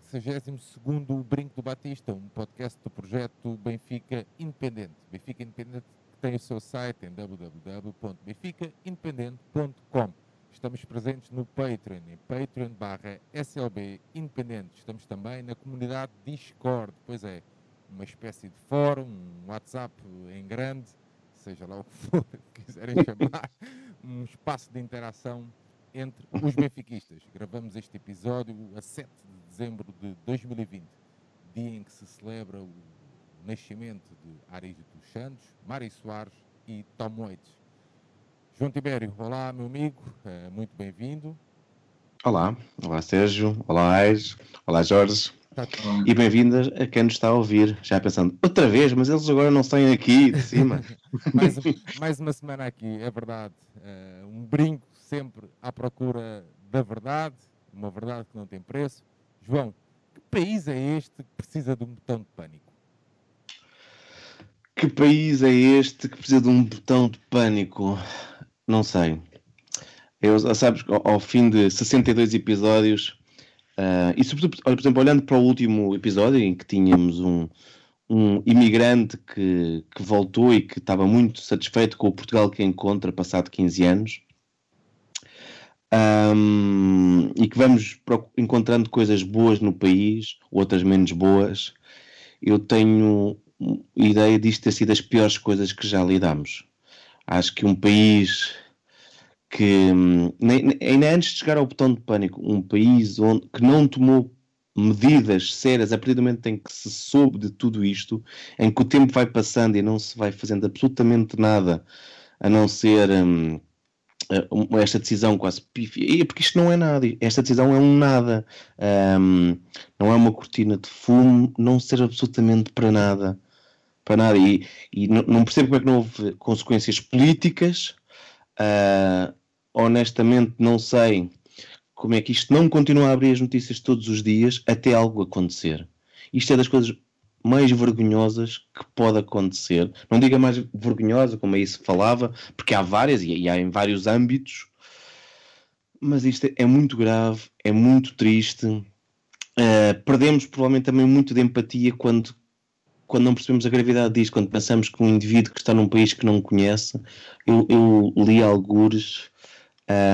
62º Brinco do Batista, um podcast do projeto Benfica Independente. Benfica Independente que tem o seu site em www.benficaindependente.com. Estamos presentes no Patreon, em patreon barra SLB Independente. Estamos também na comunidade Discord, pois é, uma espécie de fórum, um WhatsApp em grande, seja lá o que for quiserem chamar, um espaço de interação entre os benfiquistas. Gravamos este episódio a 7 de dezembro de 2020, dia em que se celebra o nascimento de Aris dos Santos, Mário Soares e Tom Waits. João Tibério, olá meu amigo, eh, muito bem-vindo. Olá, olá Sérgio, olá Ais, olá Jorge tudo- e bem-vindas a quem nos está a ouvir. Já pensando, outra vez, mas eles agora não saem aqui de cima. mais, mais uma semana aqui, é verdade. Eh, um brinco sempre à procura da verdade, uma verdade que não tem preço. João, que país é este que precisa de um botão de pânico? que país é este que precisa de um botão de pânico? Não sei. Eu, sabes, que ao, ao fim de 62 episódios, ah, e sobretudo, por exemplo, olhando para o último episódio em que tínhamos um, um imigrante que, que voltou e que estava muito satisfeito com o Portugal que encontra passado 15 anos, Ahm, e que vamos encontrando coisas boas no país, outras menos boas, eu tenho ideia disto ter sido as piores coisas que já lidamos. Acho que um país que, hum, nem, ainda antes de chegar ao botão de pânico, um país onde, que não tomou medidas sérias a partir do momento em que se soube de tudo isto, em que o tempo vai passando e não se vai fazendo absolutamente nada a não ser um- esta decisão quase pífia, é porque isto não é nada, esta decisão é um nada, Hum, não é uma cortina de fumo, não serve absolutamente para nada, para nada, e, e não, percebo como é que não houve consequências políticas, Ah, honestamente não sei como é que isto não continua a abrir as notícias todos os dias até algo acontecer. Isto é das coisas mais vergonhosas que pode acontecer. Não diga mais vergonhosa, como aí se falava, porque há várias e, há em vários âmbitos, mas isto é, muito grave, é muito triste. Uh, perdemos provavelmente também muito de empatia quando, quando não percebemos a gravidade disto, quando pensamos que um indivíduo que está num país que não conhece, eu, eu li algures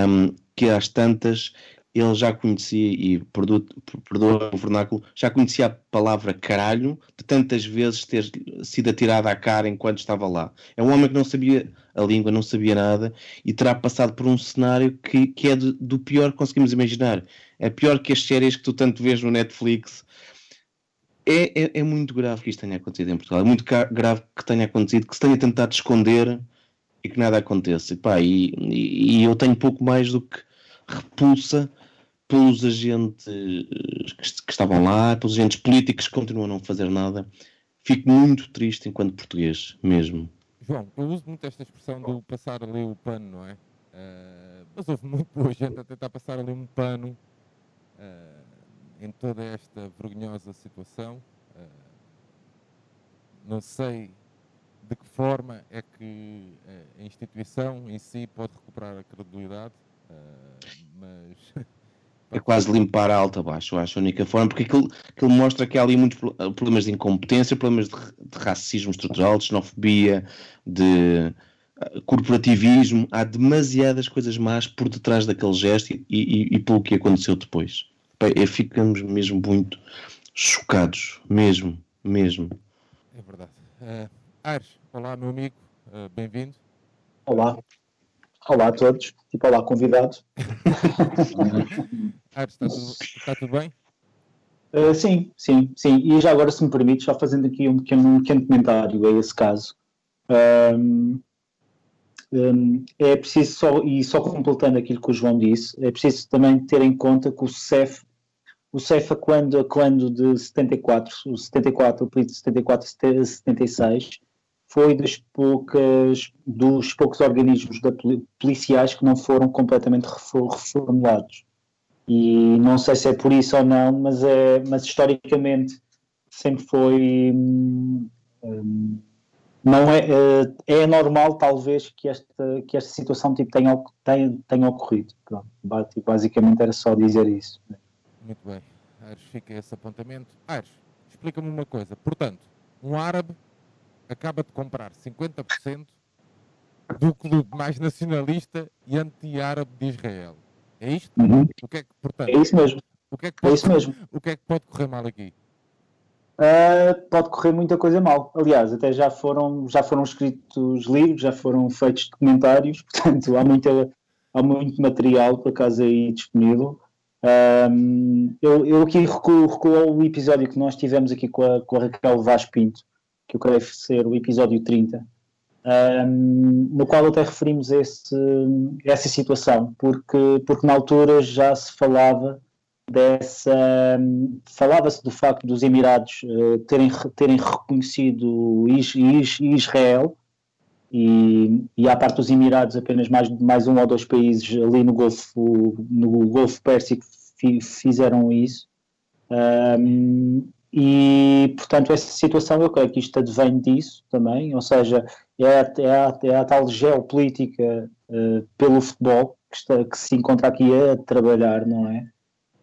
um, que às tantas ele já conhecia, e perdoa o vernáculo, já conhecia a palavra caralho de tantas vezes ter sido atirada à cara enquanto estava lá. É um homem que não sabia a língua, não sabia nada e terá passado por um cenário que, que é de- do pior que conseguimos imaginar. É pior que as séries que tu tanto vês no Netflix. É, é, é muito grave que isto tenha acontecido em Portugal. É muito grave que tenha acontecido, que se tenha tentado esconder e que nada aconteça. E, pá, e, e- e eu tenho pouco mais do que repulsa pelos agentes que, est- que estavam lá, pelos agentes políticos que continuam a não fazer nada. Fico muito triste enquanto português, mesmo. João, eu uso muito esta expressão do passar ali o pano, não é? Eh, mas houve muito boa gente a tentar passar ali um pano eh, em toda esta vergonhosa situação. Eh, não sei de que forma é que eh, a instituição em si pode recuperar a credibilidade, eh, mas É quase limpar a alta baixo, eu acho a única forma, porque aquilo, aquilo mostra que há ali muitos pro- problemas de incompetência, problemas de, de racismo estrutural, de xenofobia, de ah, corporativismo. Há demasiadas coisas más por detrás daquele gesto e, e, e pelo que aconteceu depois. Pá, é, ficamos mesmo muito chocados, mesmo, mesmo. é verdade. Aires, olá meu amigo, eh, bem-vindo. Olá. Olá a todos. Tipo, olá, convidado. Aires, está tudo, está tudo bem? Uh, sim, sim, sim. E já agora, se me permite, só fazendo aqui um pequeno, um pequeno comentário a esse caso. Um, um, é preciso só, e só completando aquilo que o João disse, é preciso também ter em conta que o CEF, o CEF quando, quando de 74, o 74, o período de 74 a 76, foi das poucas, dos poucos organismos da, policiais que não foram completamente reformulados. E não sei se é por isso ou não, mas, é, mas historicamente sempre foi. Hum, não é, eh, é normal, talvez, que esta, que esta situação tipo, tenha, tenha, tenha ocorrido. Pronto, basicamente era só dizer isso. Muito bem. Aires, fica esse apontamento. Aires, explica-me uma coisa. Portanto, um árabe acaba de comprar 50% do clube mais nacionalista e anti-árabe de Israel. É isto? Uhum. O que é que, portanto, é isso mesmo. O que é, que pode, é isso mesmo. O que é que pode correr mal aqui? Uh, pode correr muita coisa mal. Aliás, até já foram, já foram escritos livros, já foram feitos documentários, portanto há, muita, há muito material por acaso aí disponível. Um, eu, eu, aqui recuo, recuo ao episódio que nós tivemos aqui com a, com a Raquel Vaz Pinto, que eu creio ser o episódio 30, um, no qual até referimos esse, essa situação, porque, porque na altura já se falava dessa. Falava-se do facto dos Emirados uh, terem, terem reconhecido is, is, Israel e, e à parte dos Emirados apenas mais, mais um ou dois países ali no Golfo, no Golfo Pérsico fizeram isso. Um, e, portanto, essa situação, eu creio que isto advém disso também, ou seja, é a, é a, é a tal geopolítica uh, pelo futebol que, está, que se encontra aqui a trabalhar, não é?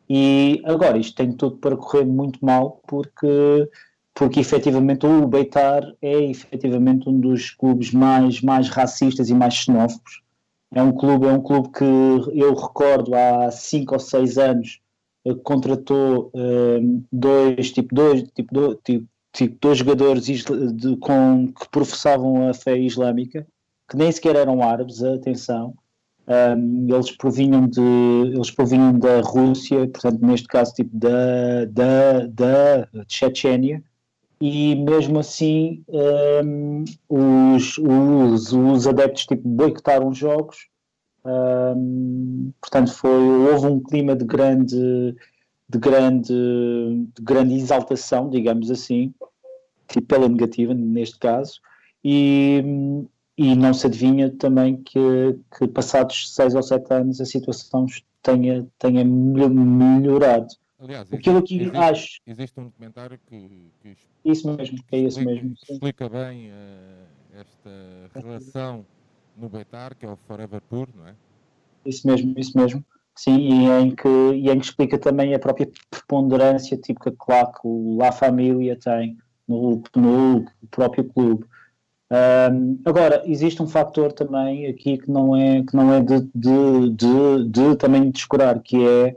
E agora, isto tem tudo para correr muito mal, porque, porque efetivamente o Beitar é efetivamente um dos clubes mais, mais racistas e mais xenófobos. É um clube, é um clube que eu recordo há 5 ou 6 anos contratou um, dois, tipo, dois, tipo, do, tipo, tipo, dois jogadores de, com, que professavam a fé islâmica, que nem sequer eram árabes, atenção, um, eles provinham de eles provinham da Rússia, portanto neste caso tipo da da, da Chechênia. E mesmo assim um, os, os, os adeptos tipo boicotaram os jogos um, portanto foi houve um clima de grande de grande de grande exaltação digamos assim tipo pela negativa neste caso e e não se adivinha também que, que passados seis ou sete anos a situação tenha, tenha melhorado. Aliás, Aquilo que existe, acho. Existe um documentário que, que isso mesmo, é isso mesmo. Explica bem uh, esta relação no Beitar, que é o Forever Tour, não é? Isso mesmo, isso mesmo. Sim, e em que, e em que explica também a própria preponderância que, claro, que o La Família tem no, no próprio clube. Um, agora, existe um fator também aqui que não é, que não é de, de, de, de também descurar, que é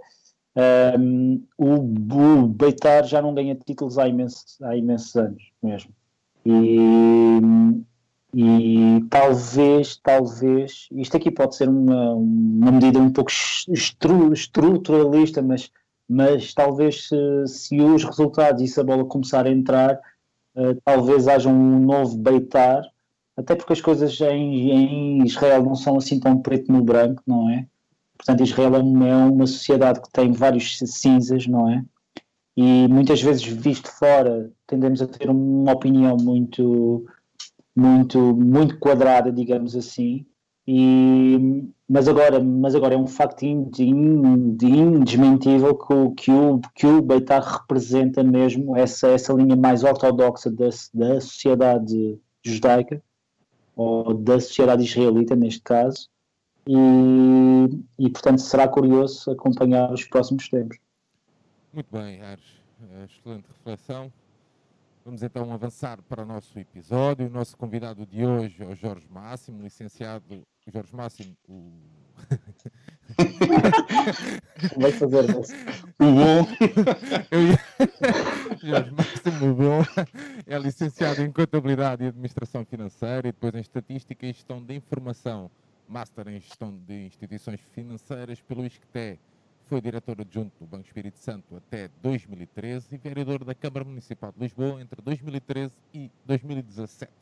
um, o, o Beitar já não ganha títulos há imensos, há imensos anos mesmo. E, e talvez, talvez, isto aqui pode ser uma, uma medida um pouco estru, estruturalista, mas, mas talvez se, se os resultados e se a bola começar a entrar, uh, talvez haja um novo Beitar, até porque as coisas em, em, Israel não são assim tão preto no branco, não é? Portanto, Israel é uma, é uma sociedade que tem vários cinzas, não é? E muitas vezes, visto fora, tendemos a ter uma opinião muito, muito, muito quadrada, digamos assim. E, mas, agora, mas agora é um facto indesmentível que o, que o, que o Beitar representa mesmo essa, essa linha mais ortodoxa da, da sociedade judaica, ou da sociedade israelita, neste caso, e, e portanto será curioso acompanhar os próximos tempos. Muito bem, Ares, excelente reflexão. Vamos então avançar para o nosso episódio. O nosso convidado de hoje é o Jorge Máximo, licenciado Jorge Máximo, o Vai fazer isso. O bom. Jorge Máximo Bom é licenciado em Contabilidade e Administração Financeira e depois em Estatística e Gestão de Informação. Master em Gestão de Instituições Financeiras pelo ISCTE. Foi diretor adjunto do Banco Espírito Santo até 2013 e vereador da Câmara Municipal de Lisboa entre 2013 e 2017.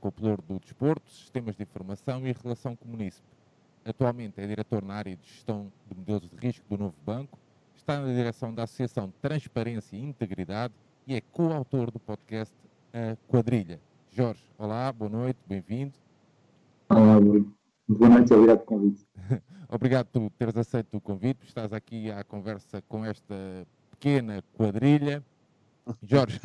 Copelouro do Desporto, Sistemas de Informação e Relação com o Munícipe. Atualmente é diretor na área de gestão de modelos de risco do novo banco, está na direção da Associação Transparência e Integridade e é coautor do podcast A Quadrilha. Jorge, olá, boa noite, bem-vindo. Olá, boa noite, obrigado pelo convite. obrigado por teres aceito o convite, estás aqui à conversa com esta pequena quadrilha. Jorge,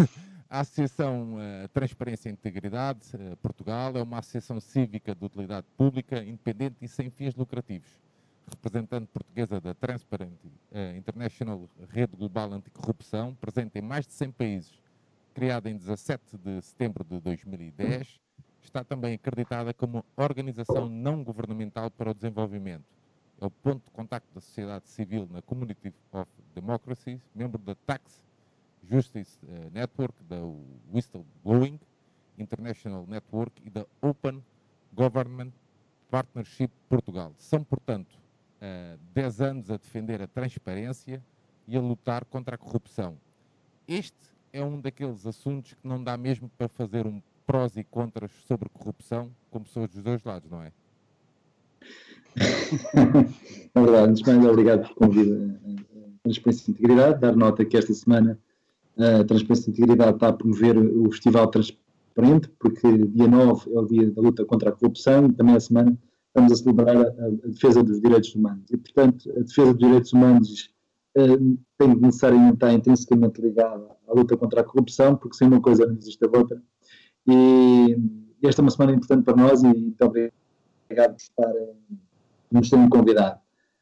a Associação uh, Transparência e Integridade uh, Portugal é uma associação cívica de utilidade pública, independente e sem fins lucrativos. Representante portuguesa da Transparent uh, International Rede Global Anticorrupção, presente em mais de 100 países, criada em 17 de setembro de 2010, está também acreditada como organização não governamental para o desenvolvimento. É o ponto de contacto da sociedade civil na Community of Democracy, membro da Tax Justice eh, Network, da Whistleblowing International Network e da Open Government Partnership Portugal. São, portanto, 10 eh, anos a defender a transparência e a lutar contra a corrupção. Este é um daqueles assuntos que não dá mesmo para fazer um prós e contras sobre corrupção com pessoas dos dois lados, não é? é verdade. Antes mais, obrigado por convite a Transparência e Integridade. Dar nota que esta semana a Transparência e Integridade está a promover o Festival Transparente, porque dia 9 é o dia da luta contra a corrupção e também a semana estamos a celebrar a, a defesa dos direitos humanos. E, portanto, a defesa dos direitos humanos uh, tem de necessariamente estar intrinsecamente ligada à luta contra a corrupção, porque sem uma coisa não existe a outra. E esta é uma semana importante para nós e muito obrigado por nos terem convidado.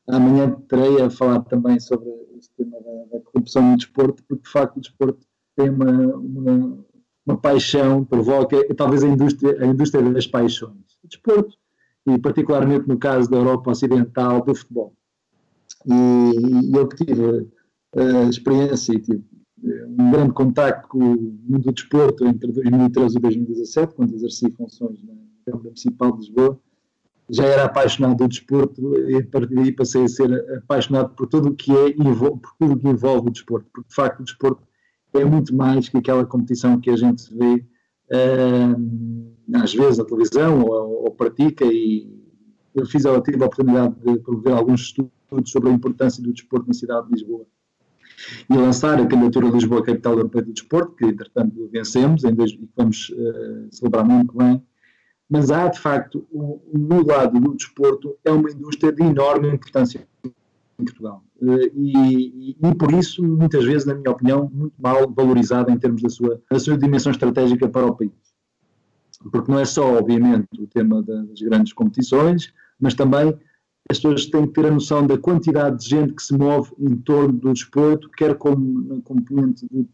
Amanhã terei a falar também sobre este tema da, da, corrupção no desporto, porque de facto o desporto tem uma, uma, uma paixão, provoca, talvez a indústria, a indústria das paixões. O desporto, e particularmente no caso da Europa Ocidental, do futebol. E, e eu que tive a experiência e tive um grande contacto com o mundo do desporto entre 2013 e 2017, quando exerci funções na Câmara Municipal de Lisboa, já era apaixonado do desporto e passei a ser apaixonado por tudo o que é por tudo que envolve o desporto, porque de facto o desporto é muito mais que aquela competição que a gente vê uh, às vezes na televisão ou, ou, pratica. E eu fiz, eu tive a oportunidade de promover alguns estudos sobre a importância do desporto na cidade de Lisboa e lançar a candidatura Lisboa Capital Europeia do Desporto, que entretanto vencemos em dois, e vamos uh, celebrar muito bem mas há de facto, no lado do desporto, é uma indústria de enorme importância em Portugal. Eh, e, e, e, por isso, muitas vezes, na minha opinião, muito mal valorizada em termos da sua, da sua dimensão estratégica para o país. Porque não é só, obviamente, o tema das grandes competições, mas também as pessoas têm que ter a noção da quantidade de gente que se move em torno do desporto, quer como componente de,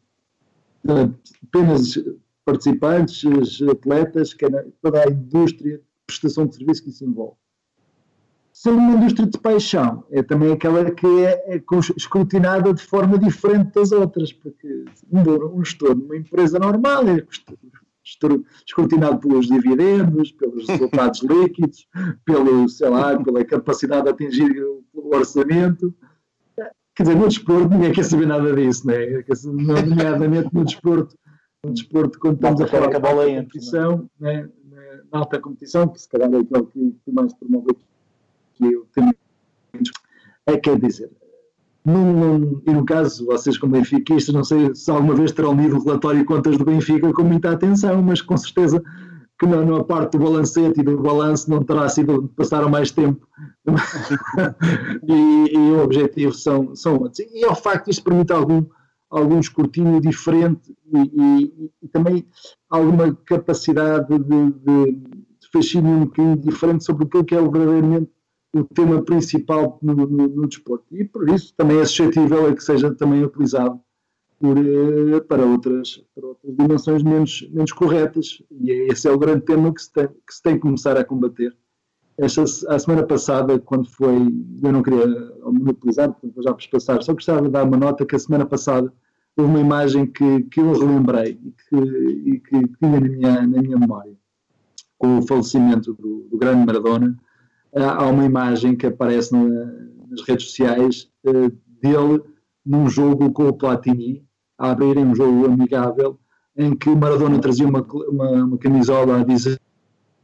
apenas participantes, atletas, toda a indústria prestação de serviço que isso envolve. Ser uma indústria de paixão é também aquela que é, é escrutinada de forma diferente das outras, porque um, gestor numa empresa normal é escrutinado pelos dividendos, pelos resultados líquidos, pelo, sei lá, pela capacidade de atingir o orçamento. Quer dizer, no desporto ninguém quer saber nada disso, né? nomeadamente no desporto no desporto, quando estamos a falar de alta competição, né, na alta competição, que se calhar é aquele que, mais promove que eu tenho. É quer dizer, e no caso, vocês como benfiquistas, não sei se alguma vez terão lido o relatório de contas do Benfica com muita atenção, mas com certeza que na, na parte do balancete e do balanço não terá sido, passaram mais tempo e, e, o objetivo são, são outros. E ao facto isto permite algum, algum escrutínio diferente e, e, e, também alguma capacidade de, de, de fascínio um bocadinho diferente sobre o que é verdadeiramente o tema principal no, no, no, desporto. E por isso também é suscetível a que seja também utilizado por, eh, para, outras, para outras dimensões menos, menos corretas. E esse é o grande tema que se tem que, se tem que começar a combater. Esta, a semana passada, quando foi, eu não queria monopolizar, vou já vos passar, só gostava de dar uma nota que a semana passada houve uma imagem que, que eu relembrei e que, e que tinha na minha, na minha memória. Com o falecimento do, do grande Maradona, há uma imagem que aparece na, nas redes sociais uh, dele num jogo com o Platini, a abrirem um jogo amigável, em que Maradona trazia uma, uma, uma camisola a dizer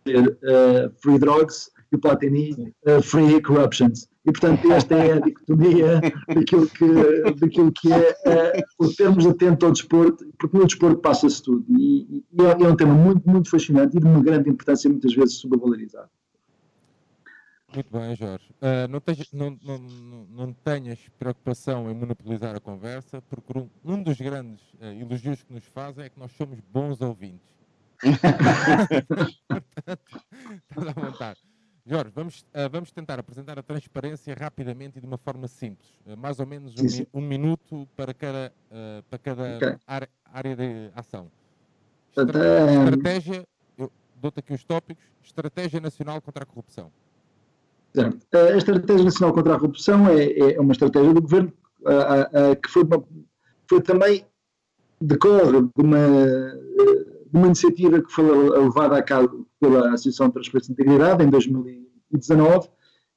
uh, Free Drugs e o Platini uh, Free Corruptions. E, portanto, esta é a dicotomia daquilo que, daquilo que é uh, o termos atento ao desporto, porque no desporto passa-se tudo. E, e, é um tema muito, muito fascinante e de uma grande importância, muitas vezes subvalorizado. Muito bem, Jorge. Uh, não, tenhas, não, não, não, tenhas preocupação em monopolizar a conversa, porque um, um dos grandes uh, elogios que nos fazem é que nós somos bons ouvintes. Estás à vontade. Jorge, vamos, uh, vamos tentar apresentar a transparência rapidamente e de uma forma simples. mais ou menos um, um, minuto para cada, para cada okay. área, área de ação. Estra estratégia, eu dou-te aqui os tópicos. Estratégia Nacional contra a Corrupção. A Estratégia Nacional contra a Corrupção é, é uma estratégia do governo a, a, que foi, foi também decorre de uma, de uma iniciativa que foi levada a cabo pela Associação de Transparência e Integridade em 2019,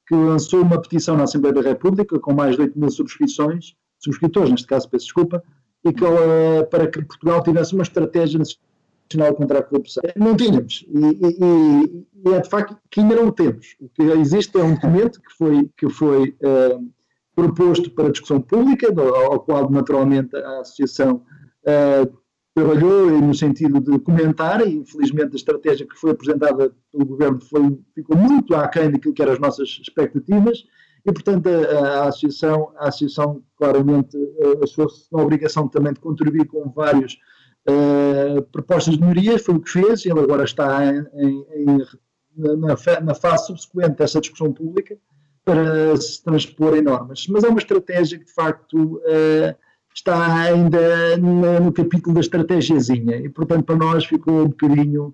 que lançou uma petição na Assembleia da República com mais de 8 mil subscrições, subscritores, neste caso, peço desculpa, e que, para que Portugal tivesse uma estratégia nacional Nacional contra a Corrupção. Não tínhamos. E, e, e, é de facto que ainda não temos. O que existe é um documento que foi, que foi uh, proposto para discussão pública, ao qual naturalmente a Associação uh, trabalhou no sentido de comentar, e infelizmente a estratégia que foi apresentada pelo Governo foi, ficou muito aquém daquilo que eram as nossas expectativas, e portanto a, a Associação, a Associação claramente uh, achou-se na obrigação também de contribuir com vários uh, propostas de melhoria, foi o que fez, ele agora está em, em, na, na, fase subsequente dessa discussão pública para se transpor em normas. Mas é uma estratégia que, de facto, uh, está ainda no, no capítulo da estratégiazinha e, portanto, para nós ficou um bocadinho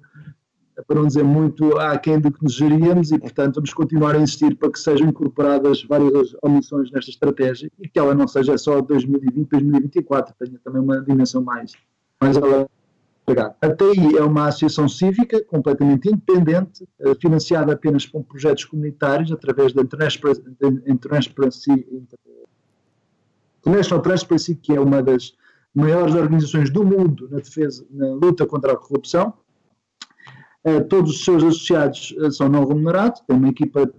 para não dizer muito aquém do que nos geríamos e, portanto, vamos continuar a insistir para que sejam incorporadas várias omissões nesta estratégia e que ela não seja só 2020, 2024, tenha também uma dimensão mais, A TI é uma associação cívica completamente independente, eh, financiada apenas com projetos comunitários através da Transparency, International Transparency, que é uma das maiores organizações do mundo na defesa, na luta contra a corrupção. Uh, todos os seus associados uh, são não remunerados, tem uma equipa,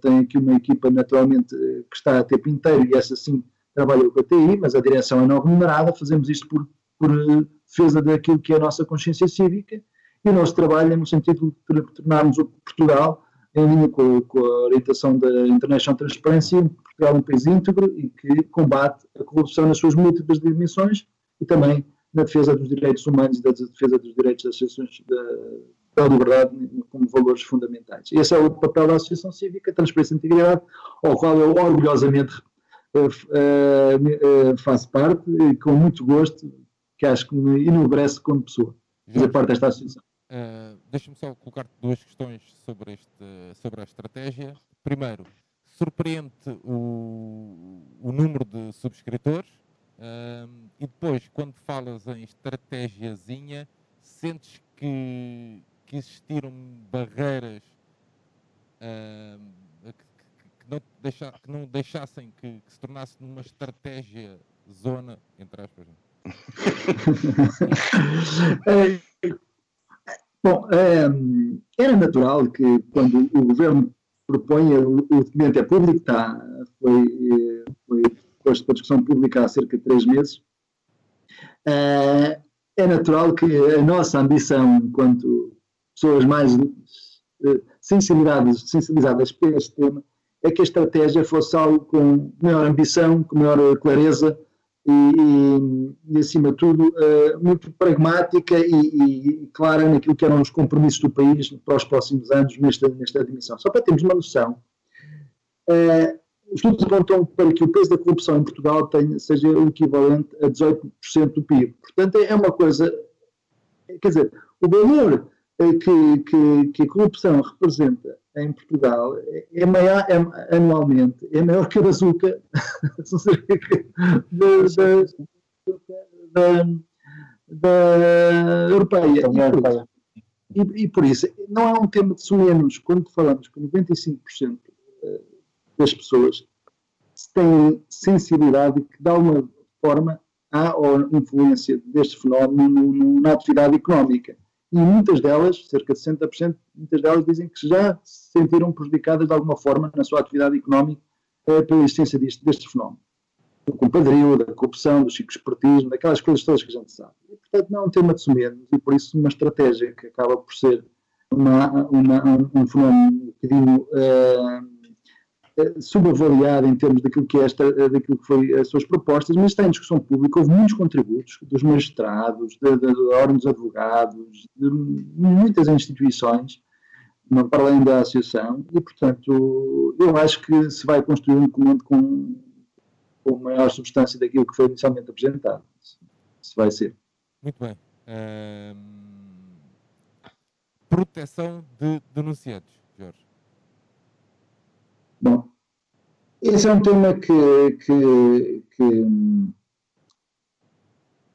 tem aqui uma equipa naturalmente que está a tempo inteiro e essa sim trabalha com a TI, mas a direção é não remunerada, fazemos isto por por defesa daquilo que é a nossa consciência cívica e o nosso trabalho é no sentido de tornarmos o Portugal em linha com, com, a orientação da International Transparency, Portugal um país íntegro e que combate a corrupção nas suas múltiplas dimensões e também na defesa dos direitos humanos e da defesa dos direitos das associações da, da liberdade como valores fundamentais. Esse é o papel da Associação Cívica, Transparência e Integridade, ao qual eu orgulhosamente uh, uh, faço parte e com muito gosto que acho que me enobrece como pessoa, fazer parte desta associação. Uh, Deixa-me só colocar duas questões sobre, este, sobre a estratégia. Primeiro, surpreende o, o número de subscritores uh, e depois, quando falas em estratégiazinha, sentes que, que existiram barreiras uh, que, que, não deixa, que, não deixassem que, que se tornasse numa estratégia zona, entre aspas, é, bom, é, era natural que quando o governo propõe, o, documento é público, está, foi, foi posto para discussão pública há cerca de três meses, é, é natural que a nossa ambição, enquanto pessoas mais eh, sensibilizadas, sensibilizadas para este tema, é que a estratégia fosse algo com maior ambição, com maior clareza, e, e, acima de tudo, uh, muito pragmática e, e, clara naquilo que eram os compromissos do país para os próximos anos nesta, nesta dimensão. Só para termos uma noção, uh, os estudos apontam para que o peso da corrupção em Portugal tenha, seja o equivalente a 18% do PIB. Portanto, é uma coisa, quer dizer, o valor uh, que, que, que a corrupção representa em Portugal é maior, é, anualmente é maior que a bazuca da, da, da, europeia. E, e, por isso, não é um tema de menos quando falamos que 95% eh, das pessoas têm sensibilidade que, de alguma forma, há ou influência deste fenómeno na atividade económica. E muitas delas, cerca de 60%, muitas delas dizem que já se sentiram prejudicadas de alguma forma na sua atividade económica eh, pela existência deste, deste fenómeno. Do compadrio, da corrupção, do chico-espertismo, daquelas coisas todas que a gente sabe. E, portanto, não é um tema de sumenos e, por isso, uma estratégia que acaba por ser uma, uma, um, um, fenómeno um bocadinho uh, subavaliado em termos daquilo que, é esta, daquilo que foi as suas propostas, mas está em discussão pública. Houve muitos contributos dos magistrados, de órgãos de advogados, de muitas instituições, para além da associação, e, portanto, eu acho que se vai construir um documento com, com maior substância daquilo que foi inicialmente apresentado. Se vai ser. Muito bem. Proteção de denunciantes. Bom, esse é um tema que, que, que,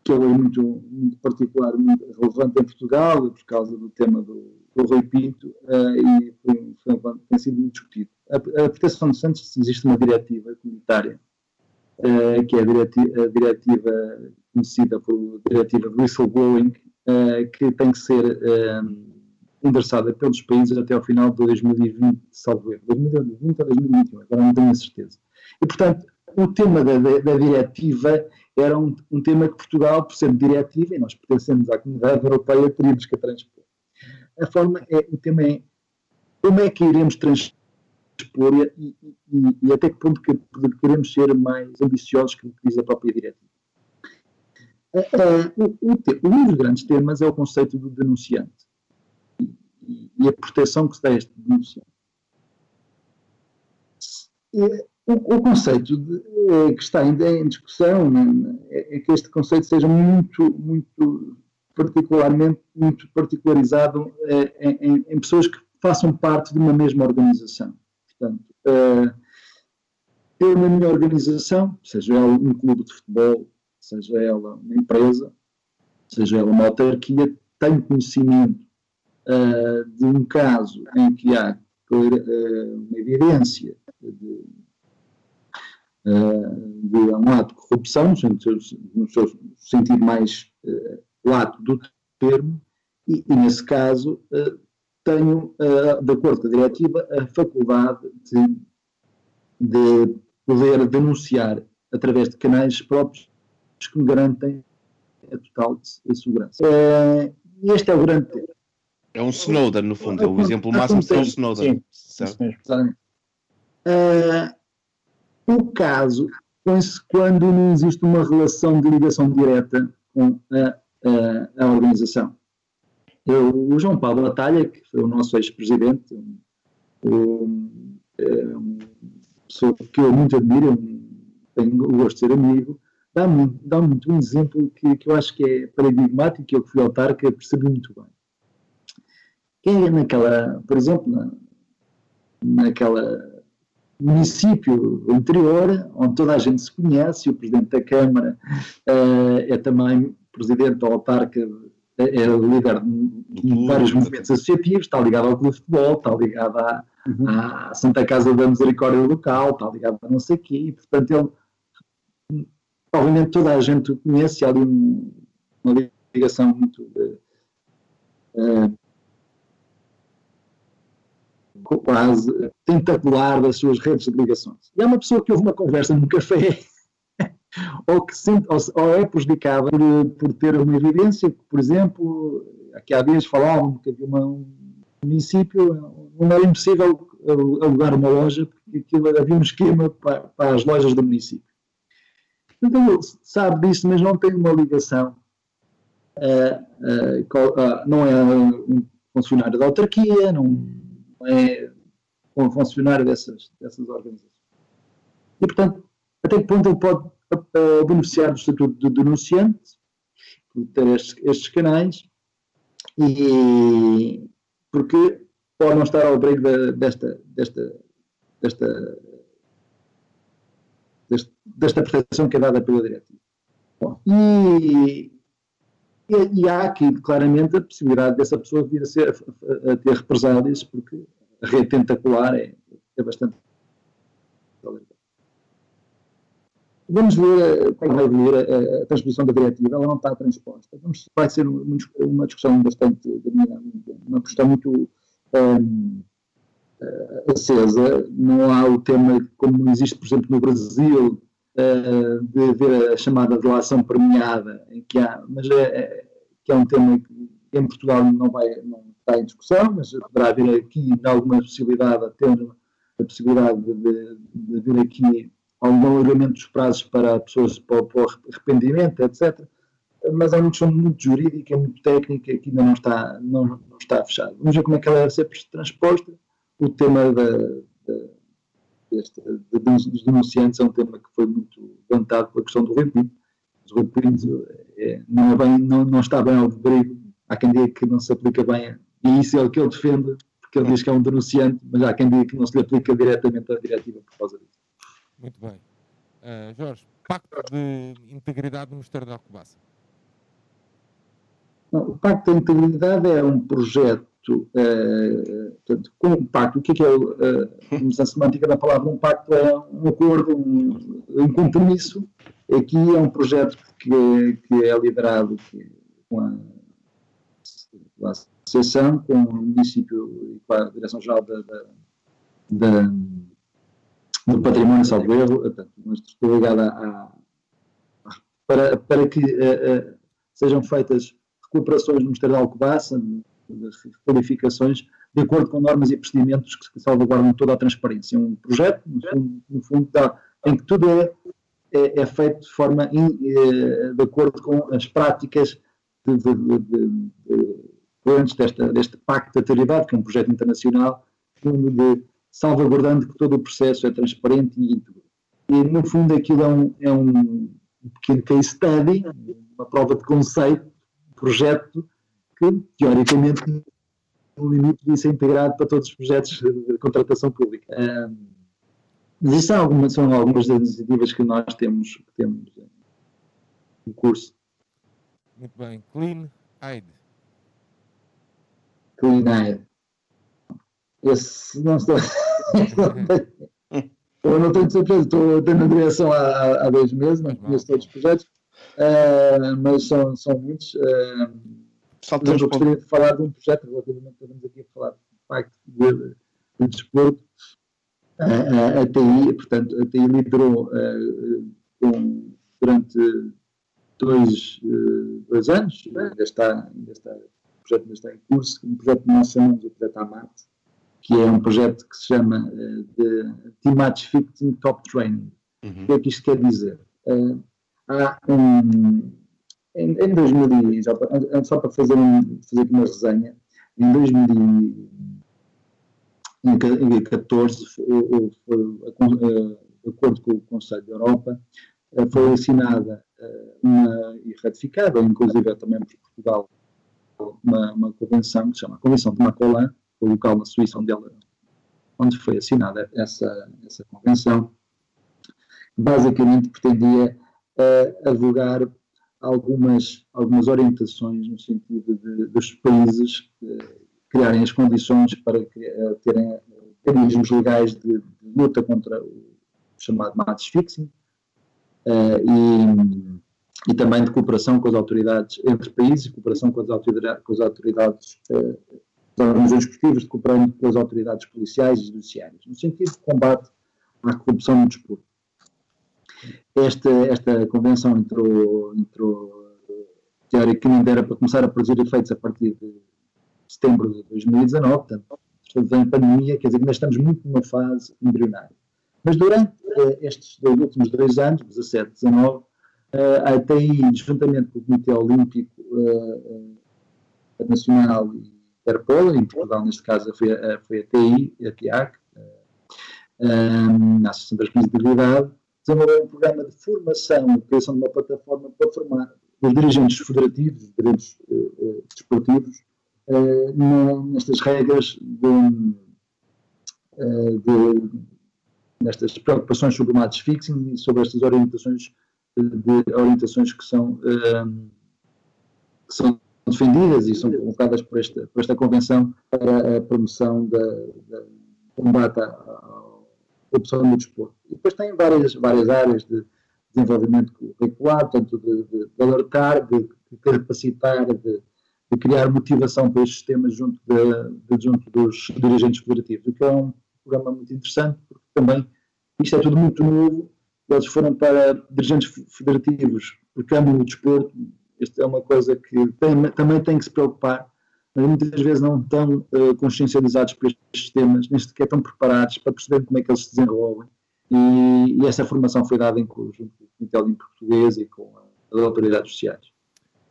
que é muito, muito particular, muito relevante em Portugal, por causa do tema do, do Rui Pinto, uh, e foi, foi, tem sido muito discutido. A, a proteção de Santos, existe uma diretiva comunitária, uh, que é a diretiva, a diretiva, conhecida por diretiva whistleblowing, uh, que tem que ser endereçada pelos países até ao final de 2020, salvo erro, 2020 ou 2021, agora não tenho a certeza. E, portanto, o tema da, da, da diretiva era um, um, tema que Portugal, por ser diretiva, e nós pertencemos à comunidade europeia, teríamos que transpor. A forma é, o tema é como é que iremos transpor e, e, e até que ponto que, queremos ser mais ambiciosos que o que diz a própria diretiva. Uh, uh, o, o, um dos grandes temas é o conceito do denunciante e a proteção que se dá a este denunciante. O, o, conceito de, é, que está ainda em discussão é, é, que este conceito seja muito, muito particularmente, muito particularizado é, em, em, pessoas que façam parte de uma mesma organização. Portanto, é, eu na minha organização, seja ela um clube de futebol, seja ela uma empresa, seja ela uma autarquia, tenho conhecimento uh, de um caso em que há uh, uma evidência de, uh, de, um ato de corrupção, no seu sentido mais lato do termo, e, e nesse caso tenho, de acordo com a diretiva, a faculdade de, de poder denunciar através de canais próprios que me garantem a total segurança. este é o grande tema. É um Snowden, no fundo, é o exemplo máximo de um Snowden. Sim, uh, o caso quando não existe uma relação de ligação direta com a, a, a organização. Eu, o João Paulo Batalha, que foi o nosso ex-presidente, um, é uma pessoa que eu muito admiro, tenho o gosto de ser amigo, dá-me dá muito um exemplo que, que eu acho que é paradigmático, que eu fui autarca percebi muito bem é naquela, por exemplo, na, naquela município anterior, onde toda a gente se conhece, o Presidente da Câmara uh, é também Presidente da autarca, é, é líder de vários movimentos associativos, está ligado ao clube de futebol, está ligado à, uhum. à Santa Casa da Misericórdia local, está ligado a não sei o quê, e portanto ele, obviamente toda a gente o conhece, há ali uma ligação muito uh, quase tentacular das suas redes de ligações. E é uma pessoa que houve uma conversa num café ou que sente, ou, é prejudicada por, por, ter uma evidência que, por exemplo, aqui há dias falavam que havia uma, um município, não era impossível alugar uma loja porque aquilo, havia um esquema para, para as lojas do município. Então ele sabe disso, mas não tem uma ligação. Uh, uh, não é um funcionário da autarquia, não, é um funcionário dessas, dessas organizações. E, portanto, até que ponto ele pode uh, beneficiar do estatuto de denunciante, por ter estes, estes, canais, e porque pode não estar ao abrigo desta, desta, desta, desta, desta proteção que é dada pela diretiva. Bom, e e, e, há aqui claramente a possibilidade dessa pessoa vir a, ser, a, a ter represálias, porque a rede tentacular é, é bastante. Vamos ver como vai evoluir a, a, transposição da diretiva, ela não está transposta. Vamos, vai ser uma, uma discussão bastante, uma questão muito um, acesa. Não há o tema como existe, por exemplo, no Brasil, uh, de haver a chamada delação premiada, em que há, mas é, é, que é um tema que em Portugal não, vai, não está em discussão, mas poderá haver aqui alguma possibilidade, tendo a possibilidade de, de, de vir aqui algum alargamento dos prazos para pessoas para, para arrependimento, etc. Mas é uma questão muito jurídica, muito técnica, que ainda não está, não, não está fechado. Vamos ver como é que ela deve ser transposta. O tema da, da, deste, de, dos denunciantes é um tema que foi muito levantado pela questão do Rui Pinto. O Rui Pinto é, não, é bem, não, não está bem ao abrigo. Há quem diga que não se aplica bem, e isso é o que ele defende, porque ele diz que é um denunciante, mas há quem diga que não se lhe aplica diretamente a diretiva por causa disso. Muito bem. Uh, Jorge, Pacto de Integridade do Ministério da Alcobaça. O Pacto de Integridade é um projeto, uh, portanto, com um pacto, o que é, que é uh, a semântica da palavra? Um pacto é um acordo, um, um compromisso. Aqui é um projeto que, que é liderado com a, a associação, com o município e com a Direção-Geral da, da, da do património, salvo erro, uma estrutura ligada a, para, para que uh, uh, sejam feitas recuperações no Ministério da Alcobaça, qualificações, de acordo com normas e procedimentos que, salvaguardam toda a transparência. Um projeto, no fundo, no fundo em que tudo é, é, é feito de forma in, é, de acordo com as práticas de, de, de, de, desta, deste Pacto de Atividade, que é um projeto internacional, de salvaguardando que todo o processo é transparente e íntegro. E, no fundo, aquilo é um, é um pequeno case study, uma prova de conceito, projeto, que, teoricamente, no limite, devia ser integrado para todos os projetos de contratação pública. Um, mas isso são algumas, são algumas das iniciativas que nós temos, que temos em curso. Muito bem. Clean Aid. Clean Aid. Esse não estou. eu não tenho certeza, estou tendo a direção há, há dois meses, não conheço todos os projetos, uh, mas são, são muitos. Uh, mas eu gostaria de falar de um projeto, relativamente, estamos aqui a falar do Pacto de, de Desporto. Uh, a TI, portanto, a TI liderou com, durante dois, dois anos, ainda está, ainda está, o projeto ainda está em curso, um projeto que nós chamamos de projeto AMAT, que é um projeto que se chama uh, de Team-Match Fitting Top Training. Uhum. O que é que isto quer dizer? Uh, há um, em, em 2000, só para, fazer, um, fazer aqui uma resenha, em 2014, foi, de acordo com o Conselho da Europa, foi assinada uma, e ratificada, inclusive também por Portugal, uma, uma convenção que se chama Convenção de Macolan, o local na Suíça onde, ela, onde foi assinada essa, essa convenção, basicamente pretendia uh, advogar algumas, algumas orientações no sentido de, dos países uh, criarem as condições para uh, terem mecanismos legais de, de, luta contra o chamado match fixing e, e, também de cooperação com as autoridades entre países cooperação com as autoridades, com as organizações esportivas, cooperando com as autoridades policiais e judiciárias, no sentido de combate à corrupção no desporto. Esta, esta convenção entrou, entrou teoricamente era para começar a produzir efeitos a partir de setembro de 2019, portanto, estamos em pandemia, quer dizer, ainda estamos muito numa fase embrionária. Mas durante uh, estes dois, últimos dois anos, 17, 19, uh, a ATI, juntamente com o Comitê Olímpico uh, Nacional e Interpol, em Portugal neste caso foi a, foi a TI, a TIAC, a Associação das Crises de desenvolveu um programa de formação, de criação de uma plataforma para formar os dirigentes federativos, os dirigentes uh, desportivos, uh, nestas regras de, uh, de, nestas preocupações sobre o match fixing e sobre estas orientações de orientações que são, que são defendidas e são colocadas por esta, por esta Convenção para a promoção da, da combate à corrupção no desporto. E depois tem várias, várias áreas de, desenvolvimento curricular, tanto de, de, de alertar, de, de capacitar, de, de, criar motivação para estes temas junto, de, junto dos dirigentes federativos, o que é um programa muito interessante, porque também isto é tudo muito novo, eles foram para dirigentes federativos, porque amam o desporto, isto é uma coisa que tem, também tem que se preocupar, muitas vezes não estão uh, consciencializados por estes temas, nem sequer estão preparados para perceber como é que eles se desenvolvem. E, e essa formação foi dada em conjunto com o Comitê Olímpico Português e com as autoridades sociais.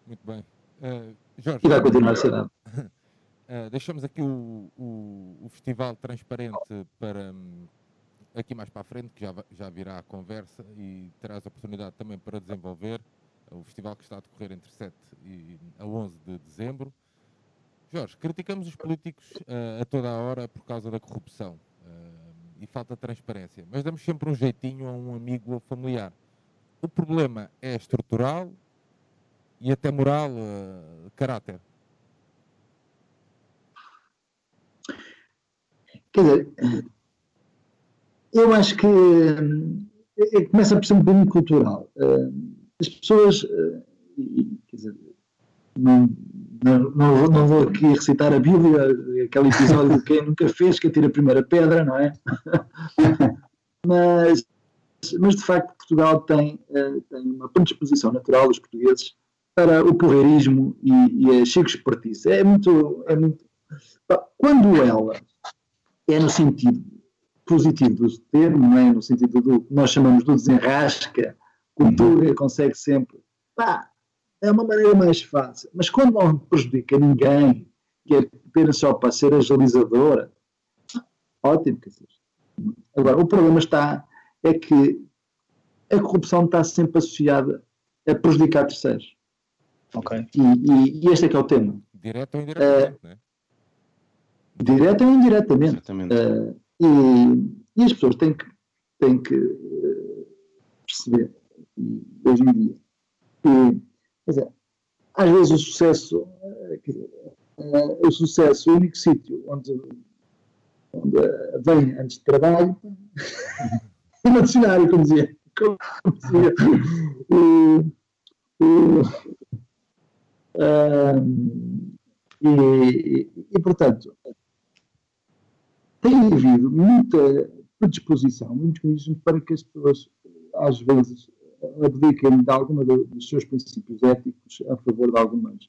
Muito bem. Uh, Jorge, e vai continuar a ser dado. Uh, deixamos aqui o, o, o, Festival Transparente para um, aqui mais para a frente, que já, já virá a conversa e terás a oportunidade também para desenvolver o festival que está a decorrer entre 7 e a 11 de dezembro. Jorge, criticamos os políticos uh, a toda a hora por causa da corrupção uh, e falta de transparência, mas damos sempre um jeitinho a um amigo ou familiar. O problema é estrutural e até moral, uh, caráter. Quer dizer, eu acho que começa por ser um bocadinho cultural. As pessoas, quer dizer, não, não, não, não, vou aqui recitar a Bíblia, aquele episódio de quem nunca fez, que atira a primeira pedra, não é? mas, mas de facto Portugal tem, tem uma predisposição natural dos portugueses para o porreirismo e, e a chico espertice. É muito, é muito. Quando ela é no sentido positivo do termo, não é? no sentido do que nós chamamos do desenrasca, cultura consegue sempre. Pá, é uma maneira mais fácil. Mas quando não prejudica ninguém, que é apenas só para ser agilizadora, ótimo. Agora, o problema está é que a corrupção está sempre associada a prejudicar terceiros. Ok. E, e, e este é que é o tema. Direto ou indiretamente, uh, né? Direto ou indiretamente. Uh, e, e, as pessoas têm que, têm que uh, perceber, hoje em dia, que, quer dizer, às vezes o sucesso, dizer, o sucesso, o único sítio onde, onde vem antes de trabalho, é no dicionário, como dizia. Como dizia e, e, portanto, tem havido muita predisposição, muitos mecanismos para que as pessoas, às vezes, abdiquem de alguma dos seus princípios éticos a favor de algumas,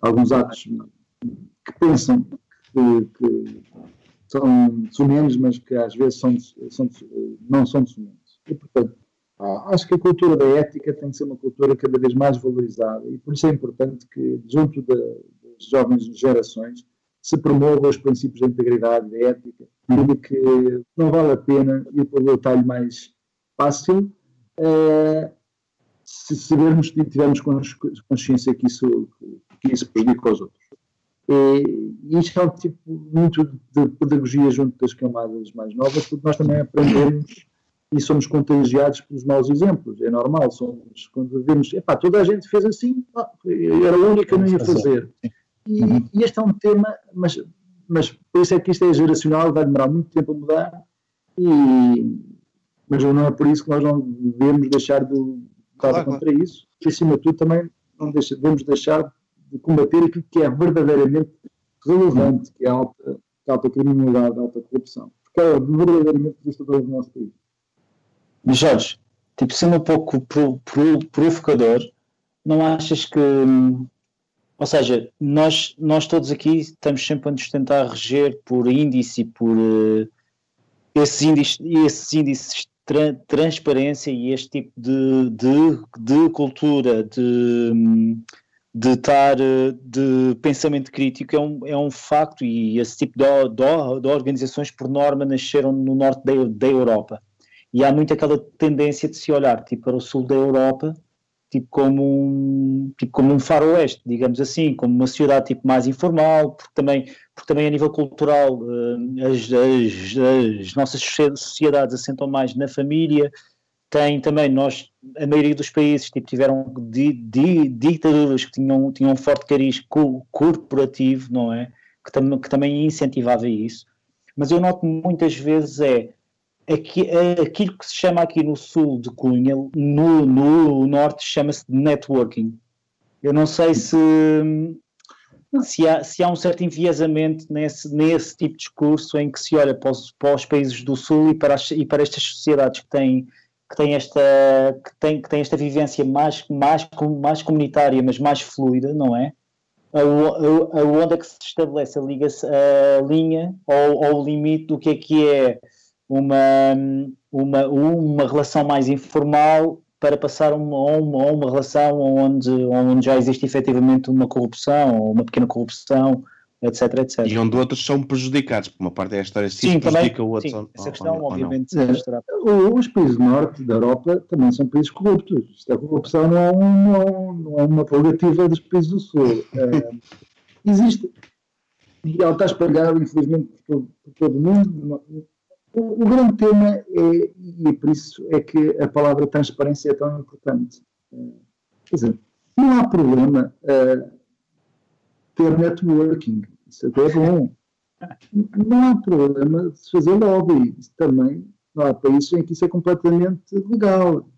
alguns atos que pensam que, que são sumenos, mas que às vezes são, são, não são sumenos. E, portanto, acho que a cultura da ética tem que ser uma cultura cada vez mais valorizada e por isso é importante que, junto das jovens gerações, se promovam os princípios da integridade, da ética, e que não vale a pena ir pelo atalho mais fácil é, se sabermos e tivermos consciência que isso, que isso prejudica os outros. E, e isto é um tipo muito de pedagogia junto das camadas mais novas, porque nós também aprendemos e somos contagiados pelos maus exemplos. É normal, somos, quando vemos, epá, toda a gente fez assim, eu era a única que não ia fazer. E, uhum. e, este é um tema, mas, mas por isso é que isto é geracional, vai demorar muito tempo a mudar, e, mas não é por isso que nós não devemos deixar de lutar claro, contra claro. isso, e acima de tudo também não deixa, devemos deixar de combater aquilo que é verdadeiramente relevante, que é a alta, a alta criminalidade, a alta corrupção, porque é verdadeiramente devastador do nosso país. Mas Jorge, tipo, sendo um pouco pro, pro, provocador, não achas que. Ou seja, nós, nós todos aqui estamos sempre a nos tentar reger por índice, por uh, esses, índices, esses índices tra transparência e este tipo de, de, de cultura, de, de, tar, de pensamento crítico é um, é um facto e esse tipo de, de, de organizações, por norma, nasceram no norte da, da Europa. E há muito aquela tendência de se olhar tipo, para o sul da Europa tipo como um tipo como um faroeste, digamos assim, como uma sociedade tipo mais informal, porque também porque também a nível cultural eh, as, as, as nossas sociedades assentam mais na família, tem também nós a maioria dos países tipo tiveram di, di, ditaduras que tinham tinham um forte cariz co corporativo, não é? Que, tam, que também incentivava isso. Mas eu noto muitas vezes é aqui, aquilo que se chama aqui no sul de Cunha, no, no norte, chama-se networking. Eu não sei se, se, há, se há um certo enviesamento nesse, nesse tipo de discurso em que se olha para os, para os países do sul e para, as, e para estas sociedades que têm que tem esta que tem que tem esta vivência mais mais mais comunitária mas mais fluida não é aonde é que se estabelece a, liga, a linha ou, ou o limite do que é que é uma, uma, uma relação mais informal para passar uma, uma, uma relação onde, onde já existe efetivamente uma corrupção ou uma pequena corrupção, etc, etc. E onde outros são prejudicados, porque uma parte é a história se sim, prejudica o outro. Sim, essa questão, ou, obviamente, ou é, Os países do norte da Europa também são países corruptos. A corrupção não é, um, não é uma prerrogativa dos países do sul. É, existe, e ela está espalhada, infelizmente, por, por todo o mundo, o, o, grande tema é, e é por isso é que a palavra transparência é tão importante. Uh, quer dizer, não há problema uh, ter networking, isso até é bom. Não há problema de fazer lobby, isso também não há países em que isso é completamente legal.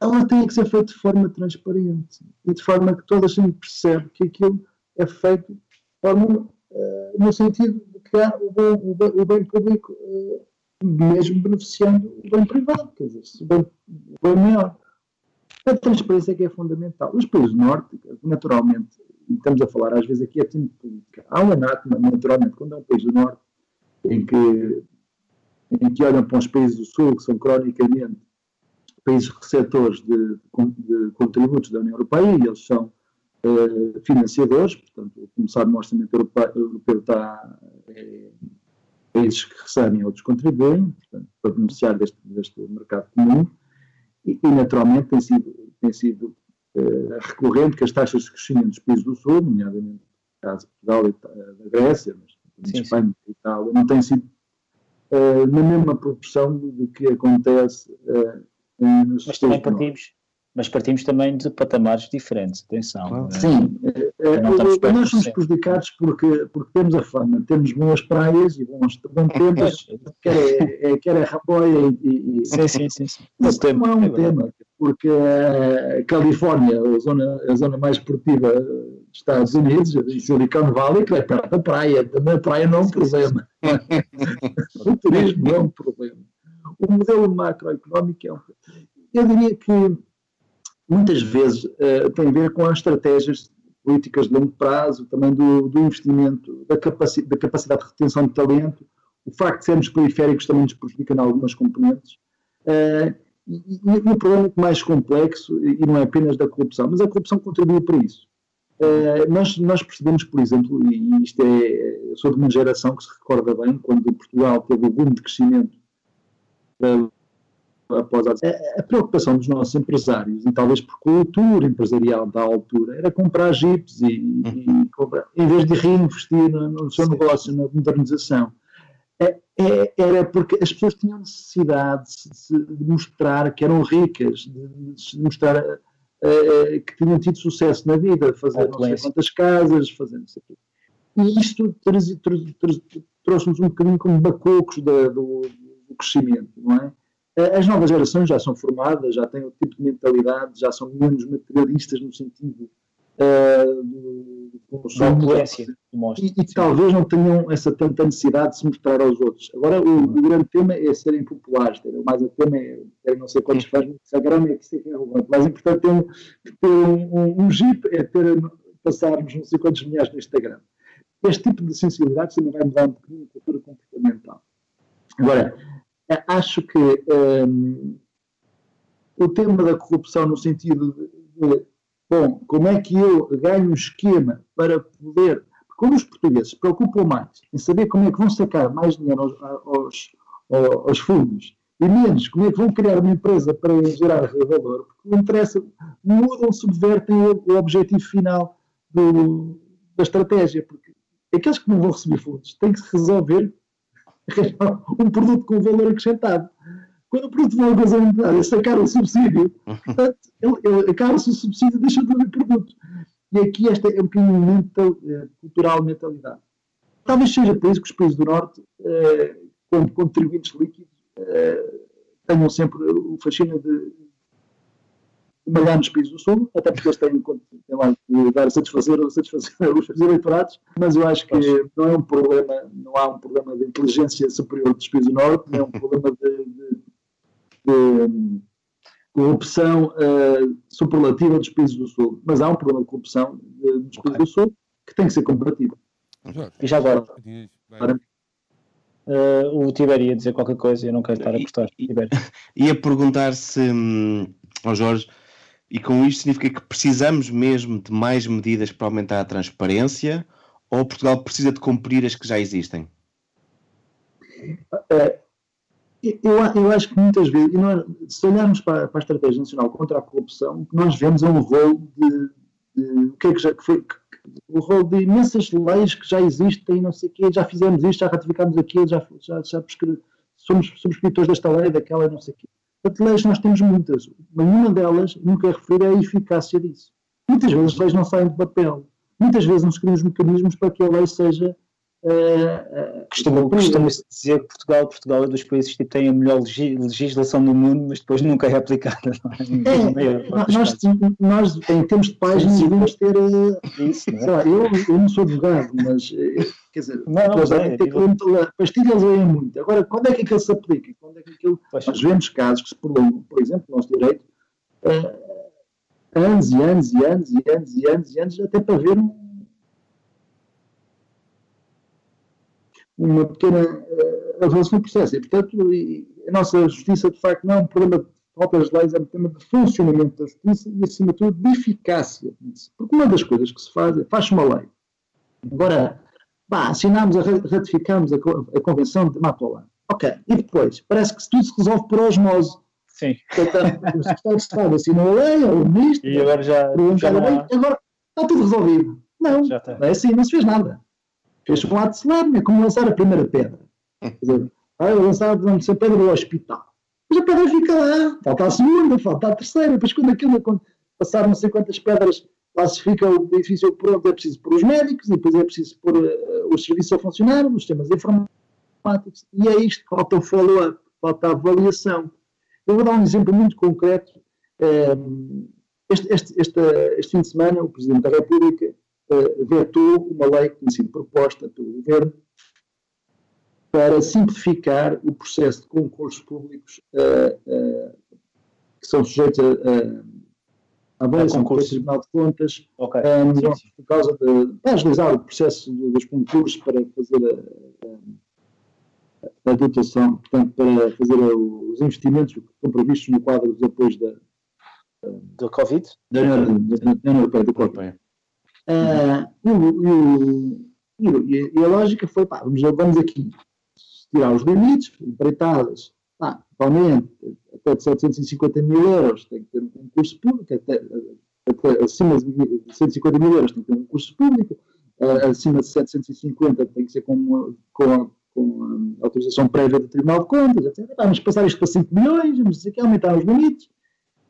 Ela tem que ser feita de forma transparente e de forma que toda a gente percebe que aquilo é feito forma, uh, no sentido de criar o bem, o bem, o bem público uh, mesmo beneficiando o bem privado, quer dizer, o bem, o bem maior. A transparência é que é fundamental. Os países nórdicos, naturalmente, e estamos a falar às vezes aqui é tempo política, há um anátema, naturalmente, quando é um país do Norte, em que, em que olham para os países do Sul, que são cronicamente países receptores de, de contributos da União Europeia, e eles são uh, financiadores, portanto, como sabe, o orçamento europeu, europeu está, é, países que recebem outros contribuem, portanto, para beneficiar deste, deste mercado comum, e, e, naturalmente tem sido, tem sido uh, recorrente que as taxas de crescimento dos países do Sul, nomeadamente no caso de Portugal e da Grécia, mas também Espanha e Itália, não têm sido uh, na mesma proporção do que acontece uh, nos Mas também partimos, mas partimos também de patamares diferentes, atenção. É? Sim, é, é, nós somos prejudicados porque, porque temos a fama, temos boas praias e bons, bons tempos, quer é, é, quer é Raboia e, e, sim, sim, sim, sim. Isso não é um é tema, porque a Califórnia, a zona, a zona mais esportiva dos Estados Unidos, a Silicon Valley, que é perto da praia, também a praia não é um problema. o turismo não é um problema. O modelo macroeconómico é um Eu diria que muitas vezes uh, tem a ver com as estratégias políticas de longo prazo, também do, do investimento, da, capaci da, capacidade de retenção de talento, o facto de sermos periféricos também nos prejudica em algumas componentes. Uh, e, e, o problema é mais complexo, e não é apenas da corrupção, mas a corrupção contribui para isso. Uh, nós, nós percebemos, por exemplo, e isto é, sou de uma geração que se recorda bem, quando Portugal teve o boom de crescimento uh, após a, a, preocupação dos nossos empresários, e talvez por cultura empresarial da altura, era comprar jipes e, e comprar, em vez de reinvestir no, no seu Sim. negócio, na modernização. É, é, era porque as pessoas tinham necessidade de, de mostrar que eram ricas, de, de mostrar uh, que tinham tido sucesso na vida, fazer não sei quantas casas, fazer não sei o quê. E isto trouxe-nos um bocadinho como bacocos do, do crescimento, não é? As novas gerações já são formadas, já têm outro tipo de mentalidade, já são menos materialistas no sentido uh, do, consumo. E, e talvez não tenham essa tanta necessidade de se mostrar aos outros. Agora, o, o grande tema é serem populares. Ter, mais o tema é ter não sei quantos fãs no Instagram, é que isso é relevante. Mais importante é um, ter um, um, um jeep, é ter, passarmos não sei quantos milhares no Instagram. Este tipo de sensibilidade também vai mudar um bocadinho a cultura comportamental. Agora, acho que um, o tema da corrupção no sentido de, bom, como é que eu ganho um esquema para poder, quando os portugueses se preocupam mais em saber como é que vão sacar mais dinheiro aos, aos, aos fundos e menos como é que vão criar uma empresa para gerar valor, porque não interessa, mudam, subvertem o, o objetivo final do, da estratégia, porque aqueles que não vão receber fundos têm que se resolver um produto com valor acrescentado. Quando o produto de valor acrescentado é sacar o subsídio, portanto, acaba-se o subsídio e deixa de haver produto. E aqui esta é um bocadinho mental, é, cultural mentalidade. Talvez seja por isso que os países do Norte, é, como contribuintes líquidos, uh, tenham sempre o fascínio de malhar nos países do Sul, até porque eles têm, têm lá de dar a satisfazer, a satisfazer os eleitorados, mas eu acho que não é um problema, não há um problema de inteligência superior dos países do Norte, não é um problema de, de, de corrupção uh, superlativa dos países do Sul, mas há um problema de corrupção de, dos países do Sul que tem que ser combatido. E já agora, uh, o Tibério ia dizer qualquer coisa e eu não quero estar a cortar. Ia perguntar se, hum, ao Jorge, e com isto significa que precisamos mesmo de mais medidas para aumentar a transparência ou Portugal precisa de cumprir as que já existem? Uh, eu, eu, acho que muitas vezes, nós, se olharmos para, para, a Estratégia Nacional contra a Corrupção, o que nós vemos é um rol de, de, o que é que já que foi, o rol de imensas leis que já existem, não sei o quê, já fizemos isto, já ratificámos aquilo, já, já, já somos subscritores desta lei, daquela, não sei o quê. Portanto, leis nós temos muitas, mas nenhuma delas nunca é referir à eficácia disso. Muitas vezes as leis não saem de papel. Muitas vezes não se criam os mecanismos para que a lei seja Uh, costuma, costuma -se dizer que Portugal, Portugal é dos países que tem a melhor legislação do mundo, mas depois nunca é aplicada. É? É, nós, nós, em termos de páginas, devemos ter. Eh, Isso, não é? lá, eu, eu não sou advogado, mas quer dizer, não, não, é, ter pastilhas leem muito. Agora, quando é que aquilo se aplica? Quando é que aquilo, nós vemos casos que se prolongam, por exemplo, no nosso direito, uh, anos e anos e anos e anos e anos e anos, até para ver um uma pequena uh, avanço no processo. E, portanto, e a nossa justiça, de facto, não é um problema de falta de leis, é um problema de funcionamento da justiça e, acima de tudo, de eficácia disso. Porque uma das coisas que se faz é, faz uma lei. Agora, bah, assinamos, ratificamos a, a Convenção de Matolan. Ok, e depois? Parece que tudo se resolve por osmose. Sim. Portanto, o Secretário de Estado assinou a lei, ou o Ministro, e agora já, já não... agora está tudo resolvido. Não, não é assim, não se fez nada fez um ato solemne, é como lançar a primeira pedra. Quer dizer, ah, lançar a pedra do hospital. Mas a pedra fica lá, falta a segunda, falta a terceira, depois quando aquilo quando passar não sei quantas pedras, lá se fica o edifício pronto, é preciso pôr os médicos, depois é preciso pôr uh, os serviços a funcionar, os sistemas informáticos, e é isto, falta o follow-up, falta a avaliação. Eu vou dar um exemplo muito concreto. Um, este, este, este, este fim de semana, o Presidente da República vetou uma lei que tinha sido proposta pelo Governo para simplificar o processo de concursos públicos uh, uh, que são sujeitos a, a avaliação do Tribunal de Contas okay. um, sim, sim. por causa de para agilizar o processo dos concursos para fazer a, a, a dotação, portanto, para fazer os investimentos que estão previstos no quadro dos apoios da, do Covid? Da União Europeia, do Covid. Uh, e, e, e, a lógica foi, pá, vamos, aqui tirar os limites, empreitadas, pá, atualmente, até de 750 mil euros tem que ter um concurso público, até, até acima de 150 mil euros tem que ter um concurso público, uh, acima de 750 tem que ser com, com, com a autorização prévia do Tribunal de Contas, etc. Vamos passar isto para 5 milhões, vamos dizer que aumentar os limites.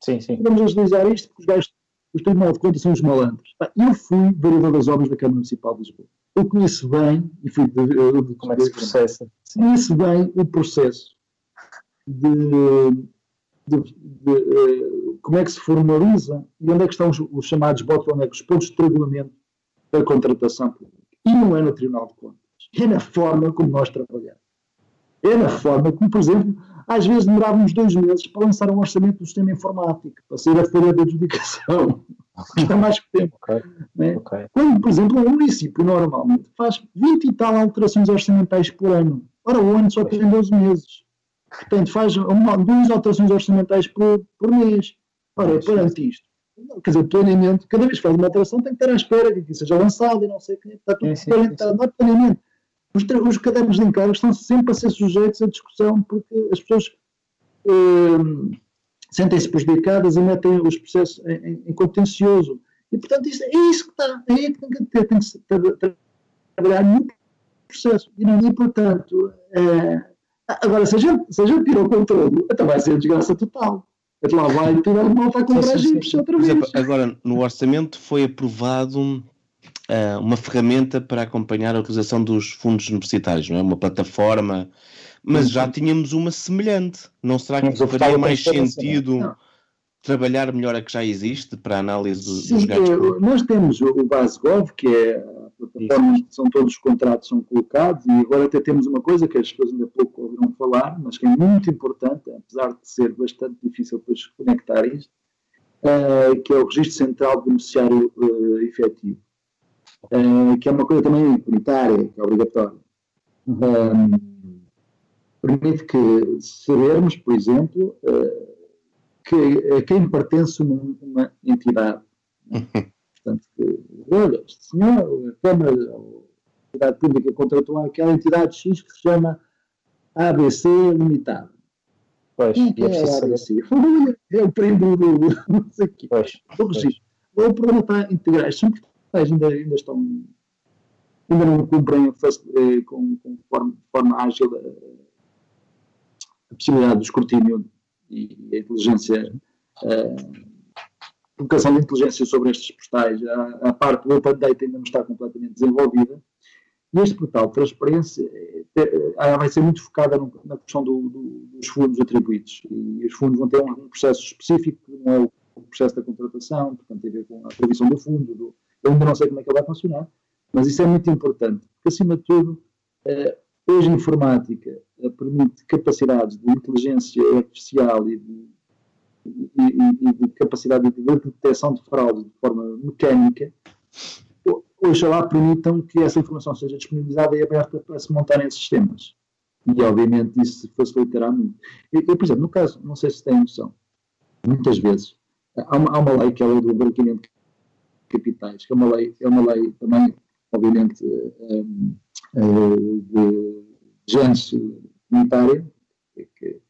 Sim, sim. Vamos agilizar isto, porque os gajos os Tribunal de Contas são os malandros. Eu fui vereador das obras da Câmara Municipal de Lisboa. Eu conheço bem, e fui de, de, de, como é que se processa? Conheço bem o processo de, uh, como é que se formaliza e onde é que estão os, os chamados bottlenecks, os pontos de regulamento da contratação pública. E não é no Tribunal de Contas. É na forma como nós trabalhamos. É na forma como, por exemplo, às vezes demorávamos dois meses para lançar um orçamento do sistema informático, para sair a folha de adjudicação. Custa mais que tempo. Okay. Né? Okay. Quando, por exemplo, um município normalmente faz 20 e tal alterações orçamentais por ano. Ora, o ano só tem 12 meses. Portanto, faz uma, duas alterações orçamentais por, por mês. Ora, perante isto, quer dizer, planeamento, cada vez que faz uma alteração tem que estar à espera que aquilo seja lançado e não sei o que. Está tudo sim, sim, sim. não é planeamento. Os, os cadernos de encargos estão sempre a ser sujeitos à discussão porque as pessoas eh, sentem-se prejudicadas e metem os processos em, em, contencioso. E, portanto, isso, é isso que está, é aí que tem que ter, tem que se, trabalhar no processo. E, e portanto, é, agora, se a, gente, se a gente tira o controle, então vai ser a desgraça total. Então lá vai tirar o mal, vai comprar jipes outra vez. Exemplo, agora, no orçamento foi aprovado uh, uma ferramenta para acompanhar a utilização dos fundos universitários, não é? Uma plataforma. Mas já tínhamos uma semelhante. Não será que faria mais sentido não? trabalhar melhor a que já existe para a análise do- Sim, dos dados? é, públicos? nós temos o BaseGov, que é a plataforma onde são todos os contratos são colocados, e agora até temos uma coisa que as pessoas ainda pouco ouviram falar, mas que é muito importante, apesar de ser bastante difícil depois conectar isto, eh, que é o Registro Central de Beneficiário eh, Efetivo, eh, que é uma coisa também unitária, que é obrigatória. Um, permite que sabermos, por exemplo, eh, que, a quem pertence uma, uma entidade. Portanto, que, olha, este senhor, a Câmara, a entidade pública contratou aquela entidade X que se chama ABC Limitada. Pois, é que e é é a. ABC? É o primo do não sei o quê. Pois, O registro. O problema está integrar. São portais ainda, ainda estão. ainda não cumprem eh, com, com forma, forma ágil eh, a possibilidade do escrutínio e a inteligência. eh, a colocação de inteligência sobre estes postais. A, a parte do Open Data ainda não está completamente desenvolvida. E este portal de transparência eh, eh, ah, vai ser muito focada na questão do- do- dos fundos atribuídos. E os fundos vão ter um, processo específico, não é o processo da contratação, portanto tem a ver com a previsão do fundo. do- eu ainda não sei como é que ele vai funcionar, mas isso é muito importante, porque acima de tudo, eh, hoje a informática eh, permite capacidades de inteligência artificial e de, e- e- e de capacidade de detecção de fraude de forma mecânica, oxalá permitam que essa informação seja disponibilizada e aberta para se montarem sistemas. E, obviamente, isso facilitará muito. Eu, por exemplo, no caso, não sei se têm noção, muitas vezes, há uma, há uma lei que é a lei do branqueamento capitais, que é uma lei, é uma lei também, obviamente, eh, de gênese unitária, que,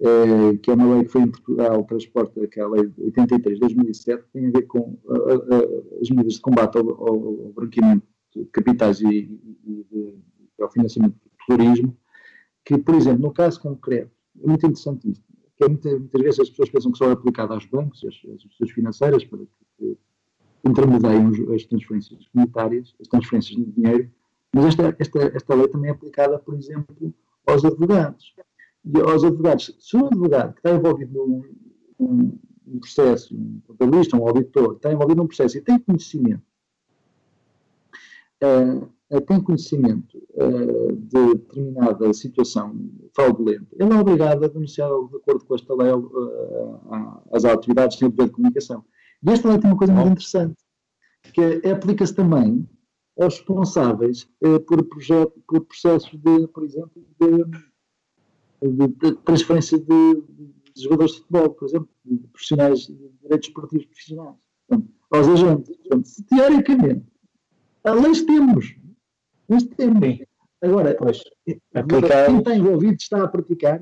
eh, que é uma lei que foi em Portugal transporta, que é a lei de 83 de 2007, que tem a ver com ah, ah, as medidas de combate ao, ao, branqueamento de capitais e, e, de, ao financiamento do terrorismo, que, por exemplo, no caso concreto, é muito interessante isto, que é muita- muitas vezes as pessoas pensam que só é aplicado aos bancos, às instituições financeiras, para que, que intermediam os- as transferências comunitárias, as transferências de dinheiro, mas esta, esta, esta lei também é aplicada, por exemplo, aos advogados. E aos advogados, se o advogado que está envolvido num, num- num processo, um contabilista, um auditor, está envolvido num processo e tem conhecimento, eh, tem conhecimento eh, de determinada situação fraudulenta, ele é obrigado a denunciar de acordo com esta lei a- às autoridades de dever de comunicação. E esta lei tem uma coisa muito interessante, que é- aplica-se também aos responsáveis eh, por, projeto, por processos de, por exemplo, de, de- de transferência de, de jogadores de futebol, por exemplo, de profissionais de direitos esportivos profissionais, Portanto, aos agentes. Portanto, se teoricamente, a leis temos, temos. Sim. Agora, pois. quem Aplicar- está envolvido está a praticar.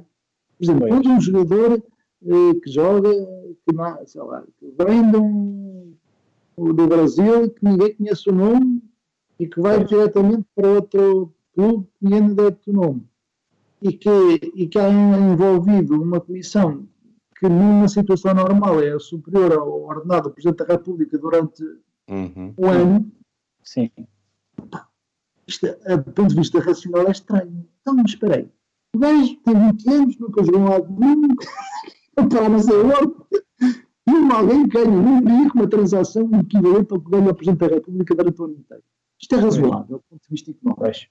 Por exemplo, quando um jogador eh, que joga, que, na- sei lá, que vem de um, do Brasil, que ninguém conhece o nome, e que vai diretamente para outro clube que ninguém lhe deve o nome. E que, e que há envolvido uma comissão que numa situação normal é superior ao ordenado do Presidente da República durante Uhum. um ano, Sim. isto, a- do ponto de vista racional, é estranho. Então, mas espera aí. O gajo tem 20 anos, nunca jogou um lado nenhum, para não sei onde. E alguém ganha um dia com uma transação equivalente ao que ganha o Presidente da República durante o ano inteiro. Isto é razoável, do ponto de vista económico. Pois.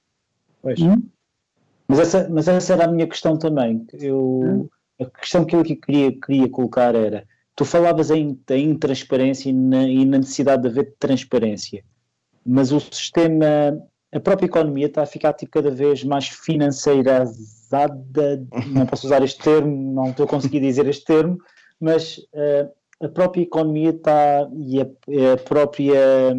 Pois. Hum? Mas essa, mas essa era a minha questão também. Eu, a questão que eu aqui queria, queria colocar era: tu falavas em, em intransparência e na, e na necessidade de haver transparência, mas o sistema, a própria economia está a ficar tipo, cada vez mais Não posso usar este termo, não estou a conseguir dizer este termo, mas eh, a própria economia está e a, a própria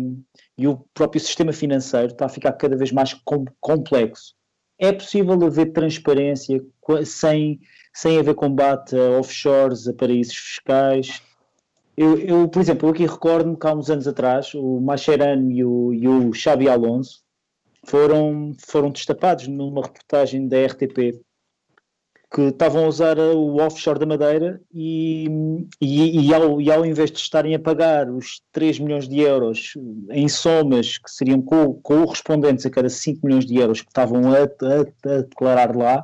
e o próprio sistema financeiro está a ficar cada vez mais com- complexo. É possível haver transparência sem, sem haver combate a offshores, a paraísos fiscais? Eu, eu, por exemplo, eu aqui recordo-me que há uns anos atrás o Mascherano e o, e o Xabi Alonso foram, foram destapados numa reportagem da RTP que estavam a usar o offshore da Madeira e, e, e, ao, e ao invés de estarem a pagar os 3 milhões de euros em somas que seriam co- correspondentes a cada 5 milhões de euros que estavam a, a- a declarar lá,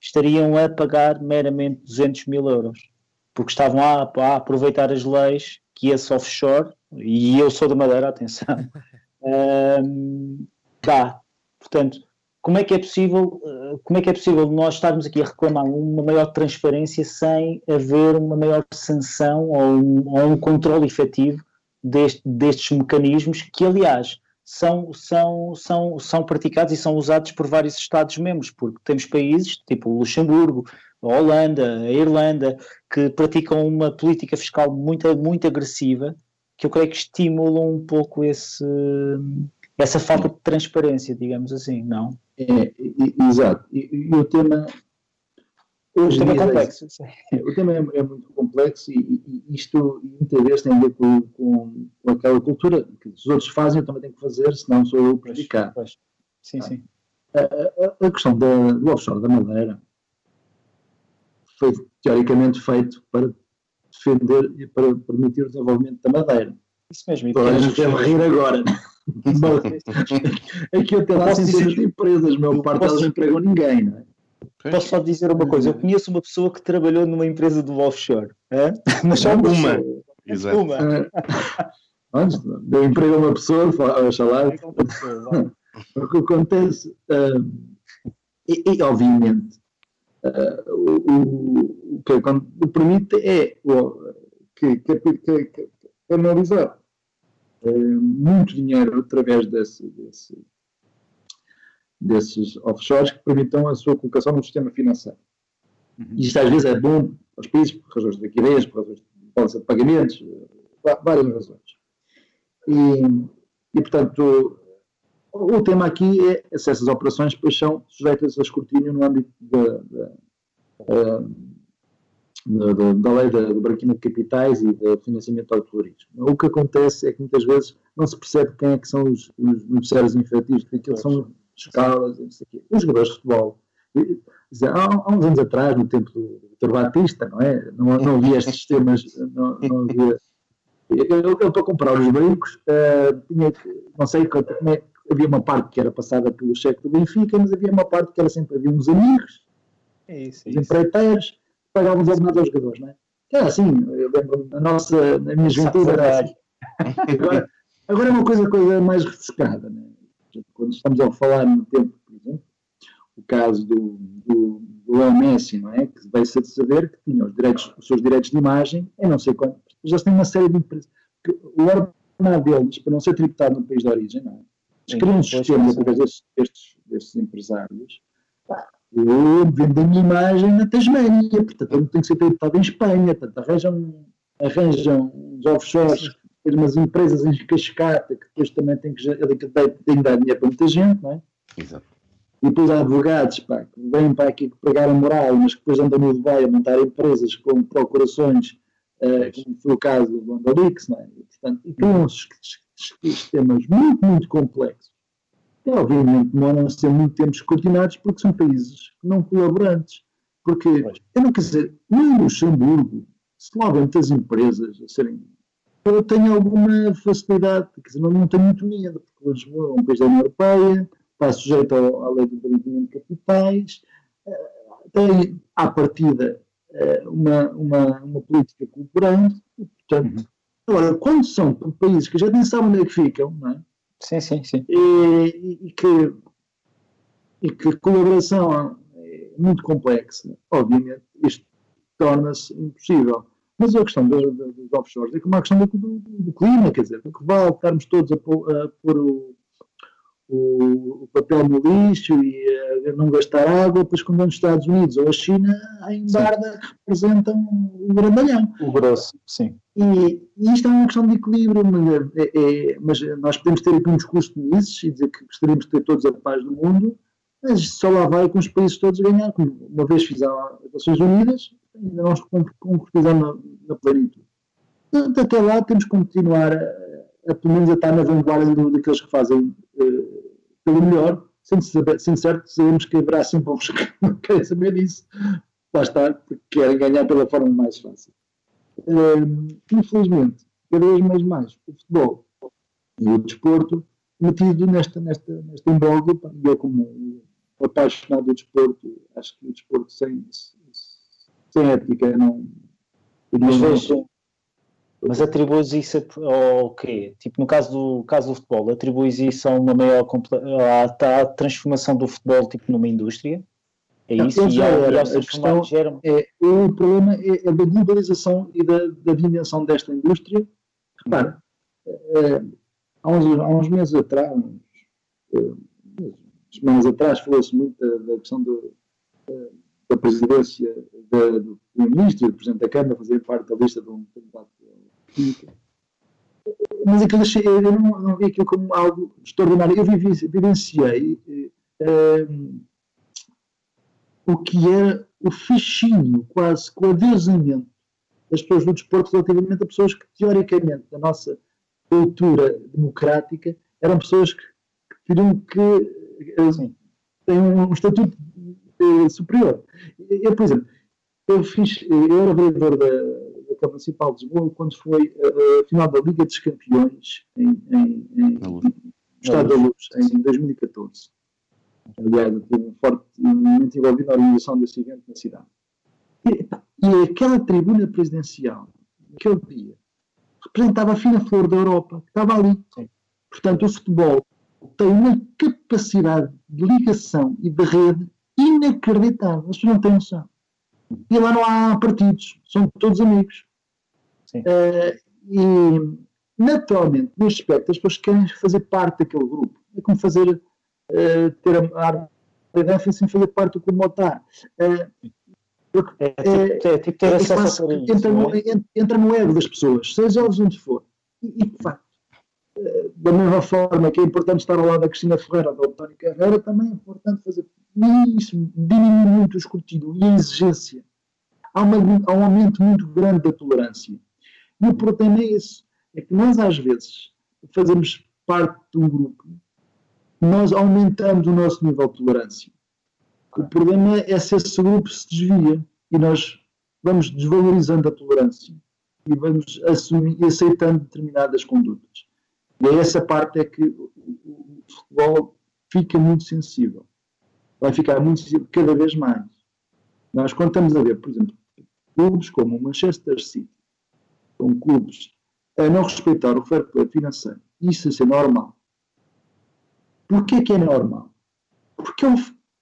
estariam a pagar meramente 200 mil euros, porque estavam a, a aproveitar as leis que esse offshore, e eu sou da Madeira, atenção, um, dá. Portanto, como é que é possível, eh, como é que é possível nós estarmos aqui a reclamar uma maior transparência sem haver uma maior sanção ou um, ou um controle efetivo deste, destes mecanismos que, aliás, são, são, são, são praticados e são usados por vários Estados-membros, porque temos países, tipo o Luxemburgo, a Holanda, a Irlanda, que praticam uma política fiscal muito, muito agressiva, que eu creio que estimulam um pouco esse, essa falta de transparência, digamos assim, não? É, exato. E, e, o tema. Hoje o tema é complexo. É, o tema é, é, muito complexo e, e, isto muitas vezes tem a ver com, com, com, aquela cultura que os outros fazem, eu também tenho que fazer, senão sou eu prejudicado. Sim, sim. A, a, a questão da, do offshore da Madeira foi teoricamente feito para defender e para permitir o desenvolvimento da Madeira. Isso mesmo. Então, a gente deve rir agora. Aqui até lá centenas de empresas, meu parte posso... elas não empregam ninguém, não é? Posso só dizer uma coisa? Eu conheço uma pessoa que trabalhou numa empresa do offshore. É? Mas só uma. uma. Exato. Uma. Antes, deu emprego a uma pessoa, oxalá. O que acontece, uh, e, e, obviamente, uh, o, o, o, que o permite é o, que, que, que, que analisar eh, muito dinheiro através desse, desse, desses offshores que permitam a sua colocação no sistema financeiro. Uhum. E isto às vezes é bom aos países por razões de liquidez, por razões de de pagamentos, várias razões. E, e portanto, o, o tema aqui é se essas operações depois são sujeitas a escrutínio no âmbito da, da, eh, da, da, da lei do branqueamento de capitais e do financiamento ao terrorismo. O que acontece é que muitas vezes não se percebe quem é que são os, os beneficiários efetivos, porque aquilo são escalas, não sei o quê. Os jogadores de futebol, há, há, uns anos atrás, no tempo do Vitor Batista, não é? Não, não havia estes sistemas, não, não havia... Eu, eu, para comprar os brincos, uh, tinha, não sei como é, havia uma parte que era passada pelo cheque do Benfica, mas havia uma parte que era sempre, havia uns amigos, é isso, é os empreiteiros, pagávamos ordenado aos jogadores, não é? Era assim, eu lembro, a nossa, a minha juventude era assim. Agora, agora é uma coisa, coisa mais refrescada, né? Quando estamos a falar no tempo, por exemplo, o caso do, do, do El Messi, não é? Que veio-se a saber que tinha os, direitos, os seus direitos de imagem em não sei quanto. Já tem uma série de empresas. O ordenado deles, para não ser tributado no país de origem, não é? Eles criam um sistema através destes, destes, destes empresários eu vendo a minha imagem na Tasmânia, portanto eu não tenho que ser tributado em Espanha, portanto arranjam, arranjam uns offshores, umas empresas em cascata que depois também têm que, têm que dar dinheiro para muita gente, não é? Exato. E depois há advogados pá, que vêm para aqui pregar a moral, mas que depois andam no Dubai a montar empresas com procurações, uh, como foi o caso do Londolix, não é? E, portanto, e criam sistemas muito, muito complexos que obviamente demoram a ser muito tempo escrutinados porque são países não colaborantes. Porque, eu não quer dizer, no Luxemburgo, se lá muitas empresas a serem. Eu tenho alguma facilidade, quer dizer, não, não tenho muito medo, porque Lisboa é um país da União Europeia, está sujeito à lei do branqueamento de capitais, eh, tem, à partida, eh, uma, uma, uma política cooperante, portanto, uhum. agora, quando são países que já nem sabem onde é que ficam, não é? Sim, sim, sim. E, e, que, e que a colaboração é muito complexa, obviamente, isto torna-se impossível. Mas a questão dos, dos offshores é como a questão do, do, do, clima, quer dizer, que vale estarmos todos a pôr, a pôr o, o, o, papel no lixo e a não gastar água, quando vamos nos Estados Unidos ou a China, a embarda representam o grandalhão. O grosso, sim. E, e, isto é uma questão de equilíbrio, mas, é, é, mas nós podemos ter aqui um discurso de Mises e dizer que gostaríamos de ter todos a paz do mundo, mas só lá vai com os países todos ganhar. Como uma vez fizeram as Nações Unidas, ainda não concretizamos na, na plenitude. Até lá temos que continuar a, a, pelo menos a estar na vanguarda daqueles que fazem uh, pelo melhor, sendo, saber, sendo certo sabemos que haverá sempre uns que não querem saber disso, lá está, porque querem ganhar pela forma mais fácil. Infelizmente, cada vez mais, mais o futebol e o desporto metido nesta, nesta, nesta embolga, e eu como apaixonado do desporto, acho que o desporto sem, sem ética não. Mas veja, mas atribuis isso ao quê? Tipo, no caso do, caso do futebol, atribuis isso a uma maior à, à transformação do futebol tipo numa indústria? É isso? e, a, a questão gera... é, o problema é, é, da globalização e da, da dimensão desta indústria. Repara, é, há, uns, há uns meses atrás, uns, uns meses atrás, falou-se muito da, da questão do, da presidência da, do Primeiro-Ministro e do Presidente da Câmara fazer parte da lista de um candidato mas aquilo eu não, não vi aquilo como algo extraordinário. Eu vivenciei uh, o que era o fascínio, quase com o adeusamento das pessoas do desporto relativamente a pessoas que, teoricamente, da nossa cultura democrática, eram pessoas que, que teriam que assim, têm um estatuto uh, superior. Eu, por exemplo, eu fiz, eu era vereador da Câmara Municipal de Lisboa quando foi a, a final da Liga dos Campeões em, em, em, no Estado da Luz, em 2014. Aliás, eu tive um fortemente envolvido na organização desse evento na cidade. E, e aquela tribuna presidencial, aquele dia, representava a fina flor da Europa, que estava ali. Portanto, o futebol tem uma capacidade de ligação e de rede inacreditável. As pessoas não têm noção. E lá não há partidos, são todos amigos. Uh, e, naturalmente, neste aspecto, as pessoas querem fazer parte daquele grupo. É como fazer uh, ter a arma da sem fazer parte do como está. Uh, é, é, é, tipo ter é, acesso a isso, entra, no, entra no ego das pessoas, seja eles onde for. E, de facto, da mesma forma que é importante estar ao lado da Cristina Ferreira ou da António Carreira, também é importante fazer isso, diminuir muito o escrutínio e a exigência. Há, uma, há um aumento muito grande da tolerância. E o problema é esse, é que nós às vezes fazemos parte de um grupo nós aumentamos o nosso nível de tolerância. O problema é se esse grupo se desvia e nós vamos desvalorizando a tolerância e vamos assumir, aceitando determinadas condutas. E a essa parte é que o futebol fica muito sensível. Vai ficar muito cada vez mais. Nós, quando estamos a ver, por exemplo, clubes como o Manchester City, com clubes a não respeitar o fair play financeiro, isso é normal Porquê que é normal? Porque é o,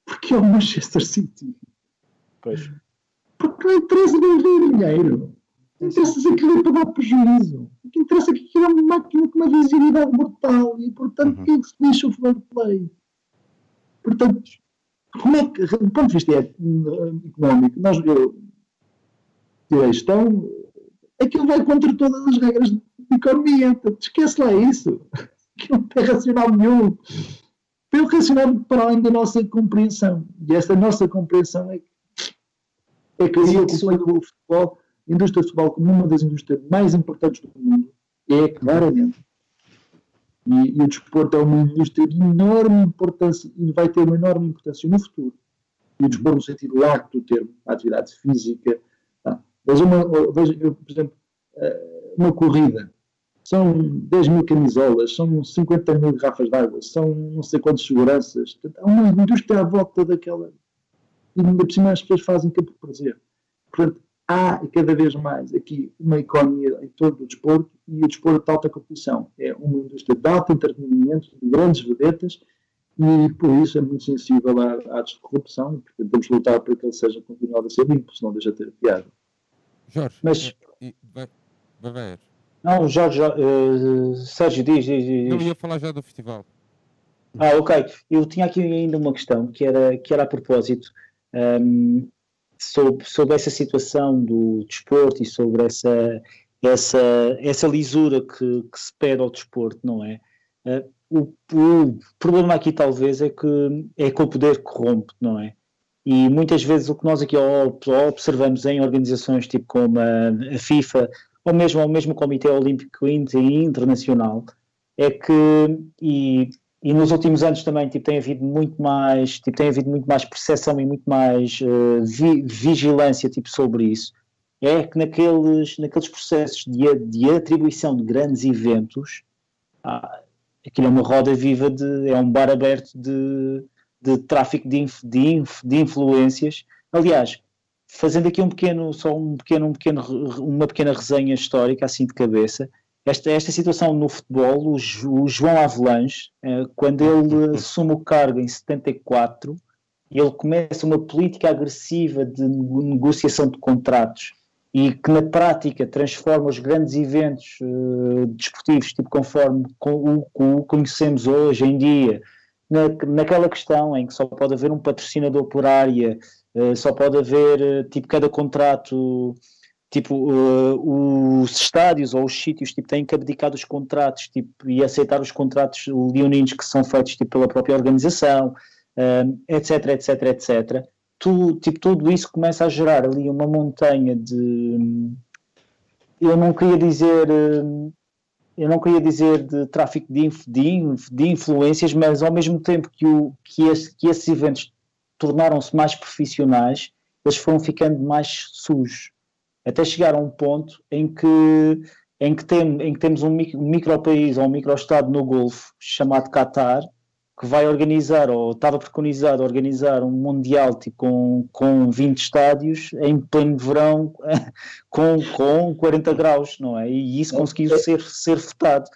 porque é o Manchester City. Pois. Porque não interessa ganhar dinheiro. Não interessa se aquilo é para dar prejuízo. O que interessa é que aquilo é uma máquina com uma visibilidade mortal e, portanto, uhum. quem é que se deixa o fair play? Portanto, como é que, do ponto de vista económico, nós, eu, a gestão, aquilo vai contra todas as regras de economia. Esquece lá isso que não tem racional nenhum. Tem racional para além da nossa compreensão. E esta nossa compreensão é que, é que eu ocupando o futebol, a indústria do futebol como uma das indústrias mais importantes do mundo, é claramente. E, e o desporto é uma indústria de enorme importância e vai ter uma enorme importância no futuro. E o desporto no sentido largo do termo, a atividade física. Tá? Veja, uma, veja por exemplo, eh, uma corrida são 10 mil camisolas, são 50 mil garrafas de água, são não sei quantas seguranças. Há uma indústria à volta daquela. E ainda por cima as pessoas fazem que é por prazer. Portanto, há cada vez mais aqui uma economia em torno do desporto e o desporto de alta competição. É uma indústria de alto entretenimento, de grandes vedetas e por isso é muito sensível a atos de corrupção e portanto temos que lutar para que ele seja continuado a ser limpo, senão deixa de ter piada. Jorge, mas vai, vai ver. Não, Jorge, uh, Sérgio, diz, diz, diz. Eu ia falar já do festival. Ah, ok. Eu tinha aqui ainda uma questão que era, que era a propósito um, sobre, sobre essa situação do desporto e sobre essa, essa, essa lisura que, que se pede ao desporto, não é? Uh, o, o, problema aqui talvez é que é que o poder corrompe, não é? E muitas vezes o que nós aqui observamos em organizações tipo como a, FIFA ou mesmo ao mesmo Comitê Olímpico Internacional, é que, e, e nos últimos anos também tipo, tem havido muito mais, tipo, tem havido muito mais percepção e muito mais uh, vi, vigilância tipo, sobre isso, é que naqueles, naqueles processos de, de atribuição de grandes eventos, ah, aquilo é uma roda viva, de, é um bar aberto de, de tráfico de, inf, de, inf, de influências. Aliás, fazendo aqui um pequeno, só um pequeno, um pequeno, uma pequena resenha histórica, assim de cabeça, esta, esta situação no futebol, o, o João Avelange, eh, quando ele assume o cargo em 74, ele começa uma política agressiva de negociação de contratos e que na prática transforma os grandes eventos uh, desportivos, tipo conforme o, o conhecemos hoje em dia, na, naquela questão em que só pode haver um patrocinador por área, uh, só pode haver, uh, tipo, cada contrato, tipo, os estádios ou os sítios, tipo, têm que abdicar dos contratos, tipo, e aceitar os contratos leoninos que são feitos, tipo, pela própria organização, etc, etc, etc tu, tipo, tudo isso começa a gerar ali uma montanha de. Eu não queria dizer. Eu não queria dizer de tráfico de, de, de influências, mas ao mesmo tempo que, o, que, esse, que esses eventos tornaram-se mais profissionais, eles foram ficando mais sujos. Até chegar a um ponto em que, em que, tem, em que temos um, um micro-país ou um micro-estado no Golfo, chamado Qatar, que vai organizar, ou estava preconizado organizar um Mundial tipo, com, com 20 estádios em pleno verão com, com 40 graus, não é? E isso conseguiu ser, ser votado.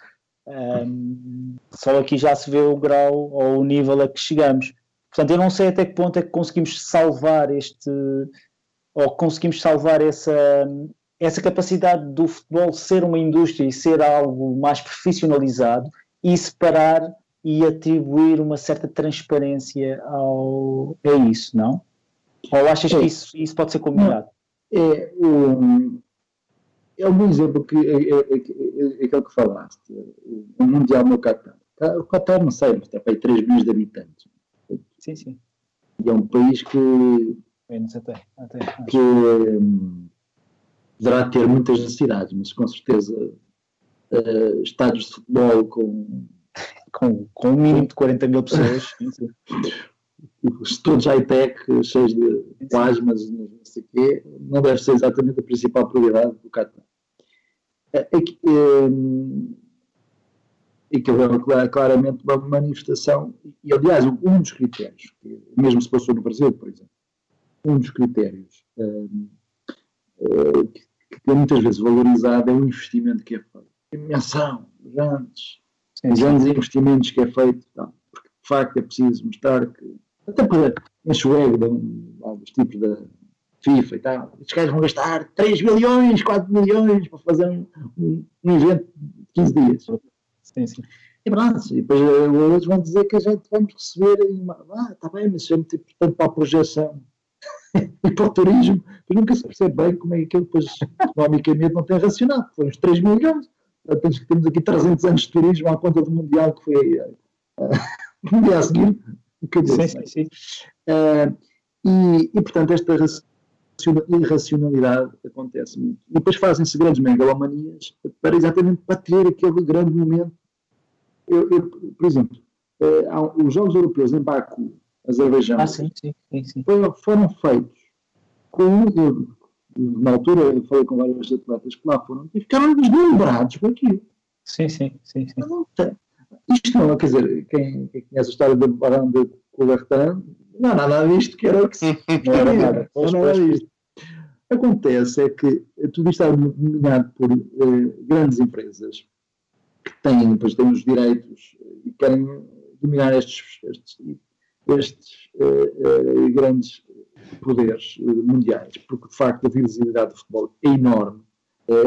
Um, só aqui já se vê o grau ou o nível a que chegamos. Portanto, eu não sei até que ponto é que conseguimos salvar este, ou conseguimos salvar essa, essa capacidade do futebol ser uma indústria e ser algo mais profissionalizado e separar e atribuir uma certa transparência ao, a isso, não? Ou achas é. que isso, isso pode ser combinado? É, um, é um exemplo que é, é, é, é aquele que falaste, o Mundial no Qatar. O Qatar, não sei, mas tem para aí 3 milhões de habitantes. Sim, sim. E é um país que. Menos até. até que um, poderá ter muitas necessidades, mas com certeza uh, estádios de futebol com com, com um mínimo de 40 mil pessoas. Todos high-tech, cheios de plasmas, não sei o quê, não deve ser exatamente a principal prioridade do Qatar. É, é, e que é claramente uma manifestação, e aliás, um dos critérios, mesmo se passou no Brasil, por exemplo, um dos critérios um, que é muitas vezes valorizado é o investimento que é feito. Dimensão, grandes, os grandes investimentos que é feito, não, porque de facto é preciso mostrar que, até para enche o ego dos tipos da FIFA e tal, estes caras vão gastar 3 milhões, 4 milhões para fazer um, um, um evento de 15 dias. Sim, sim. E pronto, e depois eh, outros vão dizer que a gente vamos receber, ah, está bem, mas é muito importante para a projeção e para o turismo, mas nunca se percebe bem como é que aquilo depois economicamente não tem racionado, foram os 3 milhões, temos, temos aqui 300 anos de turismo à conta do Mundial que foi uh, no dia a seguir. Sim, sim, sim. Uh, e, e, portanto, esta irracionalidade acontece muito. E depois fazem-se grandes megalomanias para exatamente para ter aquele grande momento. Eu, eu por exemplo, uh, os Jogos Europeus em Baku, Azerbaijão, ah, sim, sim, sim, foram, foram feitos com, na altura eu falei com vários atletas que lá foram e ficaram deslumbrados com aquilo. Sim, sim, sim. sim. Não, isto não, quer dizer, quem, quem conhece a história do Barão de Coubertin, não há nada disto que era o que se não era nada. Pois, não era disto. Acontece é que tudo isto está dominado por eh, grandes empresas que têm, depois têm os direitos e querem dominar estes, estes, estes eh, eh, grandes poderes eh, mundiais, porque de facto a visibilidade do futebol é enorme.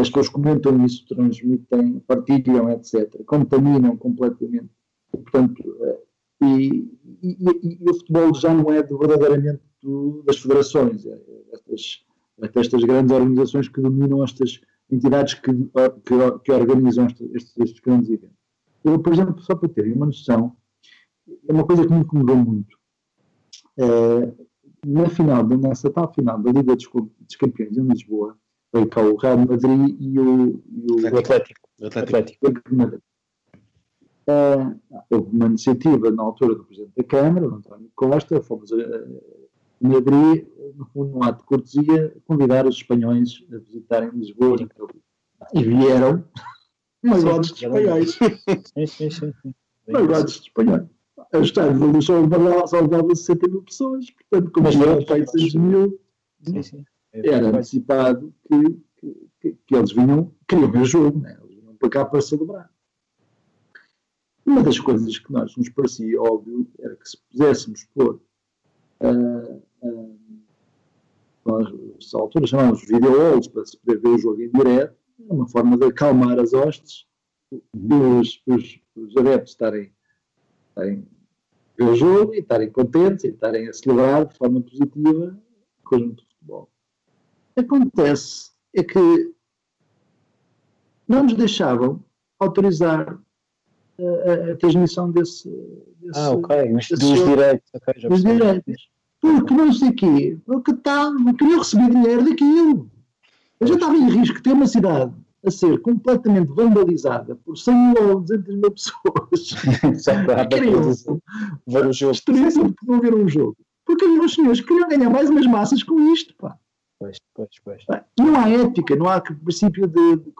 As pessoas comentam isso, transmitem, partilham, etc. Contaminam completamente. Portanto, e, e, e, o futebol já não é verdadeiramente do, das federações, é, estas, estas grandes organizações que dominam estas entidades que, que, que organizam estes, estes, grandes eventos. Eu, por exemplo, só para terem uma noção, é uma coisa que me incomodou muito. É, na final, da nossa tal final da Liga dos, dos Campeões em Lisboa, foi cá o Real Madrid e o, e o Atlético. Atlético. Atlético. Uh, houve uma iniciativa na altura do Presidente da Câmara, o António Costa, fomos a, a Madrid, no fundo, num ato de cortesia, convidar os espanhóis a visitarem Lisboa. E vieram magotes de espanhóis. Sim, sim, sim. Magotes de espanhóis. A estádio da Luz só levava só levava 60 mil pessoas, portanto, como Mas não, feito 6 mil, Sim, sim. É era antecipado que, que, que- eles vinham, queriam ver o jogo, né? eles vinham para cá para celebrar. Uma das coisas que nós nos parecia óbvio era que se pudéssemos pôr, ah, ah, nós, nessa altura chamávamos video halls para se poder ver o jogo em direto, era uma forma de acalmar as hostes, os, os, os adeptos estarem, estarem ver o jogo e estarem contentes e estarem a celebrar de forma positiva o conjunto de futebol. Acontece é que não nos deixavam autorizar a, a- a transmissão desse, desse Ah, ok. Mas dos jogo- direitos. ok, já dos direitos. Porque não sei o quê, porque tá, queria receber dinheiro daquilo. Eu já estava em risco de ter uma cidade a ser completamente vandalizada por 100 mil ou 200 mil pessoas Só para que queriam ver o jogo. porque não viram o jogo. Porque os senhores queriam ganhar mais umas massas com isto, pá. Pois, pois, pois. Não há ética, não há princípio de. de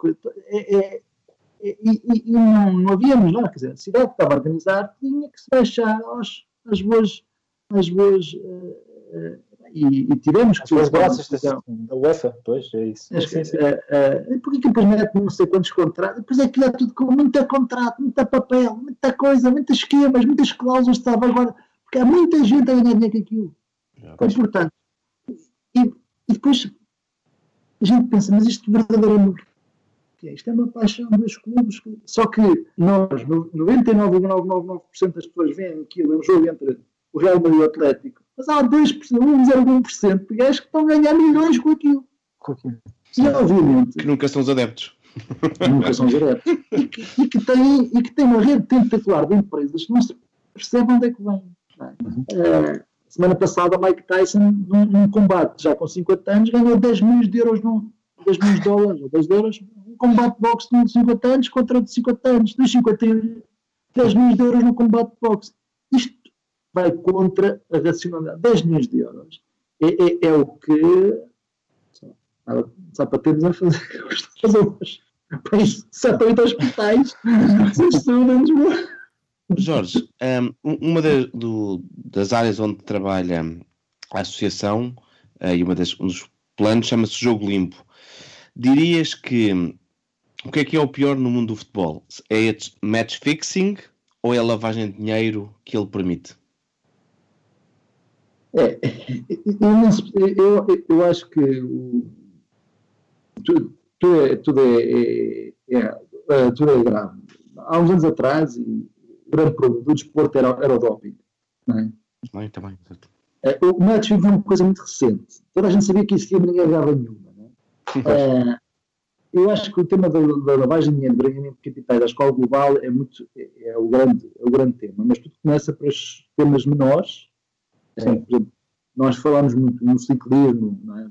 é, é- é- e, e- não, não havíamos lá, quer dizer, a cidade que estava a organizar tinha que se deixar aos, às boas. Às boas eh, eh, e, e tivemos que As graças decisão. da UEFA, pois, é isso. Acho Sim, que, sim. eh, eh, porque que depois mete não sei quantos contratos, depois aquilo é tudo com muito contrato, muita papel, muita coisa, muitos esquemas, muitas cláusulas de salvaguarda, porque há muita gente a ganhar dinheiro com aquilo. Pois. E, portanto, e, e depois a gente pensa, mas isto verdadeiramente é? isto é uma paixão dos clubes. Só que nós, no- 99,999% das pessoas veem aquilo, é um jogo entre o Real Madrid e o Atlético, mas há 2%, 1,01% de gajos que estão a ganhar milhões com aquilo. E obviamente Que nunca são os adeptos. nunca são diretos. E que, e que tem, e que tem uma rede tentacular de empresas que não se percebe onde é que vem. é? Eh, semana passada, Mike Tyson, num, num combate já com 50 anos, ganhou 10 milhões de euros, num, 10 milhões de dólares, ou 10 de euros, um combate de boxe de 50 anos contra outro de 50 anos, dos 51, 10 milhões de euros no combate de boxe. Isto vai contra a racionalidade. 10 milhões de euros é, é, é o que só, só para termos a fazer, umas, país, 7 ou 8 hospitais, estudam em. Jorge, um, uma da- do- das áreas onde trabalha a associação eh, e uma das, um dos planos chama-se Jogo Limpo. Dirias que o que é que é o pior no mundo do futebol? É match fixing ou é a lavagem de dinheiro que ele permite? É, eu, eu, acho que tudo, tudo, é, tudo, é, é, é, é, tudo é grave. Há uns anos atrás, e o grande problema do desporto era, era o doping. Não é? Também, também. exato. É, O fixing é uma coisa muito recente. Toda a gente sabia que existia, mas ninguém dava nenhuma. Não é? É, eu acho que o tema da, da lavagem de dinheiro, do branqueamento de capitais à escola global é, muito, é, é o grande, é o grande tema. Mas tudo começa para os temas menores. Exemplo, nós falamos muito no ciclismo, não é?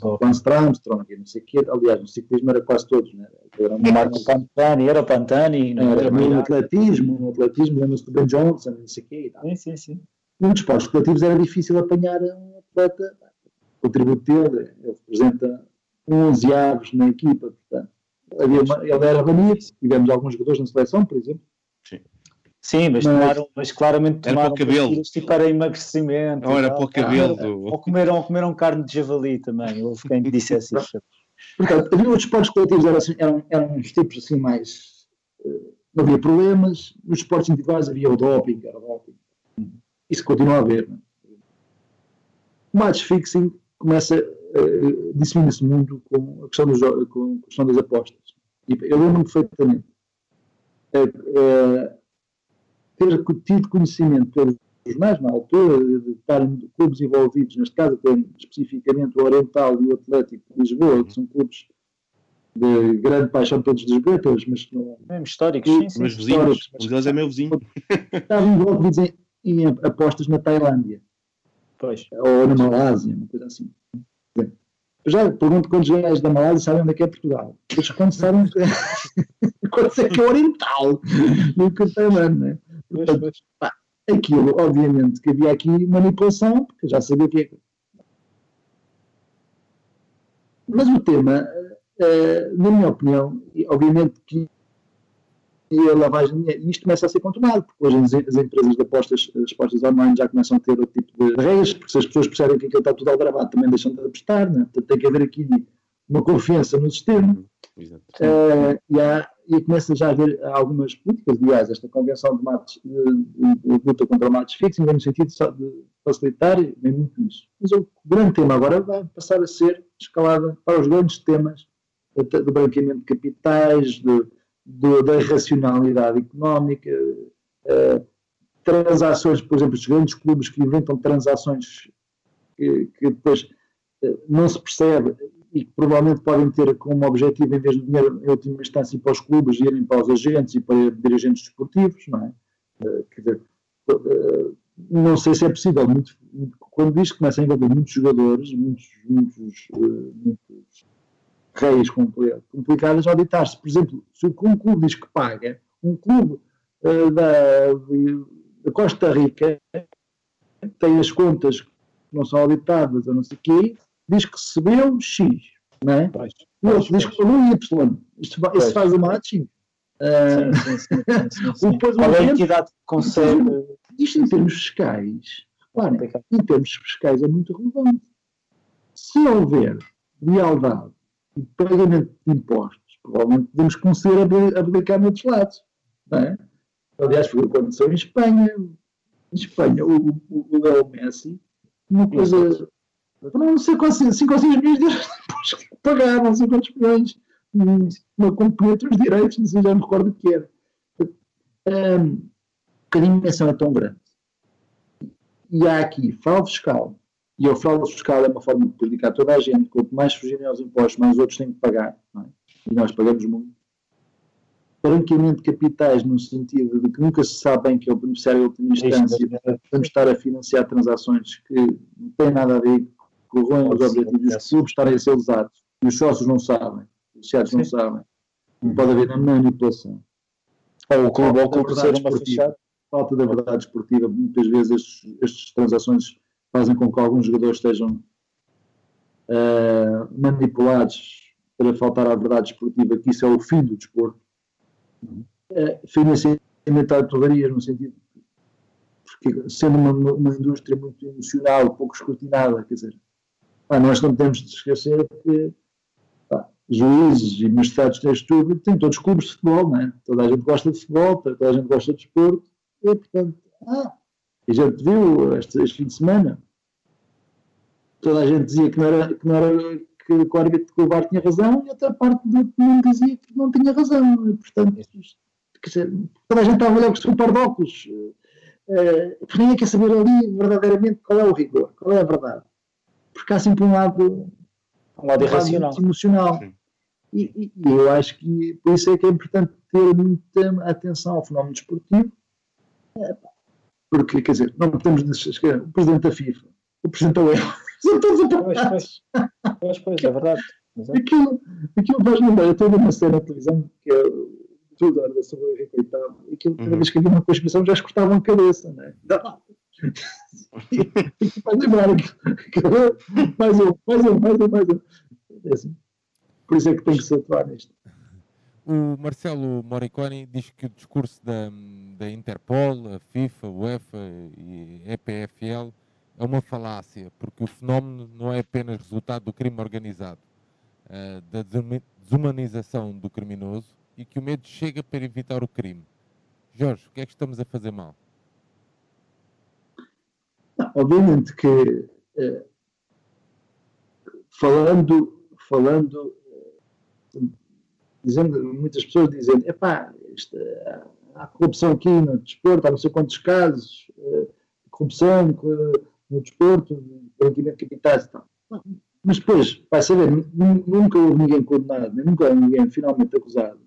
Porque Lance Armstrong e não sei o quê. Aliás, no ciclismo era quase todos. Não é? Era O Marco Pantani, era o Pantani, não era era no atletismo, no atletismo lembra-se do Ben Johnson, não sei o quê. E tal. Sim, sim, sim. Nos esportes coletivos era difícil apanhar um atleta. O contributo dele, ele representa 11 aves na equipa, portanto. Havia uma, ele era banido, tivemos alguns jogadores na seleção, por exemplo. Sim, mas, Mas- tomaram, mas claramente tomaram tipo para emagrecimento. E era para o cabelo Ah, Ou comeram, ou comeram carne de javali também. Houve quem dissesse isso. Portanto, havia outros esportes coletivos, eram, assim, eram, eram uns tipos assim mais. eh, não havia problemas. Nos esportes individuais havia o doping, era o doping. Isso continua a haver. Não é? O match fixing começa, uh, dissemina-se muito com a questão, dos, com a questão das apostas. E eu lembro-me perfeitamente. eh, eh, ter tido conhecimento pelos jornais, na altura, de, estarem clubes envolvidos, neste caso, até especificamente o Oriental e o Atlético de Lisboa, que são clubes de grande paixão pelos lisboetas, mas não Mesmo históricos, sim, sim. Meus vizinhos, um deles é meu vizinho. estavam envolvidos em, em apostas na Tailândia Pois. ou na Malásia, uma coisa assim. Já pergunto quantos gajos da Malásia sabem onde é que é Portugal. Eles quando sabem quantos é que é Oriental, nunca Tailândia, não é? Pois, pois. pá, aquilo, obviamente, que havia aqui manipulação, porque eu já sabia o que é. Mas o tema, eh, na minha opinião, e obviamente que a lavagem de dinheiro. E isto começa a ser controlado, porque hoje as, as empresas de apostas, as apostas online já começam a ter outro tipo de regras, porque se as pessoas percebem que aquilo está tudo aldrabado, também deixam de apostar, né? portanto tem que haver aqui uma confiança no sistema. Exato. Uh, e, há, e começa já a haver algumas políticas, aliás, esta convenção de, matos, de, de, de luta contra o matos fixing, no sentido de facilitar, é muito isso. Mas o grande tema agora vai passar a ser escalada para os grandes temas do branqueamento de capitais, de, da racionalidade económica, uh, transações, por exemplo, os grandes clubes que inventam transações que, que depois uh, não se percebe e que provavelmente podem ter como objetivo, em vez de dinheiro, em última instância, para os clubes, irem para os agentes e para dirigentes desportivos, não é? Uh, quer dizer, uh, não sei se é possível, muito, quando diz que começa a envolver muitos jogadores, muitos, muitos, uh, muitos reis complicadas, auditar-se. Por exemplo, se um clube diz que paga, um clube da, da Costa Rica tem as contas que não são auditadas, ou não sei o quê, diz que recebeu X, não é? Pois, o outro diz que pagou Y. Isto, isso faz uma matching. Uh, sim, sim, sim, Depois, Qual é a entidade que consegue. Isto em termos fiscais, reparem, em termos fiscais é muito relevante. Se houver lealdade e pagamento de impostos, provavelmente podemos começar a aplicar noutros lados. Não é? Aliás, foi o que aconteceu em Espanha. Em Espanha, o, o, o Messi, uma coisa não sei quantos, 5 ou 6 milhões de euros depois que pagaram, não sei quantos milhões, uma companhia dos direitos, não sei, já me recordo o que era. Um, a dimensão é tão grande. E há aqui fraude fiscal, e a fraude fiscal é uma forma de prejudicar toda a gente, quanto mais fugirem aos impostos, mais os outros têm que pagar, é? e nós pagamos muito. Branqueamento de capitais, no sentido de que nunca se sabe bem que é o beneficiário de última instância, vamos estar a financiar transações que não têm nada a ver corroem os objetivos dos clubes estarem a ser usados. E os sócios não sabem, os associados não sabem. Não pode haver manipulação. Ou o clube, ou o clube ser. Falta da verdade esportiva. Muitas vezes estes, estas transações fazem com que alguns jogadores estejam uh, manipulados para faltar à verdade esportiva, que isso é o fim do desporto. Uh, financiamento à torrarias, no sentido porque sendo uma, uma indústria muito emocional, pouco escrutinada, quer dizer, ah, nós não temos de esquecer que pá, juízes e magistrados deste tudo têm todos clubes de futebol, não é? Toda a gente gosta de futebol, toda a gente gosta de desporto, e portanto, ah, a gente viu este, este fim de semana, toda a gente dizia que não era, que, não era, que o árbitro que o VAR tinha razão, e outra parte do mundo dizia que não tinha razão, e, portanto, dizer, toda a gente estava a olhar com o par de óculos, uh, ninguém quer saber ali verdadeiramente qual é o rigor, qual é a verdade porque há sempre um lado, um lado irracional. emocional. E, e, eu acho que por isso é que é importante ter muita atenção ao fenómeno desportivo, é, porque, quer dizer, não podemos esquecer o presidente da FIFA, o presidente da UEFA, são todos apoiados. Pois, pois, é verdade. Aquilo, aquilo faz lembrar, ver uma cena na televisão que é tudo era sobre o Henrique VIII, e aquilo, cada uhum. vez que havia uma conspiração já escutavam a cabeça, não é? Lembrar mais um, mais um, mais um, mais um. É assim. Por isso é que tem que se atuar nisto. O Marcelo Moriconi diz que o discurso da, da Interpol, a FIFA, a UEFA e a EPFL é uma falácia, porque o fenómeno não é apenas resultado do crime organizado, uh, da desumanização do criminoso e que o medo chega para evitar o crime. Jorge, o que é que estamos a fazer mal? Obviamente que eh, falando, falando, eh, dizendo, muitas pessoas dizem, epá, isto, há corrupção aqui no desporto, há não sei quantos casos, eh, corrupção no desporto, branqueamento de capitais e tal. Mas depois, vai saber, nunca houve ninguém condenado, nunca houve ninguém finalmente acusado.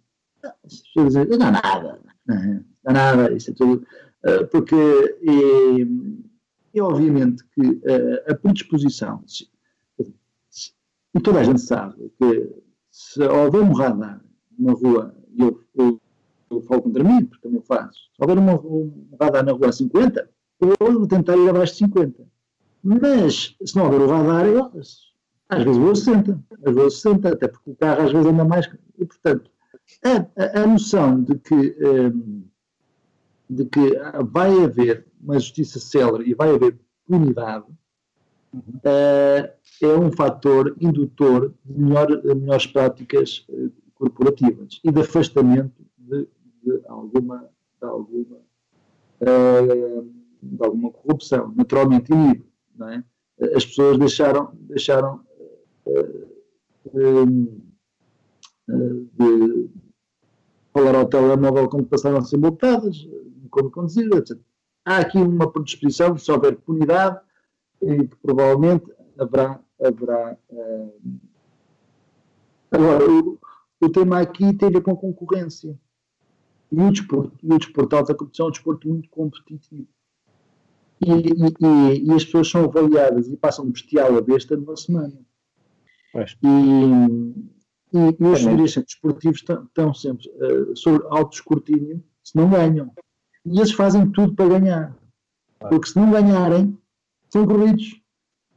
As pessoas dizem, não há nada, não há nada, isso é tudo. Porque e, e obviamente que uh, a predisposição, se, se, e toda a gente sabe que se houver um radar na rua, e eu, eu, eu, falo contra mim, porque também faço, se houver uma, um radar na rua a 50, eu vou tentar ir abaixo de 50. Mas se não houver o radar, eu, às vezes vou a 60, às vezes vou a 60, até porque o carro às vezes anda mais. E portanto, a, a, a noção de que, um, de que vai haver uma justiça célere e vai haver punidade uh, é um fator indutor de melhor, melhores práticas uh, corporativas e de afastamento de, de alguma, de alguma, uh, de alguma corrupção, naturalmente inibe, não é? As pessoas deixaram, deixaram de falar ao telemóvel quando passaram a ser multadas, como conduzir, etc. Há aqui uma predisposição, se houver punidade, e que provavelmente haverá. haverá uh... Agora, o, o, tema aqui tem a ver com concorrência. E o desporto, e o desporto alta competição é um desporto muito competitivo. E, e, e, as pessoas são avaliadas e passam de bestial a besta numa semana. Pois. E, e, e os dirigentes desportivos estão, sempre uh, sobre alto escrutínio se não ganham. E eles fazem tudo para ganhar. Porque se não ganharem, são corridos.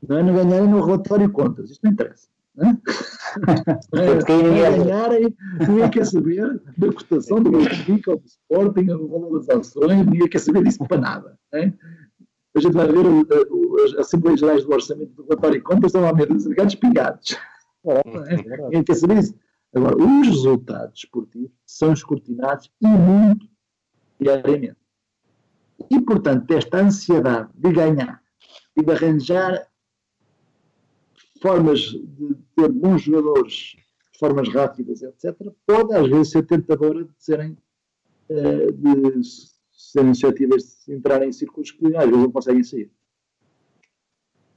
Não, é? não ganharem no relatório contas. Isto não interessa. Não é? Se ganharem, ninguém quer saber da cotação do Benfica do Sporting do valor das ações, ninguém quer saber disso para nada. É? A gente vai ver as Assembleias Gerais do Orçamento do Relatório de Contas, estão lá meio de pingados. É? Ninguém quer saber isso. Agora, os resultados esportivos são escrutinados e muito diariamente. E, portanto, esta ansiedade de ganhar e de arranjar formas de ter bons jogadores, formas rápidas, etc., pode às vezes ser tentadora de serem, uh, de serem iniciativas de entrarem em círculos que às vezes não conseguem sair.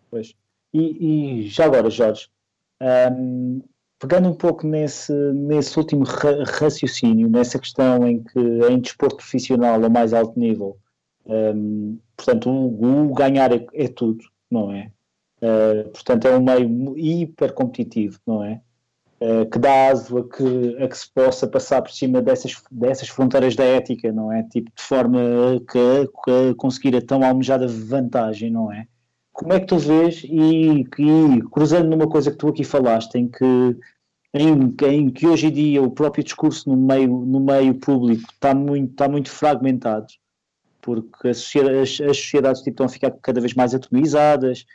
Pois. E, e já agora, Jorge, um, pegando um pouco nesse, nesse último raciocínio, nessa questão em que em desporto profissional ao mais alto nível, um, portanto, o, o ganhar é, é, tudo, não é? Uh, portanto, é um meio hiper competitivo, não é? Uh, que dá aso a que, a que se possa passar por cima dessas, dessas fronteiras da ética, não é? Tipo, de forma a, que, a conseguir a tão almejada vantagem, não é? Como é que tu vês e, e, cruzando numa coisa que tu aqui falaste, em que, em, em, que hoje em dia o próprio discurso no meio, no meio público está muito, está muito fragmentado, porque as, sociedades, as sociedades tipo, estão a ficar cada vez mais atomizadas.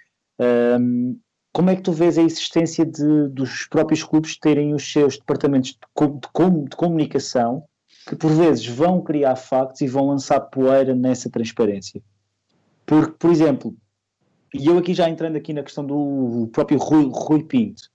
Um, como é que tu vês a existência de, dos próprios clubes terem os seus departamentos de, de, de comunicação que por vezes vão criar factos e vão lançar poeira nessa transparência? Porque, por exemplo, e eu aqui já entrando aqui na questão do próprio Rui, Rui Pinto,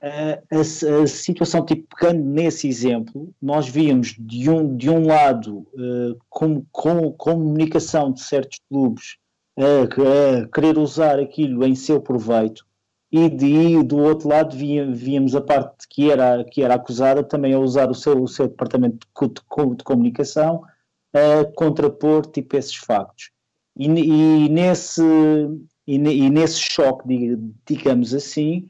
a, a, a, situação, tipo, pegando nesse exemplo, nós víamos de um, de um lado uh, com, com, comunicação de certos clubes a, querer usar aquilo em seu proveito e de, do outro lado víamos a parte que era, que era acusada também a usar o seu, o seu departamento de, de, de comunicação a contrapor tipo esses factos. E, e, nesse, e, e nesse choque, digamos assim,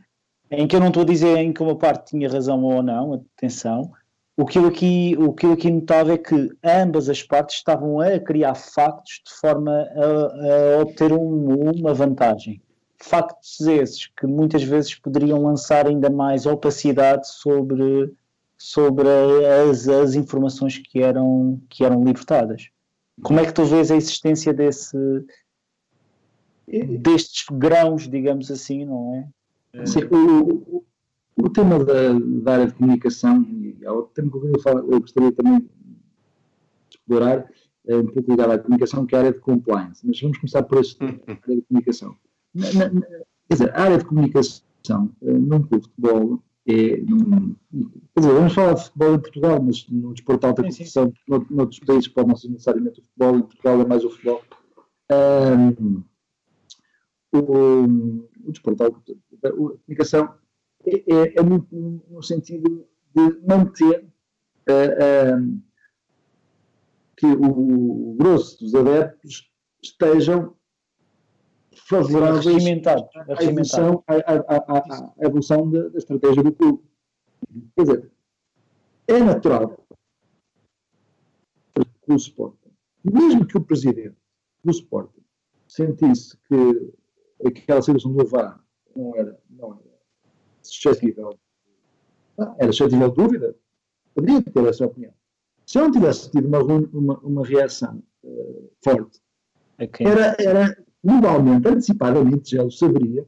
em que eu não estou a dizer em que uma parte tinha razão ou não, atenção, o que eu aqui, o que eu aqui notava é que ambas as partes estavam a criar factos de forma a, a obter um, uma vantagem. Factos esses que muitas vezes poderiam lançar ainda mais opacidade sobre, sobre as, as informações que eram, que eram libertadas. Como é que tu vês a existência desse, destes grãos, digamos assim, não é? Sim, o, o, tema da, da, área de comunicação, e há outro tema que eu, falar, eu gostaria também de explorar, é um pouco ligado à comunicação, que é a área de compliance. Mas vamos começar por este, a área de comunicação. Na, na, quer dizer, a área de comunicação eh, num clube de futebol é. Num, quer dizer, vamos falar de futebol em Portugal, mas no desporto de alta competição, noutros países pode não ser necessariamente o futebol, em Portugal é mais o futebol. Um, o, o desporto, a comunicação é, é, é, muito no sentido de manter uh, uh, que o grosso dos adeptos estejam favoráveis à evolução, à, à, à, à evolução da, da, estratégia do clube. Quer dizer, é natural que o Sporting, mesmo que o presidente do Sporting sentisse que aquela situação do VAR não era, não era suscetível, era suscetível de dúvida, poderia ter essa opinião. Se eu não tivesse tido uma, uma, uma reação uh, forte, okay. era, era globalmente, antecipadamente, já o saberia,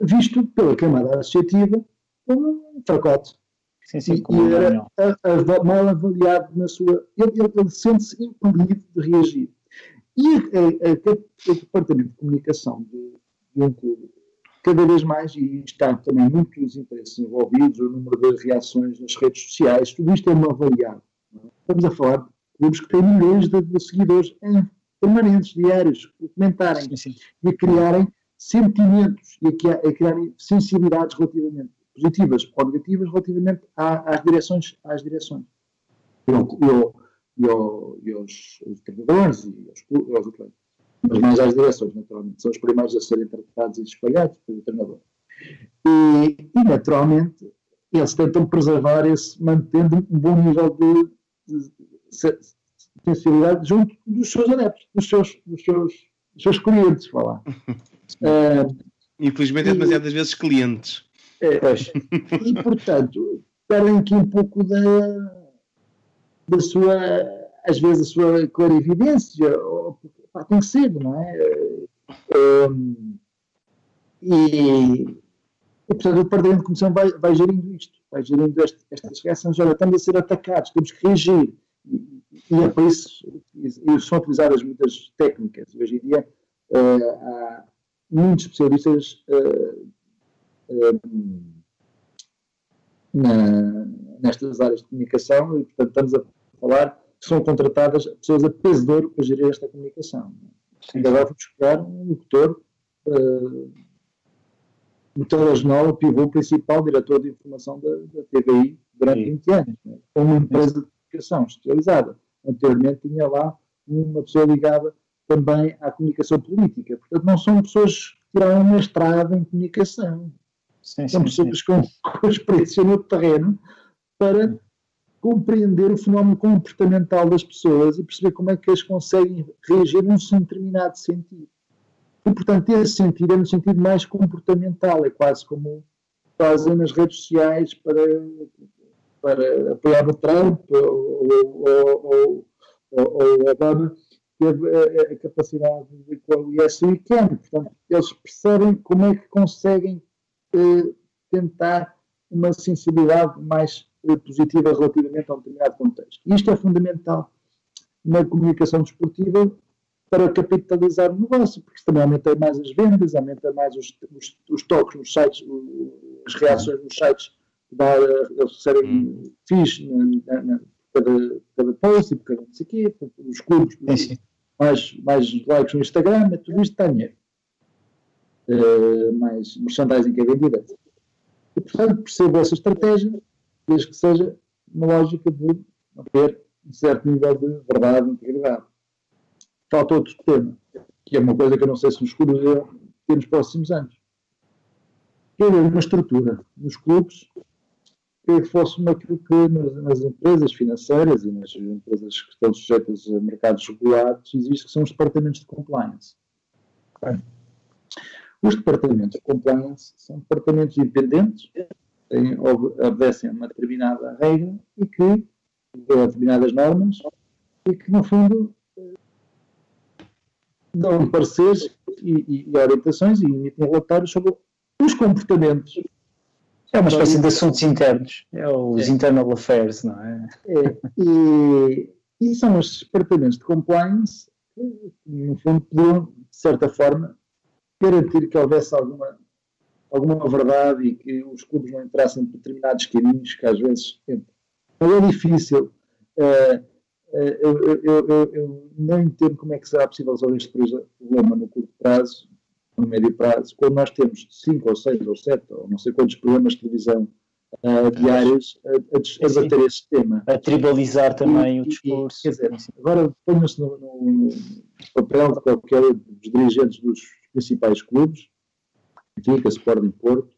visto pela camada associativa como um fracote. Sim, sim, e era a, a, mal avaliado na sua. Ele, ele, ele sente-se impedido de reagir. E o departamento de comunicação de, de um clube, cada vez mais, e está também muitos interesses envolvidos, o número de reações nas redes sociais, tudo isto é mal avaliado. Estamos a falar de clubes que têm milhões de, de seguidores em, permanentes, diários, a comentarem sim, sim. e a criarem sentimentos e a, a criarem sensibilidades relativamente positivas ou negativas relativamente às direções. Às direções. Eu, eu, eu, e aos, aos treinadores e aos, aos atletas. Mas mais às direções, naturalmente. São os primeiros a serem tratados e espalhados pelo treinador. E, e, naturalmente, eles tentam preservar esse, mantendo um bom nível de, de, de sensibilidade junto dos seus adeptos, dos seus, dos seus, dos seus clientes, falar. uh, Infelizmente é demasiadas vezes clientes. É, e, portanto, perdem aqui um pouco da, da sua, às vezes, a sua clarividência, ou, pá, tem que ser, não é? Um, e, e, portanto, o Departamento de Comissão vai, vai gerindo isto, vai gerindo este, estas reações. Olha, estamos a ser atacados, temos que reagir. E, e é para isso e são utilizadas muitas técnicas. Hoje em dia uh, há muitos especialistas uh, uh, na, nestas áreas de comunicação e, portanto, estamos a falar que são contratadas pessoas a peso de ouro para gerir esta comunicação. Ainda agora vamos criar um locutor, uh, o telejornal, o pivô principal, diretor de informação da, da TVI durante Sim. 20 anos, né? com uma empresa de comunicação especializada. Anteriormente tinha lá uma pessoa ligada também à comunicação política. Portanto, não são pessoas que tiraram uma estrada em comunicação. Sim, são sim, pessoas sim. Com, com experiência no terreno para compreender o fenómeno comportamental das pessoas e perceber como é que eles conseguem reagir num determinado sentido. E, portanto, esse sentido é no sentido mais comportamental, é quase como fazem nas redes sociais para, para apoiar o Trump ou, ou, o Obama, teve a, a, capacidade de o IS Weekend. Portanto, eles percebem como é que conseguem eh, tentar uma sensibilidade mais positiva relativamente a um determinado contexto. Isto é fundamental na comunicação desportiva para capitalizar o negócio, porque isso também aumenta mais as vendas, aumenta mais os, os, os toques nos sites, as reações nos sites, dá, eles recebem hum. FIIs na, na, cada, cada post e por cada não sei o quê, os clubes, mais, mais likes no Instagram, tudo isto está dinheiro. Uh, mais merchandising que é vendida. E, portanto, percebo essa estratégia, desde que seja uma lógica de ter um certo nível de verdade e integridade. Falta outro tema, que é uma coisa que eu não sei se nos clubes ter nos próximos anos. Que é uma estrutura nos clubes que fosse uma aquilo que nas, nas, empresas financeiras e nas empresas que estão sujeitas a mercados regulados existe, que são os departamentos de compliance. Os departamentos de compliance são departamentos independentes, têm, obedecem a uma determinada regra e que, a determinadas normas, e que, no fundo, dão pareceres e, e, orientações e emitem relatórios sobre os comportamentos. É uma espécie de assuntos internos, é os é. internal affairs, não é? é e, e, são os departamentos de compliance que, no fundo, podiam, de certa forma, garantir que houvesse alguma, alguma verdade e que os clubes não entrassem por determinados caminhos que às vezes entram. É difícil. Uh, uh, eu, eu, eu, eu, não entendo como é que será possível resolver este problema no curto prazo, no médio prazo, quando nós temos 5 ou 6 ou 7 ou não sei quantos programas de televisão uh, diários a, a, a debater este tema. A tribalizar também e, o discurso. E, quer dizer, agora ponham-se no, no, no, papel de qualquer dos dirigentes dos principais clubes, Benfica, Sporting Porto,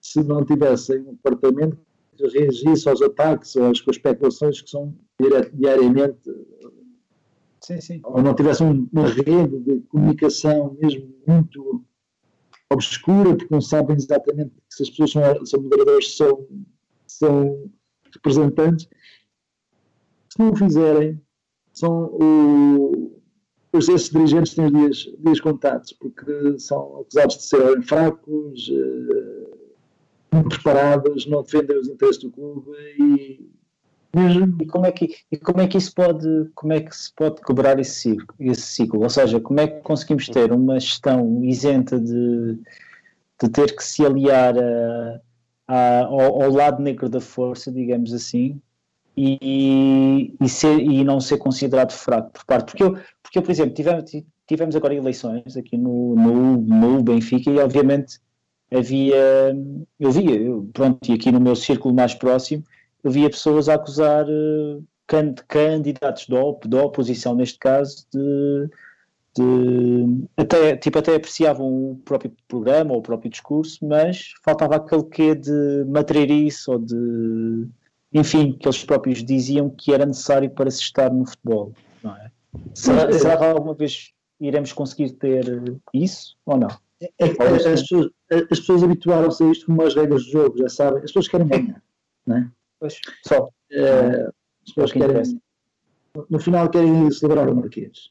se não tivessem um departamento que reagisse aos ataques ou às especulações que são diariamente sim, sim. ou não tivessem uma rede de comunicação mesmo muito obscura, porque não sabem exatamente se as pessoas são, são moderadoras, são, são representantes, se não o fizerem, são o, os esses dirigentes têm os dias, dias contados, porque são acusados de serem fracos, uh, não preparados, não defendem os interesses do clube e e como é que e como é que isso pode como é que se pode cobrar esse ciclo, esse ciclo? Ou seja, como é que conseguimos ter uma gestão isenta de, de ter que se aliar a, a, ao, ao, lado negro da força, digamos assim, e, e, ser, e não ser considerado fraco por parte. Porque eu, porque eu por exemplo tivemos, tivemos agora eleições aqui no, no, no Benfica e obviamente havia eu via pronto e aqui no meu círculo mais próximo eu via pessoas a acusar uh, candidatos da, op, da oposição, neste caso, de, de, até, tipo, até apreciavam o próprio programa ou o próprio discurso, mas faltava aquele quê de matreirice ou de enfim, que eles próprios diziam que era necessário para se estar no futebol, não é? Será, será que alguma vez iremos conseguir ter isso ou não? É, é, as, pessoas, as pessoas habituaram-se a isto como as regras do jogo, já sabem, as pessoas querem ganhar, não é? Pois, só. É, as pessoas querem, no final querem celebrar o Marquês.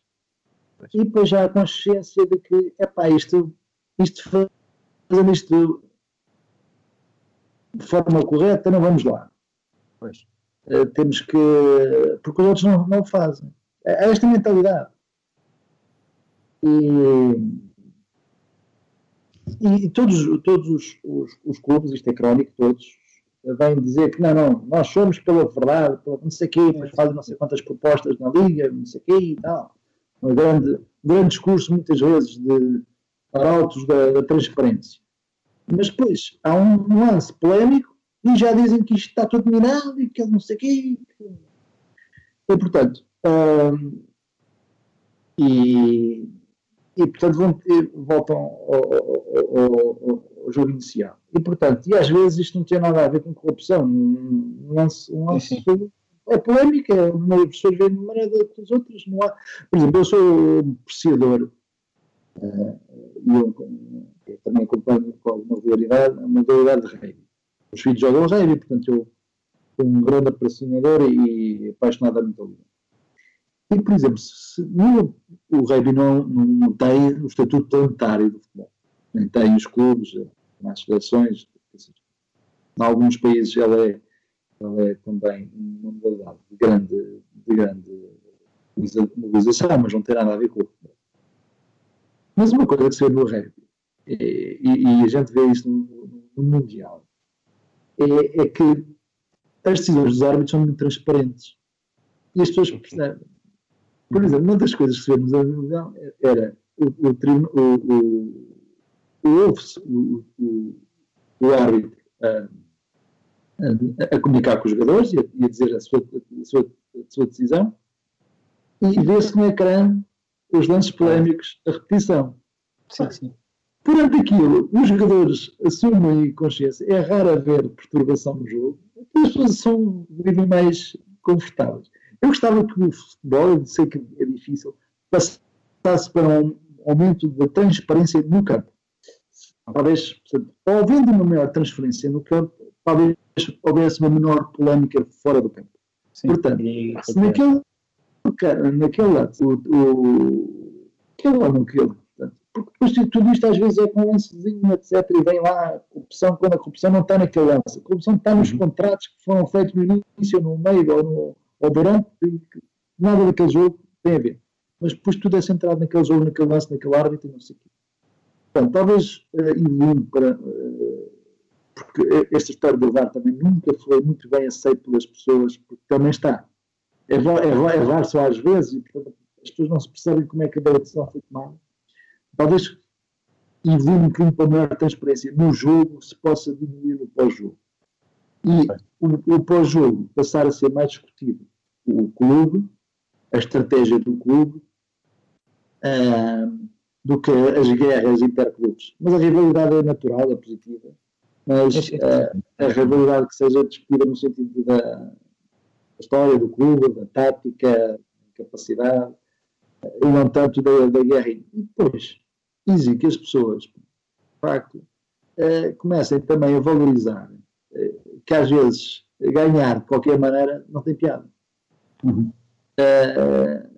Pois. E depois já a consciência de que, epá, isto, isto fazendo isto de forma correta, não vamos lá. Pois. Uh, temos que. Porque os outros não, não o fazem. É, é esta mentalidade. E, e, todos, todos os, os, os, clubes, isto é crónico, todos, vêm dizer que não, não, nós somos pela verdade, pela não sei o quê, depois fazem não sei quantas propostas na Liga, não sei o quê e tal. Um grande, grande discurso, muitas vezes, de arautos da, da transparência. Mas depois há um nuance polémico e já dizem que isto está tudo minado e que não sei o quê. E, portanto, hum, e, e portanto vão, voltam ao, ao, ao, ao, jogo inicial. E portanto, e às vezes isto não tem nada a ver com corrupção, um lance, um lance é polémica, as pessoas veem de maneira das outras, não há. Por exemplo, eu sou apreciador, uh, e eu, eu, também acompanho com alguma regularidade, uma modalidade de rei. Os filhos jogam rei, portanto eu sou um grande apreciador e, e apaixonado da modalidade. E, por exemplo, se, no, o rugby não, não, tem o estatuto planetário do futebol, nem tem os clubes, as seleções. Em alguns países ela é, ela é também uma modalidade de grande, de grande mobilização, mas não tem nada a ver com o futebol. Mas uma coisa que se vê no rugby, e, e, a gente vê isso no, no Mundial, é, é, que as decisões dos árbitros são muito transparentes. E as pessoas percebem por exemplo, uma das coisas que vê no Mundial era o, o, o, o, o, o árbitro a, a, a, comunicar com os jogadores e a, e a dizer a sua, a sua, sua decisão e vê-se no ecrã os lances polémicos, a repetição. Sim, sim. Perante aquilo, os jogadores assumem consciência, é raro haver perturbação no jogo, as pessoas são vivem mais confortáveis. Eu gostava que o futebol, eu sei que é difícil, passasse para um aumento da transparência no campo. Talvez, portanto, havendo uma maior transferência no campo, talvez houvesse uma menor polémica fora do campo. Sim, portanto, e, se naquele, naquele lado, o, o, aquele lado, portanto, porque depois tudo isto às vezes é com um lancezinho, etc. E vem lá a corrupção, quando a corrupção não está naquele lance. A corrupção está nos uhum. contratos que foram feitos no início, no meio ou no, ou durante, nada daquele jogo tem a ver. Mas depois tudo é centrado naquele jogo, naquele lance, naquele árbitro e não sei o quê. Portanto, talvez uh, evoluindo para. Uh, porque esta história do VAR também nunca foi muito bem aceito pelas pessoas, porque também está. É, VAR, é, é VAR só às vezes, e portanto as pessoas não se percebem como é que a decisão foi tomada. Talvez evoluindo um bocadinho para maior transparência no jogo, se possa diminuir no pós-jogo. E o, o pós-jogo passar a ser mais discutido o clube, a estratégia do clube, uh, do que as guerras interclubes. Mas a rivalidade é natural, é positiva, mas uh, a rivalidade que seja discutida no sentido da história do clube, da tática, da capacidade, e não tanto da, da guerra. E depois, exige que as pessoas, de facto, uh, comecem também a valorizar uh, que às vezes ganhar de qualquer maneira não tem piada. Uhum. Uh,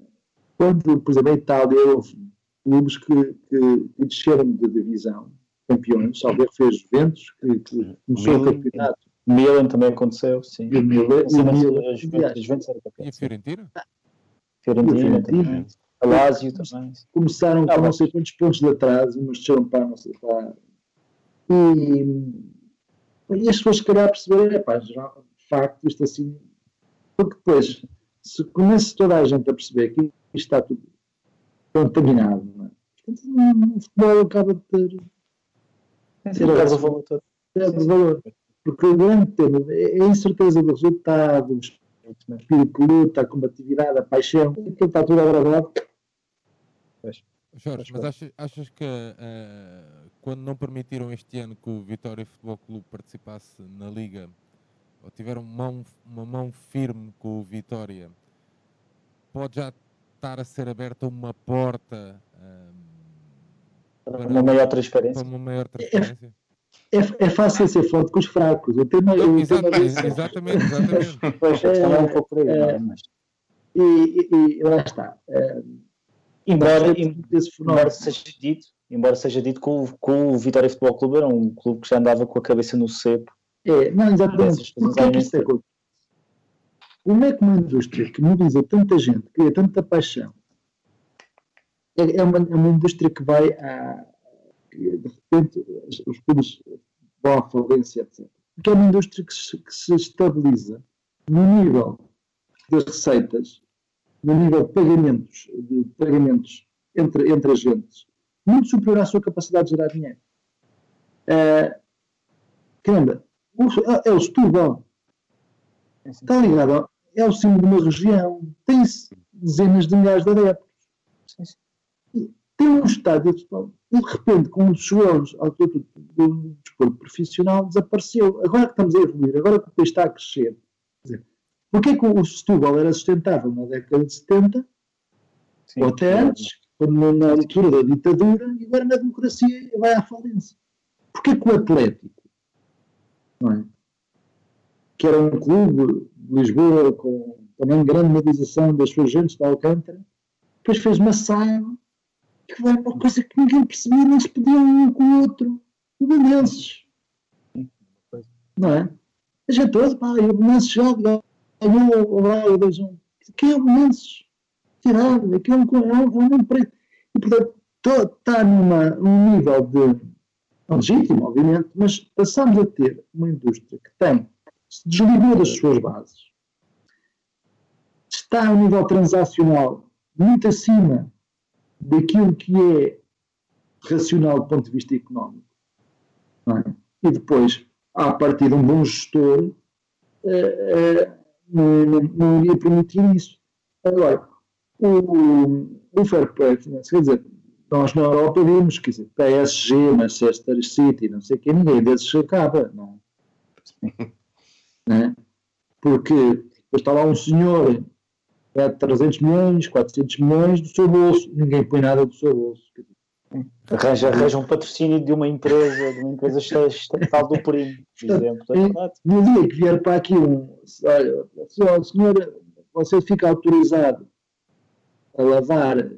quando, por exemplo, em Itália houve clubes que, que, que desceram de divisão, campeões, Salver fez Juventus, que, que começou o campeonato. Milan também aconteceu, sim. E o Milan, e o Milan, Juventus era campeão. E a Fiorentina? Fiorentina, também. A Lazio também. Começaram ah, com não sei quantos pontos de atraso, mas desceram para não sei para. E, e as pessoas, se calhar, perceberam, é pá, já, de facto, isto assim. Porque depois, se começa toda a gente a perceber que isto está tudo contaminado, não é? Portanto, o futebol acaba de ter. Ter o valor todo. Perde valor. Porque o grande tema é a incerteza do resultado, o espírito de luta, a combatividade, a paixão, aquilo está tudo Jorge, mas achas, achas que uh, quando não permitiram este ano que o Vitória Futebol Clube participasse na Liga, ou tiveram mão, uma mão firme com o Vitória, pode já estar a ser aberta uma porta um, para uma maior transparência? Para uma maior transparência? É, é, fácil ser forte com os fracos. O tema, o exatamente, tema exatamente, exatamente. Pois, é, é um pouco aí, é, mas... e, e, e, lá está. É, embora, embora, seja dito, embora seja dito que o, que o Vitória Futebol Clube era um clube que já andava com a cabeça no cepo. É, não, exatamente. Porque é que é Como é que uma indústria que mobiliza tanta gente, cria tanta paixão, é, é, uma, é uma indústria que vai a. de repente os clubes vão à falência, etc. Porque é uma indústria que se, que se estabiliza no nível das receitas, no nível de pagamentos, de pagamentos entre, entre agentes, muito superior à sua capacidade de gerar dinheiro. Uh, caramba, é o Setúbal. Está ligado? É o símbolo de uma região. Tem dezenas de milhares de adeptos. Tem um estádio de futebol. E de repente, com jogos ao todo do desporto profissional, desapareceu. Agora que estamos a evoluir, agora que o país está a crescer. Porquê que o Setúbal era sustentável na década de 70? Sim, ou até antes, quando na altura da ditadura, e agora na democracia vai à falência. Porquê que o Atlético é? que era um clube de Lisboa com também grande mobilização das suas gentes da Alcântara, depois fez uma saga que foi uma coisa que ninguém percebia, nem se pediam um com o outro. O Belenenses. Não é? A gente toda, pá, o Belenenses já ganhou o Braga 2-1. Quem é o Belenenses? Tirado, aquele é um, é um preto. E portanto, está num nível de legítimo, obviamente, mas passamos a ter uma indústria que tem, se desligou das suas bases, está a um nível transacional muito acima daquilo que é racional do ponto de vista económico. É? E depois, a partir de um bom gestor, uh, uh, não, não, iria permitir isso. Agora, o, o fair play, quer dizer, nós na Europa vimos, quer dizer, PSG, Manchester City, não sei o que, ninguém desses acaba, não. né? Porque depois está lá um senhor é 300 milhões, 400 milhões do seu bolso, ninguém põe nada do seu bolso. Arranja, arranja um patrocínio de uma empresa, de uma empresa estatal do primo, por exemplo. No dia que vier para aqui um, olha, senhor, você fica autorizado a lavar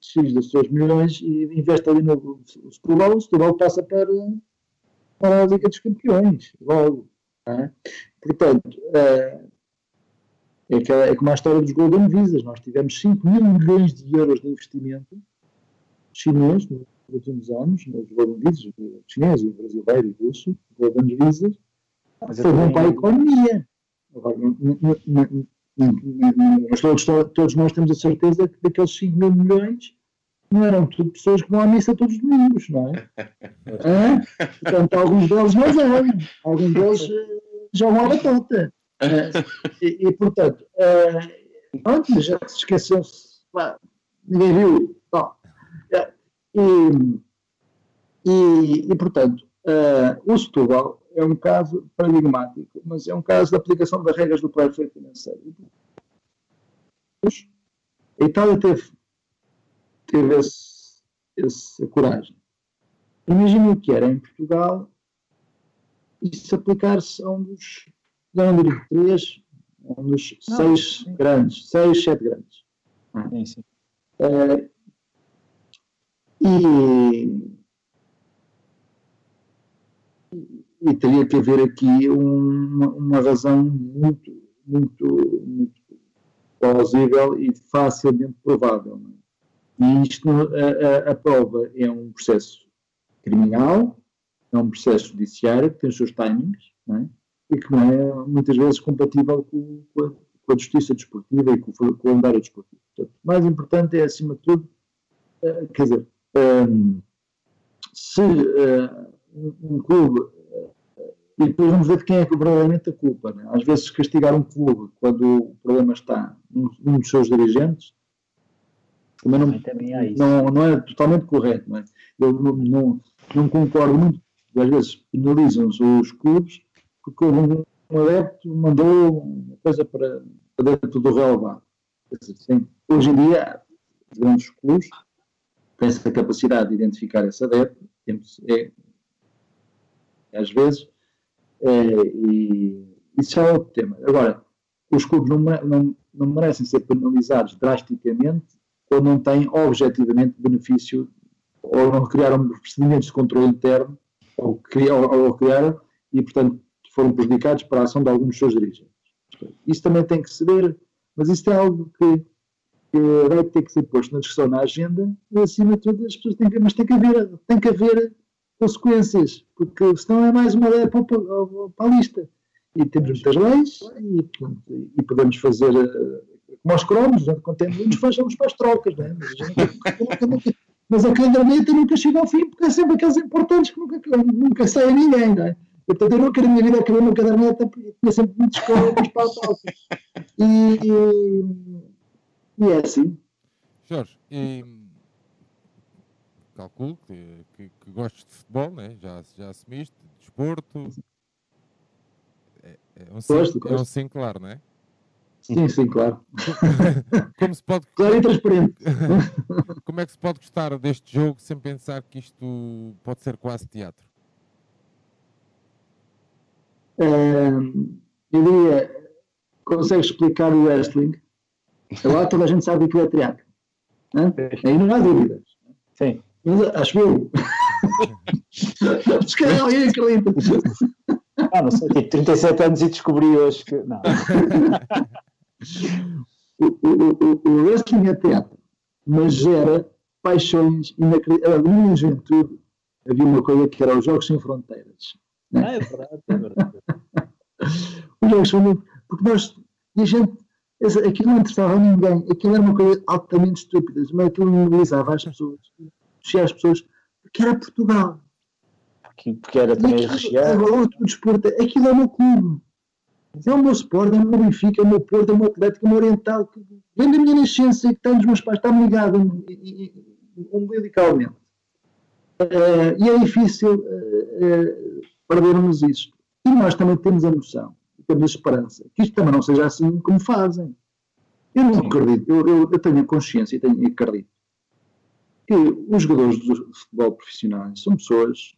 X dos seus milhões e investe ali no Setúbal, o Setúbal passa para, para a Liga dos Campeões, logo. É? Portanto, é, é, aquela, é como a história dos Golden Visas. Nós tivemos 5 mil milhões de euros de investimento chinês nos últimos anos, nos Golden Visas, chineses, brasileiro e russo, Golden Visas, foi bom para a economia. Agora, mas todos, todos nós temos a certeza que daqueles 5 mil milhões não eram tudo pessoas que vão à missa todos os domingos, não é? é? Portanto, alguns deles não vão, alguns deles eh, jogam à batota. É? E, e, portanto, é, mas já se esqueceu-se, ninguém viu. Bom, e, e, e, portanto, é, o Setúbal é um caso paradigmático, mas é um caso de aplicação das regras do plano financeiro. A Itália teve teve esse, essa coragem. Imaginem o que era em Portugal isso aplicar-se a um dos não digo três, um dos Não, seis sim. grandes, seis, sete grandes. Sim, sim. Eh, e, e teria que haver aqui um- uma, uma razão muito, muito, muito plausível e facilmente provável. é? E isto, a, a- a prova é um processo criminal, é um processo judiciário que tem os seus timings, é? e que não é muitas vezes compatível com, com a, com a justiça desportiva e com, o fa- com o calendário desportivo. Portanto, o mais importante é, acima de tudo, eh, quer dizer, ehm, se eh, um, clube, eh, e depois vamos ver de quem é que verdadeiramente a culpa. Né? Às vezes castigar um clube quando o problema está num, num dos seus dirigentes também não, Também não, não é totalmente correto. Não é? Eu não, não, não concordo muito, às vezes penalizam-se os clubes porque um, um adepto mandou uma coisa para, para dentro do relevado. Quer dizer, sim, Hoje em dia, grandes clubes têm essa capacidade de identificar esse adepto, temos- é, às vezes, é, e isso é outro tema. Agora, os clubes não, não, não merecem ser penalizados drasticamente ou não têm objetivamente benefício, ou não criaram procedimentos de controle interno, ou, cri- ou- criaram, e portanto foram prejudicados para a ação de alguns dos seus dirigentes. Isso também tem que se ver, mas isso é algo que, que vai ter que ser posto na discussão na agenda, e acima de tudo as pessoas têm que, mas tem que haver, tem que haver consequências, porque senão é mais uma lei para, para, para a lista. E temos muitas leis e, e podemos fazer eh, como aos cromos, onde contemos, fazemos para as trocas, não é? mas, a nunca- mas a caderneta nunca chega ao fim, porque é sempre aqueles importantes que nunca, nunca sai a ninguém, não é? Eu, portanto, eu nunca na minha vida acabei uma caderneta porque tinha sempre muitos cromos para a troca. E, e, e é assim. Jorge, e, calculo que, que, que gostes de futebol, né? já, já assumiste, de desporto. É, é um sim, Gosto, é um gosto. sim claro, não é? Sim, sim, claro. Como, se pode, Claro e transparente. como é que se pode gostar deste jogo sem pensar que isto pode ser quase teatro? Ahm, eu diria, consegues explicar o wrestling? Lá toda a gente sabe que é teatro. Hã? Aí não há dúvidas. Sim. Mas acho eu. Se calhar alguém acredita. Ah, não sei, tipo 37 anos e descobri hoje que. Não. O, o, o, o wrestling é teatro, mas gera paixões inacreditáveis. Na minha juventude havia uma coisa que era os Jogos Sem Fronteiras. Ah, é verdade, é verdade. Os Jogos Sem Fronteiras. Porque nós, e a gente, aquilo não interessava a ninguém, aquilo era uma coisa altamente estúpida, mas aquilo mobilizava as pessoas, puxava as pessoas, porque era Portugal. Porque, porque era também aquilo, recheado. agora, o desporto, aquilo é o meu clube. É o meu Sport, é o meu Benfica, é o meu Porto, é o meu Atlético, é o meu Oriental. que Vem da minha nascença e que está dos meus pais, está-me ligado umbilicalmente. Eh, e é difícil eh, eh, perdermos isto. E nós também temos a noção, temos esperança, que isto também não seja assim como fazem. Eu não acredito, eu, eu- eu tenho consciência e tenho, acredito que os jogadores de futebol profissionais são pessoas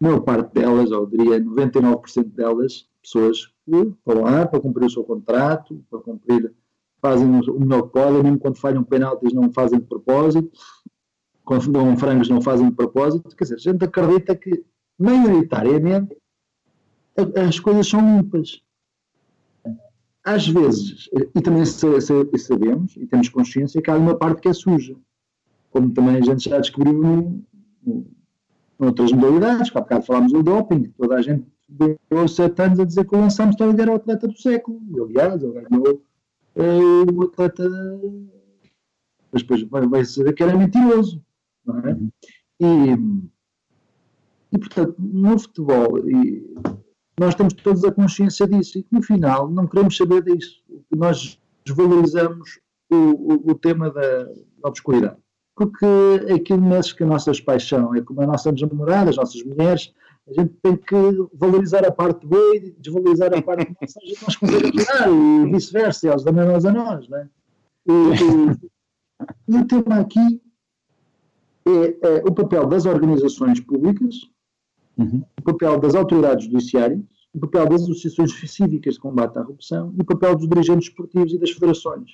a maior parte delas, ou diria 99% delas, pessoas que estão lá para cumprir o seu contrato, para cumprir, fazem o melhor que podem, mesmo quando falham penaltis não fazem de propósito, quando dão frangos não fazem de propósito, quer dizer, a gente acredita que, maioritariamente, as coisas são limpas. Às vezes, e também sa- sa- sabemos, e temos consciência, que há uma parte que é suja, como também a gente já descobriu no- noutras modalidades, que há bocado falámos do doping, toda a gente deu sete anos a dizer que o Lance Armstrong era o atleta do século, e, aliás, ele ganhou eh, o atleta, mas depois vai, vai saber que era mentiroso, não é? E, e, portanto, no futebol, e nós temos todos a consciência disso, e que no final não queremos saber disso, nós desvalorizamos o, o, o tema da, da obscuridade porque aquilo mexe com as nossas paixões, é como a nossa namorada, as nossas mulheres, a gente tem que valorizar a parte boa e desvalorizar a parte que nós, nós conseguimos e vice-versa, eles a nós a nós, é? E, e- e o tema aqui é, é o papel das organizações públicas, Uhum. o papel das autoridades judiciárias, o papel das associações cívicas de combate à corrupção e o papel dos dirigentes esportivos e das federações.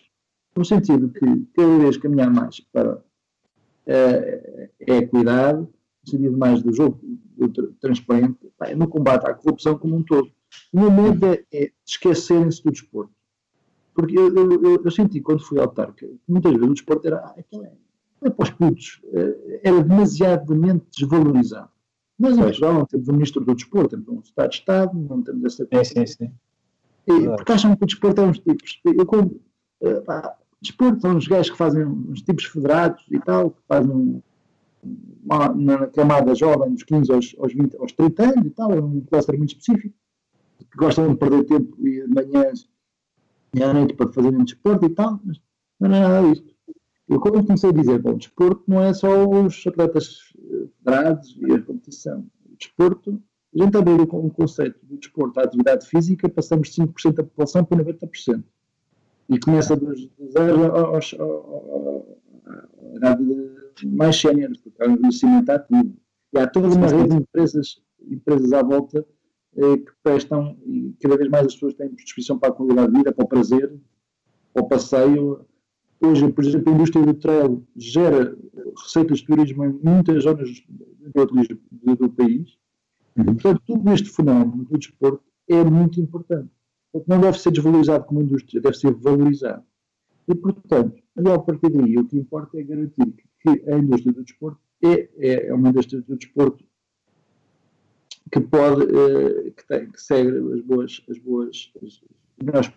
No sentido que cada vez caminhar mais para uh, a equidade, no sentido mais do jogo do transparente, no combate à corrupção como um todo. O medo é, é esquecerem-se do desporto. Porque eu, eu, eu, senti quando fui autarca, muitas vezes o desporto era, ah, é, é para os putos, eh, era demasiadamente desvalorizado. Mas em Portugal não temos um ministro do desporto, temos um Estado de Estado, não temos essa coisa. Sim, sim, sim. E, porque acham que o desporto é uns tipos. Eu, quando, uh, pá, desporto são os gajos que fazem uns tipos federados e tal, que fazem uma, na camada jovem, dos 15 aos, aos, 20, aos 30 anos e tal, é um cluster muito específico, que gostam de perder tempo e de manhãs e à noite para fazerem desporto e tal, mas não é nada disto. Eu, como comecei a dizer, bom, o desporto não é só os atletas eh, federados e a competição. O desporto, a gente abrir um conceito do desporto, a atividade física, passamos de 5% da população para 90%. E começa dos, dos aos, à idade mais sénior, porque há um envelhecimento ativo. E há toda uma rede de empresas, empresas à volta eh, que prestam, e cada vez mais as pessoas têm disposição para a qualidade de vida, para o prazer, para o passeio, Hoje, por exemplo, a indústria do trail gera receitas de turismo em muitas zonas do, do país. Uhum. Portanto, tudo este fenómeno do desporto é muito importante. Não deve ser desvalorizado como indústria, deve ser valorizado. E, portanto, a partir daí, o que importa é garantir que a indústria do desporto é, é, é uma indústria do desporto que pode, eh, que, tem, que segue as boas, as boas, as melhores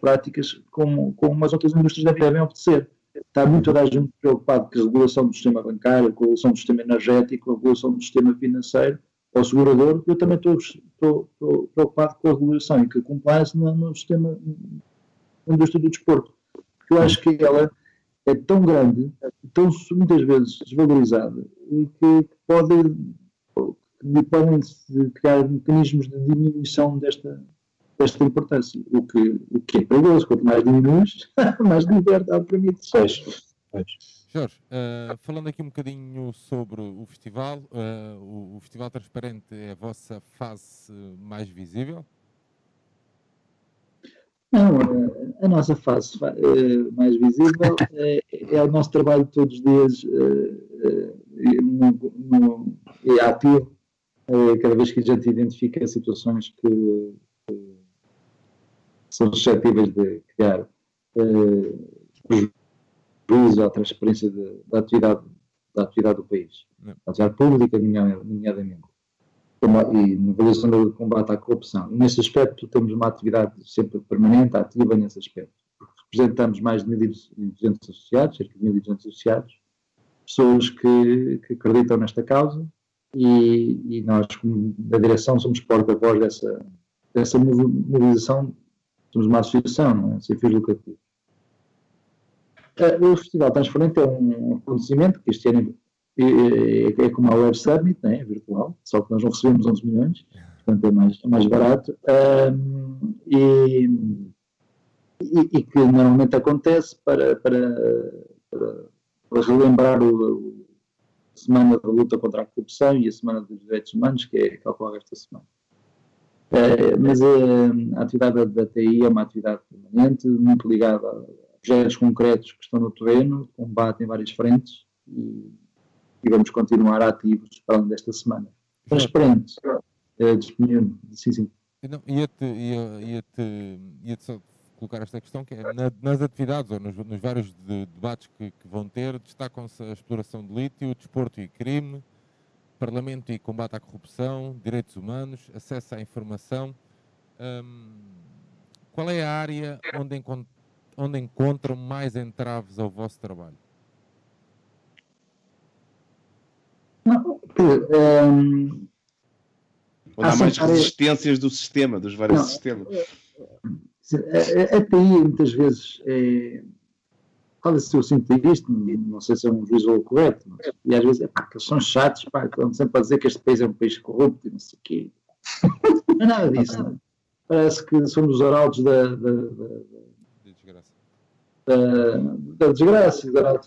práticas como, como as outras indústrias devem obedecer. Está muito toda a gente preocupado com a regulação do sistema bancário, com a regulação do sistema energético, a regulação do sistema financeiro, ou segurador. Eu também estou, estou, estou preocupado com a regulação e com a compliance no, no sistema da indústria do desporto. Porque eu acho que ela é tão grande, tão muitas vezes desvalorizada, e que pode, podem criar mecanismos de diminuição desta, desta importância. O que, o que é perigoso, quanto mais diminuis, mais liberdade permite. Pois, Jorge, uh, falando aqui um bocadinho sobre o festival, uh, o, o, Festival Transparente é a vossa fase mais visível? Não, a, a nossa fase uh, mais visível é, é, o nosso trabalho todos os dias no, no, é ativo, cada vez que a gente identifica situações que são suscetíveis de criar uh, prejuízo à transparência de, da, atividade, da atividade do país, da atividade pública, nomeadamente. E na avaliação do combate à corrupção. E nesse aspecto temos uma atividade sempre permanente, ativa nesse aspecto. Representamos mais de 1.200 associados, cerca de 1.200 associados, pessoas que, que acreditam nesta causa e, e nós, como da direção, somos porta-voz dessa, dessa mobilização somos uma associação, não é? sem fins lucrativos. O Festival Transparente é um acontecimento que este ano é, é, é como a Web Summit, é? virtual, só que nós não recebemos 11 milhões, portanto é mais, é mais barato. Um, e, e, e, que normalmente acontece para, para, para, para relembrar o, a Semana da Luta contra a Corrupção e a Semana dos Direitos Humanos, que, é, que ocorre esta semana. É, mas a, a atividade da, TI é uma atividade permanente, muito ligada a projetos concretos que estão no terreno, combate em várias frentes e, e vamos continuar ativos para além desta semana. Transparente, é, disponível, sim, sim. Ia-te ia, ia -te, ia -te só colocar esta questão, que é na, nas atividades ou nos, nos vários de, debates que, que, vão ter, destacam-se a exploração de lítio, desporto e crime, Parlamento e combate à corrupção, direitos humanos, acesso à informação. Um, qual é a área onde, encont onde encontram mais entraves ao vosso trabalho? Não, um, onde há mais resistências do sistema, dos vários não, sistemas. A, a, a TI muitas vezes é, Olha, se eu sinto isto, não sei se é um visual correto, mas, e às vezes, é pá, que eles são chatos, pá, estão sempre a dizer que este país é um país corrupto e não sei o quê. Não é nada disso, não. É? Parece que somos os arautos da, da, da, da desgraça. Da, da desgraça, da,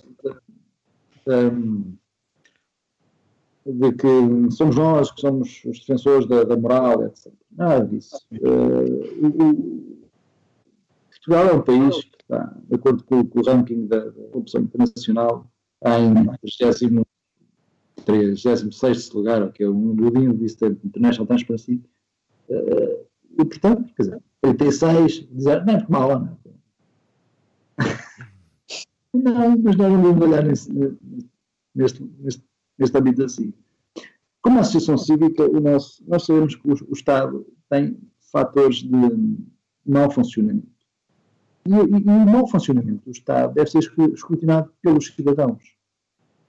de que somos nós que somos os defensores da, da moral, etc. Nada disso. Uh, o, Portugal é um país que está, de acordo com, com o ranking da, da opção internacional, em 36 lugar, que é um Leading List International Transparency, uh, e portanto, quer dizer, 36, dizer, não é porque mal, não. não, mas nós não vamos olhar nesse, neste, neste, neste âmbito assim. Como associação cívica, o nosso, nós sabemos que o, o Estado tem fatores de mau funcionamento. E, e, e, o mau funcionamento do Estado deve ser escrutinado pelos cidadãos.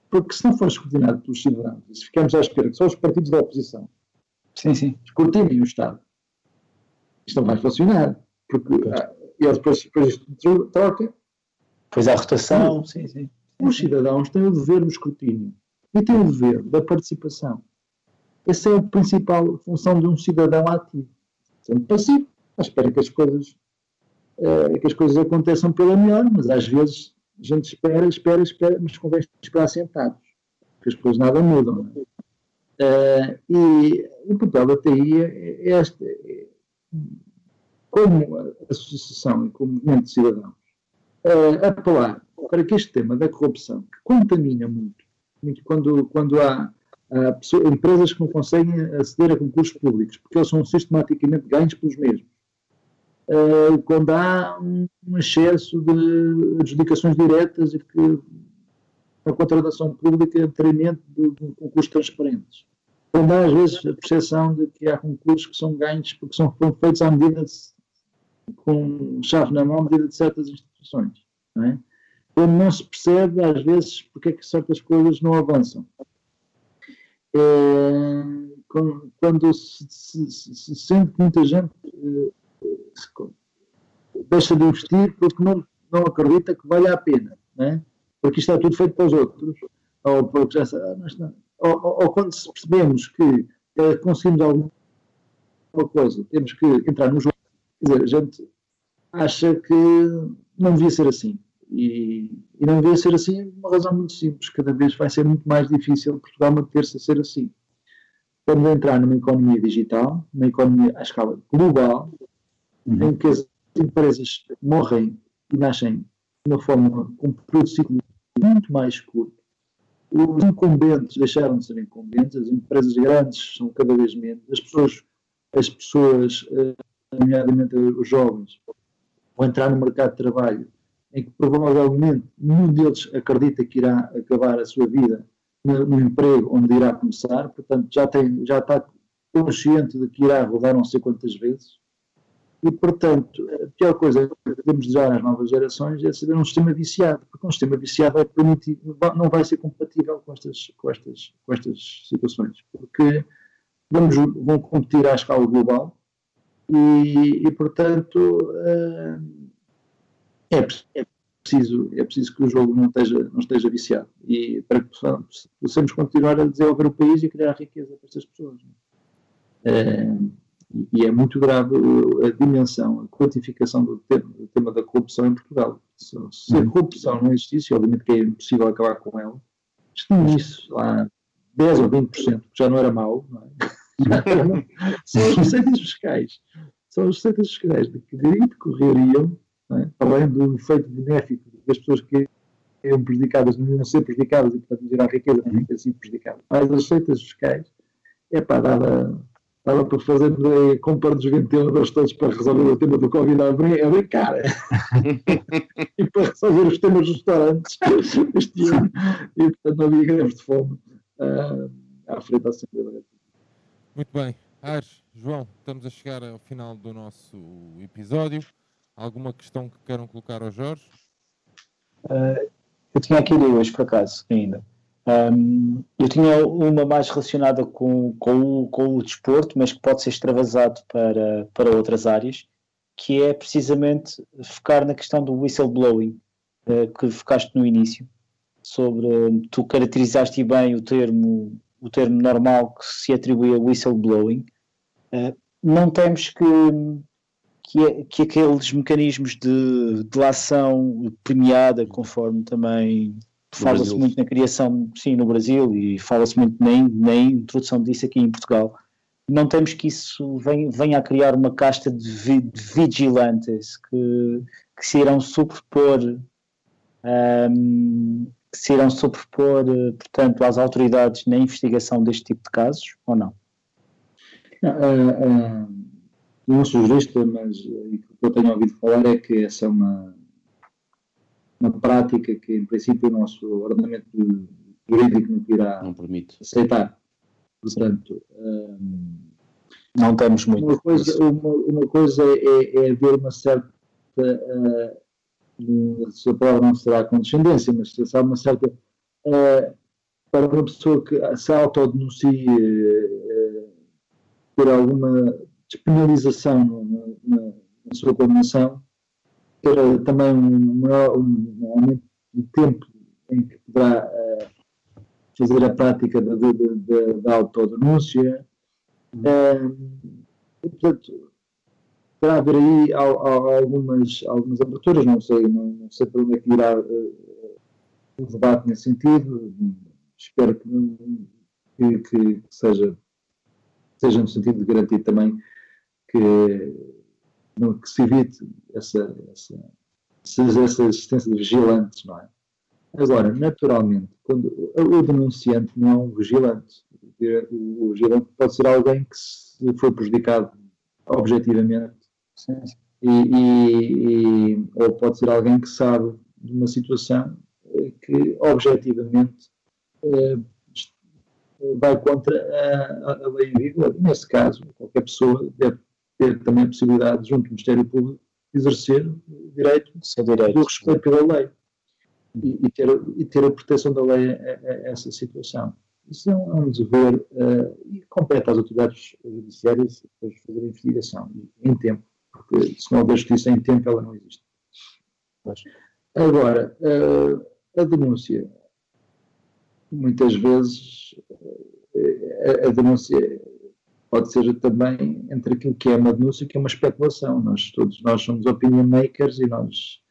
Porque se não for escrutinado pelos cidadãos, e se ficarmos à espera que só os partidos da oposição sim, sim. escrutinem o Estado, isto não vai funcionar. Porque ah, e depois, depois isto troca. Pois há rotação. Sim, sim. Os cidadãos têm o dever do escrutínio e têm o dever da participação. Essa é a principal função de um cidadão ativo. Sendo passivo, à espera que as coisas, eh, que as coisas aconteçam pela melhor, mas às vezes a gente espera, espera, espera, mas convém esperar sentados, porque as coisas nada mudam. É? e o papel da TI é, é este. É, como associação e como movimento de cidadãos, uh, apelar para que este tema da corrupção, que contamina muito, muito quando, quando há, empresas que não conseguem aceder a concursos públicos, porque eles são sistematicamente ganhos pelos mesmos, uh, quando há um, um excesso de adjudicações diretas e que a contratação pública detrimento de, de concursos transparentes. Quando há, às vezes, a percepção de que há concursos que são ganhos porque são feitos à medida de, com chave na mão à medida de certas instituições. Não é? Quando não se percebe, às vezes, porque é que certas coisas não avançam. É, quando se, se, se, sente que muita gente é, deixa de investir porque não, não acredita que vale a pena, não é? porque isto está tudo feito para os outros, ou, já, ah, ou, ou, quando percebemos que é, conseguimos alguma coisa, temos que entrar no jogo Quer dizer, a gente acha que não devia ser assim. E, e não devia ser assim por uma razão muito simples. Cada vez vai ser muito mais difícil Portugal manter-se a ser assim. Vamos entrar numa economia digital, numa economia à escala global, uhum. em que as empresas morrem e nascem de uma forma com um período de ciclo muito mais curto. Os incumbentes deixaram de ser incumbentes, as empresas grandes são cada vez menos, as pessoas, as pessoas uh, nomeadamente os jovens, vão entrar no mercado de trabalho em que provavelmente nenhum deles acredita que irá acabar a sua vida no, no emprego onde irá começar, portanto já, tem, já está consciente de que irá rodar não sei quantas vezes. E, portanto, a pior coisa que podemos desejar às novas gerações é saber um sistema viciado, porque um sistema viciado não vai ser compatível com estas, com estas, com estas situações, porque vamos, vão competir à escala global, e, e portanto, eh, é, é, preciso, é preciso que o jogo não esteja, não esteja viciado e para que possamos, possamos continuar a desenvolver o país e criar riqueza para estas pessoas. É, e é muito grave a dimensão, a quantificação do tema, do tema da corrupção em Portugal. Se, se a uhum. corrupção não existisse, obviamente que é impossível acabar com ela, extinguisse lá 10 ou 20%, que já não era mau, não é? são as receitas fiscais. São as receitas fiscais de que decorreriam, é? além do efeito benéfico das pessoas que eram prejudicadas, não iam ser prejudicadas e, portanto, gerar riqueza, não ter sido prejudicadas. Mas as receitas fiscais, é pá, dava, dava para fazer a compra dos ventiladores todos para resolver o tema do Covid a cara. e para resolver os temas dos restaurantes este ano. E, portanto, não havia greves de fome uh, à frente da Assembleia muito bem. Ares, João, estamos a chegar ao final do nosso episódio. Alguma questão que queiram colocar ao Jorge? Uh, eu tinha aqui duas, por acaso, ainda. Um, eu tinha uma mais relacionada com, com, o, com o desporto, mas que pode ser extravasado para, para outras áreas, que é precisamente focar na questão do whistleblowing, uh, que focaste no início, sobre, tu caracterizaste bem o termo o termo normal que se atribui a whistleblowing, uh, não temos que, que, que, aqueles mecanismos de delação premiada, conforme também fala-se muito na criação, sim, no Brasil, e fala-se muito na, na introdução disso aqui em Portugal. Não temos que isso venha, venha a criar uma casta de, vi, de vigilantes que, que se irão superpor um, que se irão sobrepor, portanto, às autoridades na investigação deste tipo de casos, ou não? Não, uh, uh, não sou jurista, mas o que eu tenho ouvido falar é que essa é uma, uma prática que, em princípio, o nosso ordenamento jurídico não irá não permite. aceitar. Portanto, um, não temos muito. Uma coisa, uma, uma coisa é, é haver uma certa. Uh, a sua palavra não será condescendência, mas se há uma certa. Uh, para uma pessoa que se autodenuncie uh, por alguma despenalização na, na, na sua condenação, ter também um maior um aumento de tempo em que poderá uh, fazer a prática da, da, da, da autodenúncia. Uh, e, portanto, terá haver aí algumas, algumas aberturas, não sei, não, não sei para onde é que irá uh, o debate nesse sentido. Espero que, que, que, seja, seja no sentido de garantir também que, não, que se evite essa, essa, essa existência de vigilantes, não é? Agora, naturalmente, quando o denunciante não é um vigilante, o vigilante pode ser alguém que se foi prejudicado objetivamente e, e, e, ou pode ser alguém que sabe de uma situação eh, que objetivamente eh, vai contra a, a, lei em vigor. Nesse caso, qualquer pessoa deve ter também a possibilidade, junto do Ministério Público, de exercer o direito, direito do respeito pela lei e, e, ter, e ter a proteção da lei a, a, a essa situação. Isso é um, é um dever uh, e compete às autoridades judiciárias depois fazer a investigação em tempo porque se não houver justiça em tempo, ela não existe. Agora, a denúncia, muitas vezes, a denúncia pode ser também entre aquilo que é uma denúncia e que é uma especulação. Nós todos nós somos opinion makers e nós.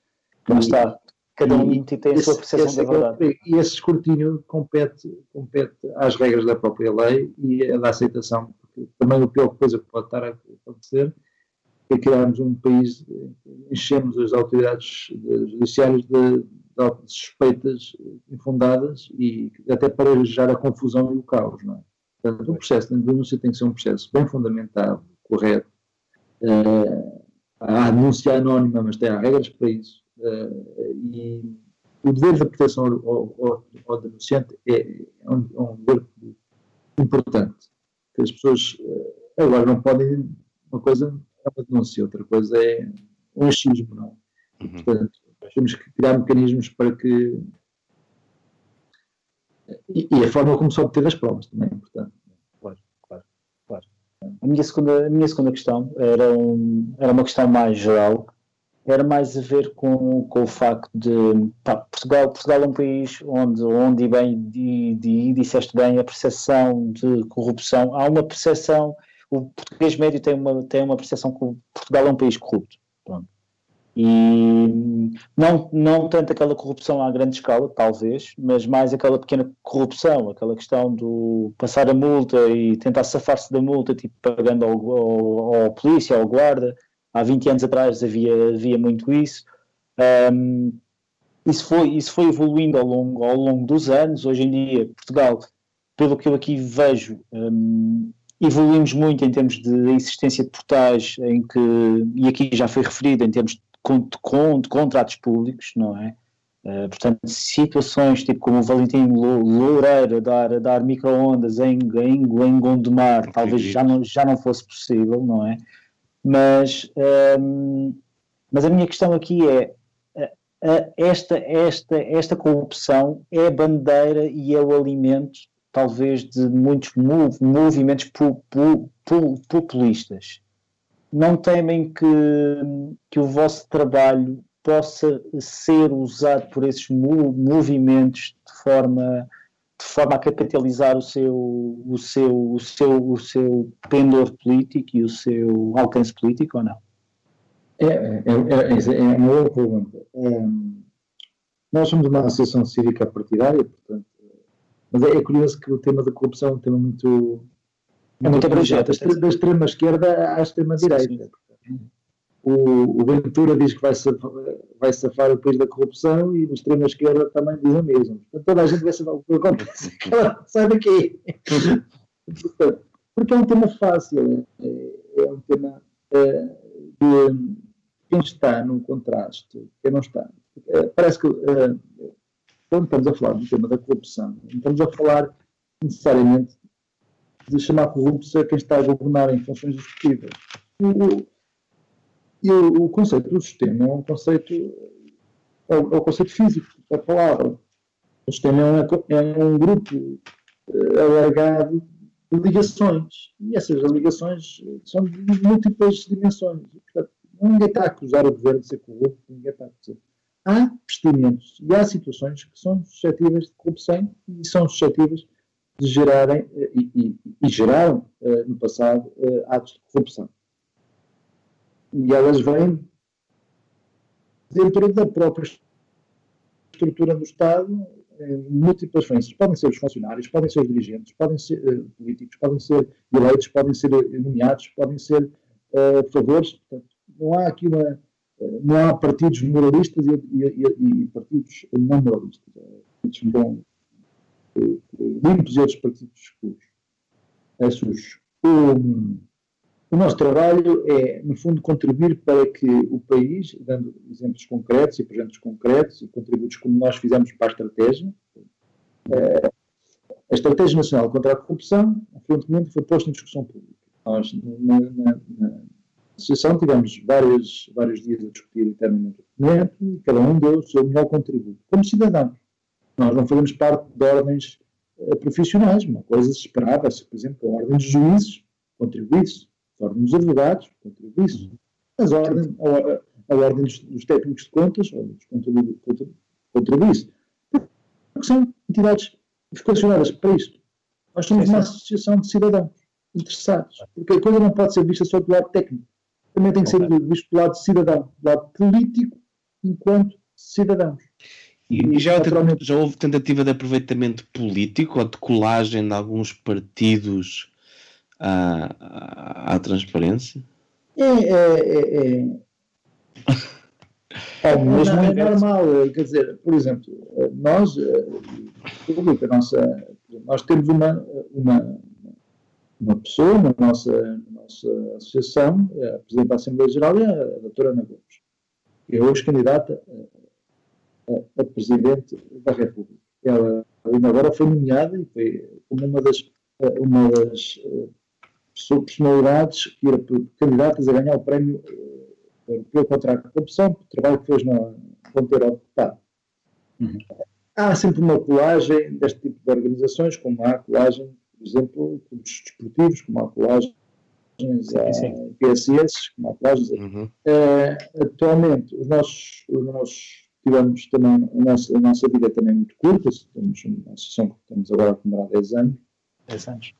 Lá está. Cada um tem a sua percepção da verdade. E esse escrutínio compete, compete às regras da própria lei e da aceitação, porque também a pior coisa que pode estar a acontecer é criarmos um país, enchemos as autoridades judiciárias de, de suspeitas infundadas e até para gerar a confusão e o caos. Não é? Portanto, o processo de denúncia tem que ser um processo bem fundamentado, correto. Uh, há denúncia anónima, mas tem há regras para isso. Uh, e o dever da proteção ao, ao, ao denunciante é, é, um, é um dever importante. Que as pessoas uh, agora não podem, uma coisa é uma denúncia, outra coisa é um achismo, não é? Uhum. Portanto, temos que criar mecanismos para que. E, e, a forma como se obter as provas também é importante. Claro, claro, claro. A minha segunda, a minha segunda questão era, um, era uma questão mais geral, era mais a ver com, com o facto de pá, Portugal, Portugal é um país onde, onde e bem, e, e disseste bem, a percepção de corrupção, há uma percepção o português médio tem uma, tem uma percepção que Portugal é um país corrupto. E não, não tanto aquela corrupção à grande escala, talvez, mas mais aquela pequena corrupção, aquela questão do passar a multa e tentar safar-se da multa, tipo pagando ao, ao, ao, polícia, ao guarda. Há 20 anos atrás havia, havia muito isso. Um, isso, foi, isso foi evoluindo ao longo, ao longo dos anos. Hoje em dia, Portugal, pelo que eu aqui vejo, um, Evoluímos muito em termos de existência de portais, em que, e aqui já foi referido, em termos de, de, de contratos públicos, não é? Uh, portanto, situações tipo como o Valentim Loureiro a dar, dar micro-ondas em, em, em Gondomar, talvez já não, já não fosse possível, não é? Mas, um, ehm, mas a minha questão aqui é, esta, esta, esta corrupção é a bandeira e é o alimento talvez de muitos mov movimentos pu pu pu populistas. Não temem que, que o vosso trabalho possa ser usado por esses movimentos de forma de forma a capitalizar o seu o seu o seu o seu pendor político e o seu alcance político ou não? É, é, é, é uma boa pergunta. nós somos uma associação cívica partidária, portanto, mas é, é curioso que o tema da corrupção é um tema muito. É muito abrangente. Da, da extrema esquerda à extrema direita. O, o Ventura diz que vai safar, vai safar o país da corrupção e na extrema esquerda também diz o mesmo. Portanto, toda a gente vai saber o que acontece. Sai daqui. Portanto, porque é um tema fácil, é, é um tema é, de quem está num contraste, quem não está. É, parece que é, quando estamos a falar do tema da corrupção, não estamos a falar necessariamente de chamar corrupção a quem está a governar em funções executivas. O, e o, o, conceito do sistema é um conceito, é o, é o conceito físico da palavra. O sistema é, é um grupo é, alargado de ligações. E essas ligações são de múltiplas dimensões. Portanto, ninguém está a acusar o governo de ser corrupto, ninguém está a acusar. Há procedimentos e há situações que são suscetíveis de corrupção e são suscetíveis de gerarem, eh, e, e, e geraram uh, no passado uh, atos de corrupção. E elas vêm dentro da própria estrutura do Estado em múltiplas frentes. Podem ser os funcionários, podem ser os dirigentes, podem ser uh, políticos, podem ser eleitos, podem ser nomeados, podem ser uh, favores. Portanto, não há aqui uma. Não há partidos moralistas e, e, e partidos não moralistas. Partidos bom, limpos e outros partidos escuros. Esses, um, o nosso trabalho é, no fundo, contribuir para que o país, dando exemplos concretos e projetos concretos e contributos como nós fizemos para a estratégia, eh, a Estratégia Nacional contra a Corrupção, frequentemente foi posta em discussão pública. Nós, na, na, na associação, tivemos vários, vários dias a discutir internamente o documento e cada um deu o seu melhor contributo, como cidadãos. Nós não fazemos parte de ordens uh, profissionais, uma coisa se se, por exemplo, a ordem de juízes contribuísse a ordem dos advogados, contribuísse, as ordem, a, a, ordem dos, dos, técnicos de contas, ou dos contribuísse. Porque são entidades vocacionadas para isto. Nós somos uma associação de cidadãos interessados, porque a coisa não pode ser vista só do lado técnico, também tem que ser visto do lado cidadão, do lado político, enquanto cidadãos. E, já, já, houve tentativa de aproveitamento político ou de colagem de alguns partidos à, à, à transparência? É, é, é, é. É, é, normal, quer dizer, por exemplo, nós, a nossa, nós temos uma, uma, uma pessoa na nossa, na nossa associação, a Presidente da Assembleia Geral é a doutora Ana Gomes, que é hoje candidata a, a, a Presidente da República. Ela ainda agora foi nomeada e foi como uma das, uma das personalidades que eram candidatas a ganhar o prémio uh, europeu contra a corrupção, o trabalho que fez na fronteira deputado. Uhum. Há sempre uma colagem deste tipo de organizações, como há colagem, por exemplo, clubes desportivos, como há colagens a PSS, como há colagens. Uhum. Uh, atualmente, os nossos, os nossos tivemos também, a nossa, a nossa vida é também muito curta, temos uma associação que estamos agora a comemorar 10 anos. 10 anos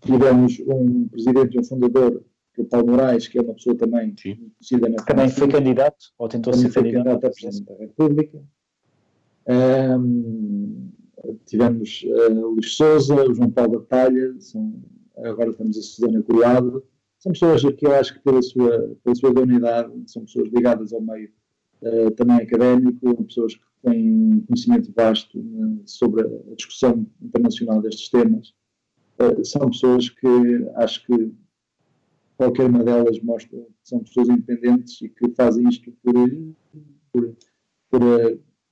tivemos um presidente e um fundador, que é o Paulo Moraes, que é uma pessoa também conhecida na Também foi candidato, ou tentou ser candidato, candidato a Presidente da República. Um, tivemos uh, o Luís Souza, o João Paulo Batalha, são, agora temos a Susana Curiado. São pessoas que eu acho que, pela sua, pela sua idoneidade, são pessoas ligadas ao meio uh, também académico, pessoas que têm conhecimento vasto uh, sobre a discussão internacional destes temas. Eh, são pessoas que acho que qualquer uma delas mostra que são pessoas independentes e que fazem isto por, por, por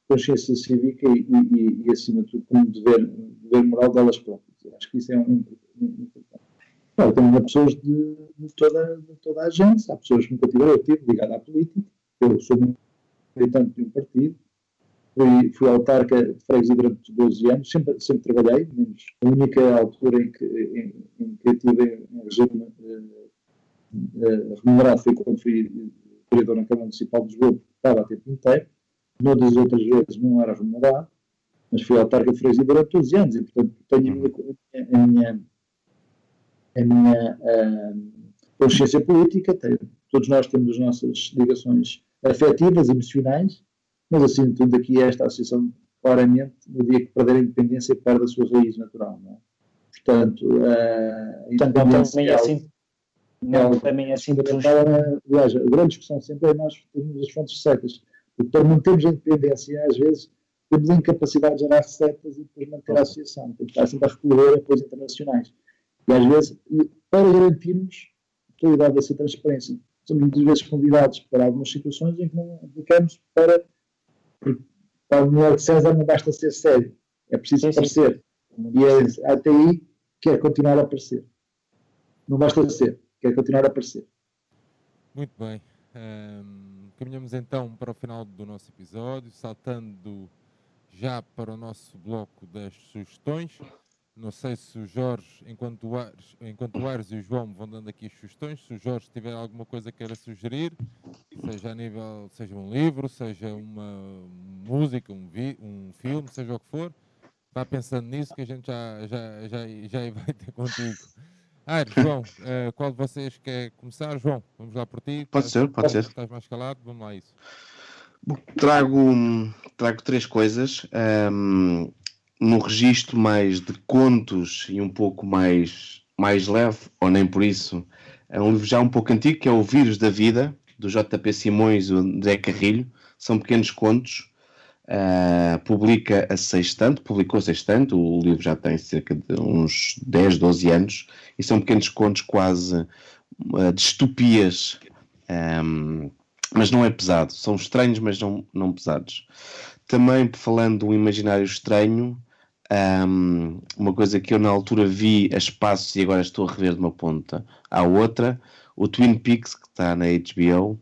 consciência cívica e, e, e, acima de tudo, como dever, dever moral delas próprias. Acho que isso é um, um, um tenho pessoas de, de, toda, de toda a gente, há pessoas que nunca tiveram, eu tive ligado à política, eu sou militante de um partido, fui, fui autarca de freguesia durante 12 anos, sempre, sempre trabalhei, menos a única altura em que, em, em que tive em regime uh, uh, remunerado foi quando fui vereador na Câmara Municipal de Lisboa, porque estava a tempo inteiro, noutras outras vezes não era remunerado, mas fui autarca de freguesia durante 12 anos, e portanto tenho a minha, a minha, a minha uh, consciência política, tenho, todos nós temos as nossas ligações afetivas, emocionais, mas acima de tudo aqui esta associação claramente, no dia que perder a independência, perde a sua raiz natural. Não é? Portanto, uh, Portanto, não também é assim. Não, também é assim. Aliás, a grande discussão sempre é nós termos as fontes certas. Porque para mantermos a independência, às vezes, temos a incapacidade de gerar receitas e depois manter a associação. Temos que estar sempre a recorrer a apoios internacionais. E às vezes, para garantirmos a qualidade dessa transparência, somos muitas vezes convidados para algumas situações em que não aplicamos para. Para o melhor de César não basta ser sério, é preciso aparecer. E é, até aí quer continuar a aparecer. Não basta ser, quer continuar a aparecer. Muito bem. Um, caminhamos então para o final do nosso episódio, saltando já para o nosso bloco das sugestões. Não sei se o Jorge, enquanto o Aires, enquanto o Aires e o João vão dando aqui as sugestões, se o Jorge tiver alguma coisa que queira sugerir, seja a nível, seja um livro, seja uma música, um, vi, um filme, seja o que for, vá pensando nisso que a gente já, já, já, já vai ter contigo. Aires, João, uh, qual de vocês quer começar? João, vamos lá por ti. Pode ser, pode ser. Estás mais calado, vamos lá isso. Trago, trago três coisas. Um, num registro mais de contos e um pouco mais, mais leve, ou nem por isso, é um livro já um pouco antigo, que é O Vírus da Vida, do J.P. Simões e do Zé Carrilho. São pequenos contos. Uh, publica a sextante, publicou a sextante, o livro já tem cerca de uns 10, 12 anos, e são pequenos contos quase uh, distopias, um, mas não é pesado. São estranhos, mas não, não pesados. Também falando do imaginário estranho, um, uma coisa que eu na altura vi a espaços e agora estou a rever de uma ponta. À outra, o Twin Peaks, que está na HBO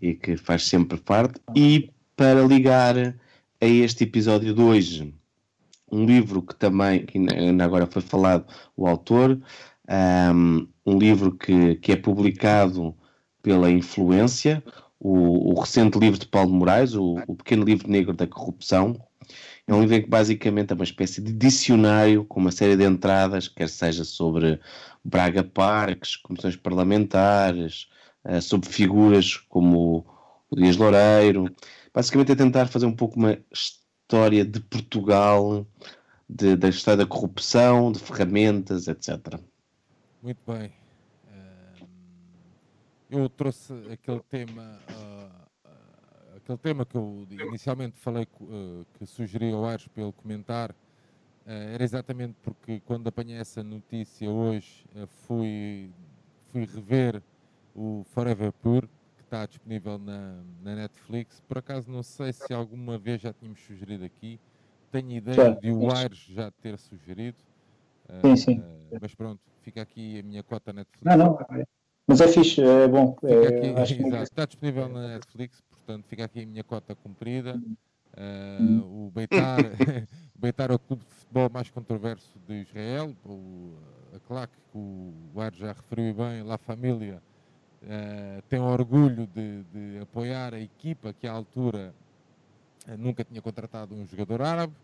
e que faz sempre parte, e para ligar a este episódio de hoje, um livro que também, que ainda agora foi falado, o autor, um, um livro que, que é publicado pela Influência, o, o recente livro de Paulo Moraes, o, o Pequeno Livro Negro da Corrupção, é um livro que basicamente é uma espécie de dicionário com uma série de entradas, quer seja sobre Braga Parques, comissões parlamentares, uh, sobre figuras como o Dias Loureiro. Basicamente é tentar fazer um pouco uma história de Portugal, de, da história da corrupção, de ferramentas, etc. Muito bem. Eu trouxe aquele tema uh, aquele tema que eu inicialmente falei uh, que sugeri ao Aires para ele comentar, uh, era exatamente porque quando apanhei essa notícia hoje uh, fui, fui rever o Forever Pure, que está disponível na, na Netflix. Por acaso não sei se alguma vez já tínhamos sugerido aqui. Tenho ideia de o Aires já ter sugerido. sim, sim. mas pronto, fica aqui a minha cota Netflix. Não, não, mas é fixe, é bom. É, aqui, exato, está disponível na Netflix, portanto fica aqui a minha cota cumprida. Uh, o Beitar, Beitar é o clube de futebol mais controverso de Israel. O, a claque que o Ar já referiu bem, La Família, uh, tem orgulho de, de, apoiar a equipa que à altura uh, nunca tinha contratado um jogador árabe.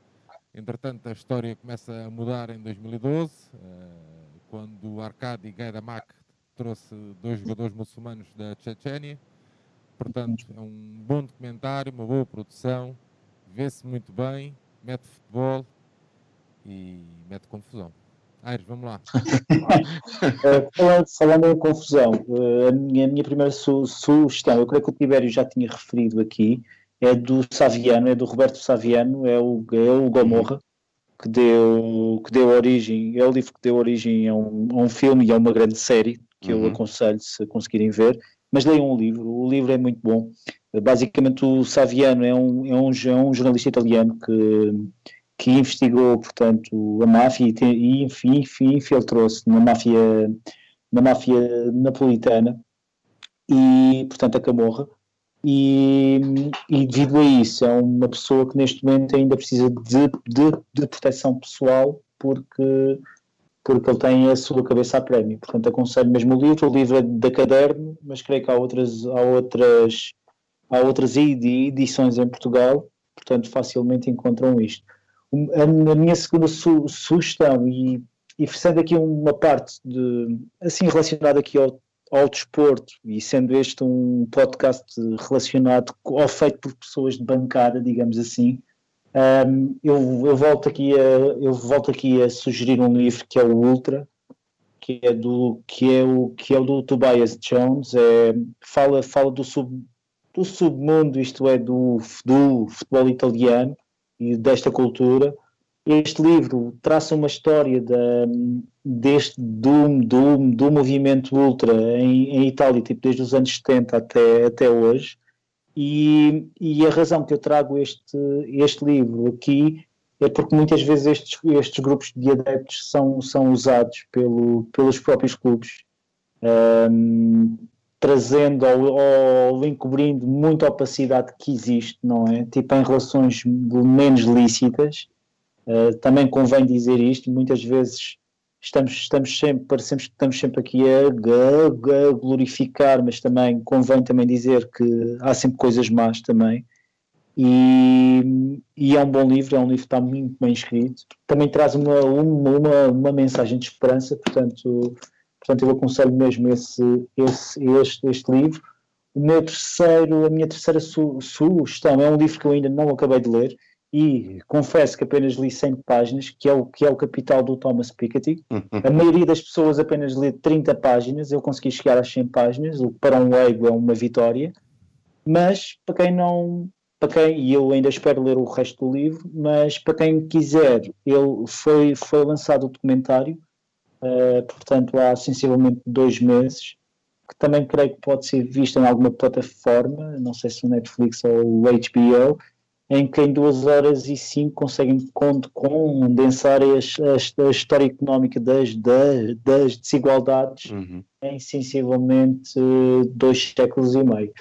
Entretanto, a história começa a mudar em 2012, quando o Arkady Gaidamak trouxe dois jogadores muçulmanos da Chechênia. Portanto, é um bom documentário, uma boa produção, vê-se muito bem, mete futebol e mete confusão. Aires, vamos lá. uh, falando, falando, em confusão, uh, a, minha, a minha primeira su sugestão, eu creio que o Tibério já tinha referido aqui, é do Saviano, é do Roberto Saviano, é o, é o Gomorra, que deu, que deu origem, é o livro que deu origem a um, a um filme e a uma grande série que uhum. eu aconselho se conseguirem ver, mas leiam um livro, o livro é muito bom. Basicamente o Saviano é um, é um, é um jornalista italiano que, que investigou, portanto, a máfia e, e enfim, enfim infiltrou-se na máfia, na máfia napolitana e, portanto, a Camorra. E, e, devido a isso é uma pessoa que neste momento ainda precisa de, de, de proteção pessoal porque porque ele tem a sua cabeça a prémio. Portanto, aconselho mesmo o livro. O livro é da caderno, mas creio que há outras, há outras, há outras edições em Portugal, portanto, facilmente encontram isto. A, minha segunda su, sugestão, e, e aqui uma parte de, assim relacionada aqui ao ao desporto, e sendo este um podcast relacionado ou feito por pessoas de bancada, digamos assim, um, eu, eu, volto aqui a, eu volto aqui a sugerir um livro que é o Ultra, que é do que é o que é o do Tobias Jones, é, fala fala do sub do submundo, isto é do, do futebol italiano e desta cultura. Este livro traça uma história da, deste do, do, do movimento ultra em, em Itália, tipo desde os anos 70 até, até hoje e, e a razão que eu trago este, este livro aqui é porque muitas vezes estes, estes grupos de adeptos são, são usados pelo, pelos próprios clubes, um, trazendo ou, ou encobrindo muita opacidade que existe, não é? Tipo em relações menos lícitas. Uh, também convém dizer isto, muitas vezes estamos, estamos sempre, parecemos que estamos sempre aqui a, a, a, glorificar, mas também convém também dizer que há sempre coisas más também. E, e é um bom livro, é um livro que está muito bem escrito. Também traz uma, uma, uma mensagem de esperança, portanto, portanto eu aconselho mesmo esse, esse, este, este livro. O meu terceiro, a minha terceira su, sugestão é um livro que eu ainda não acabei de ler, e confesso que apenas li 100 páginas, que é o, que é o Capital do Thomas Piketty. A maioria das pessoas apenas lê 30 páginas, eu consegui chegar às 100 páginas, o que para um leigo é uma vitória, mas para quem não, para quem, e eu ainda espero ler o resto do livro, mas para quem quiser, ele foi, foi lançado o documentário, uh, portanto há sensivelmente dois meses, que também creio que pode ser visto em alguma plataforma, não sei se o Netflix ou o HBO, em que em duas horas e cinco conseguem condensar a, a, a história económica das, das, das desigualdades uhum. em sensivelmente dois séculos e meio.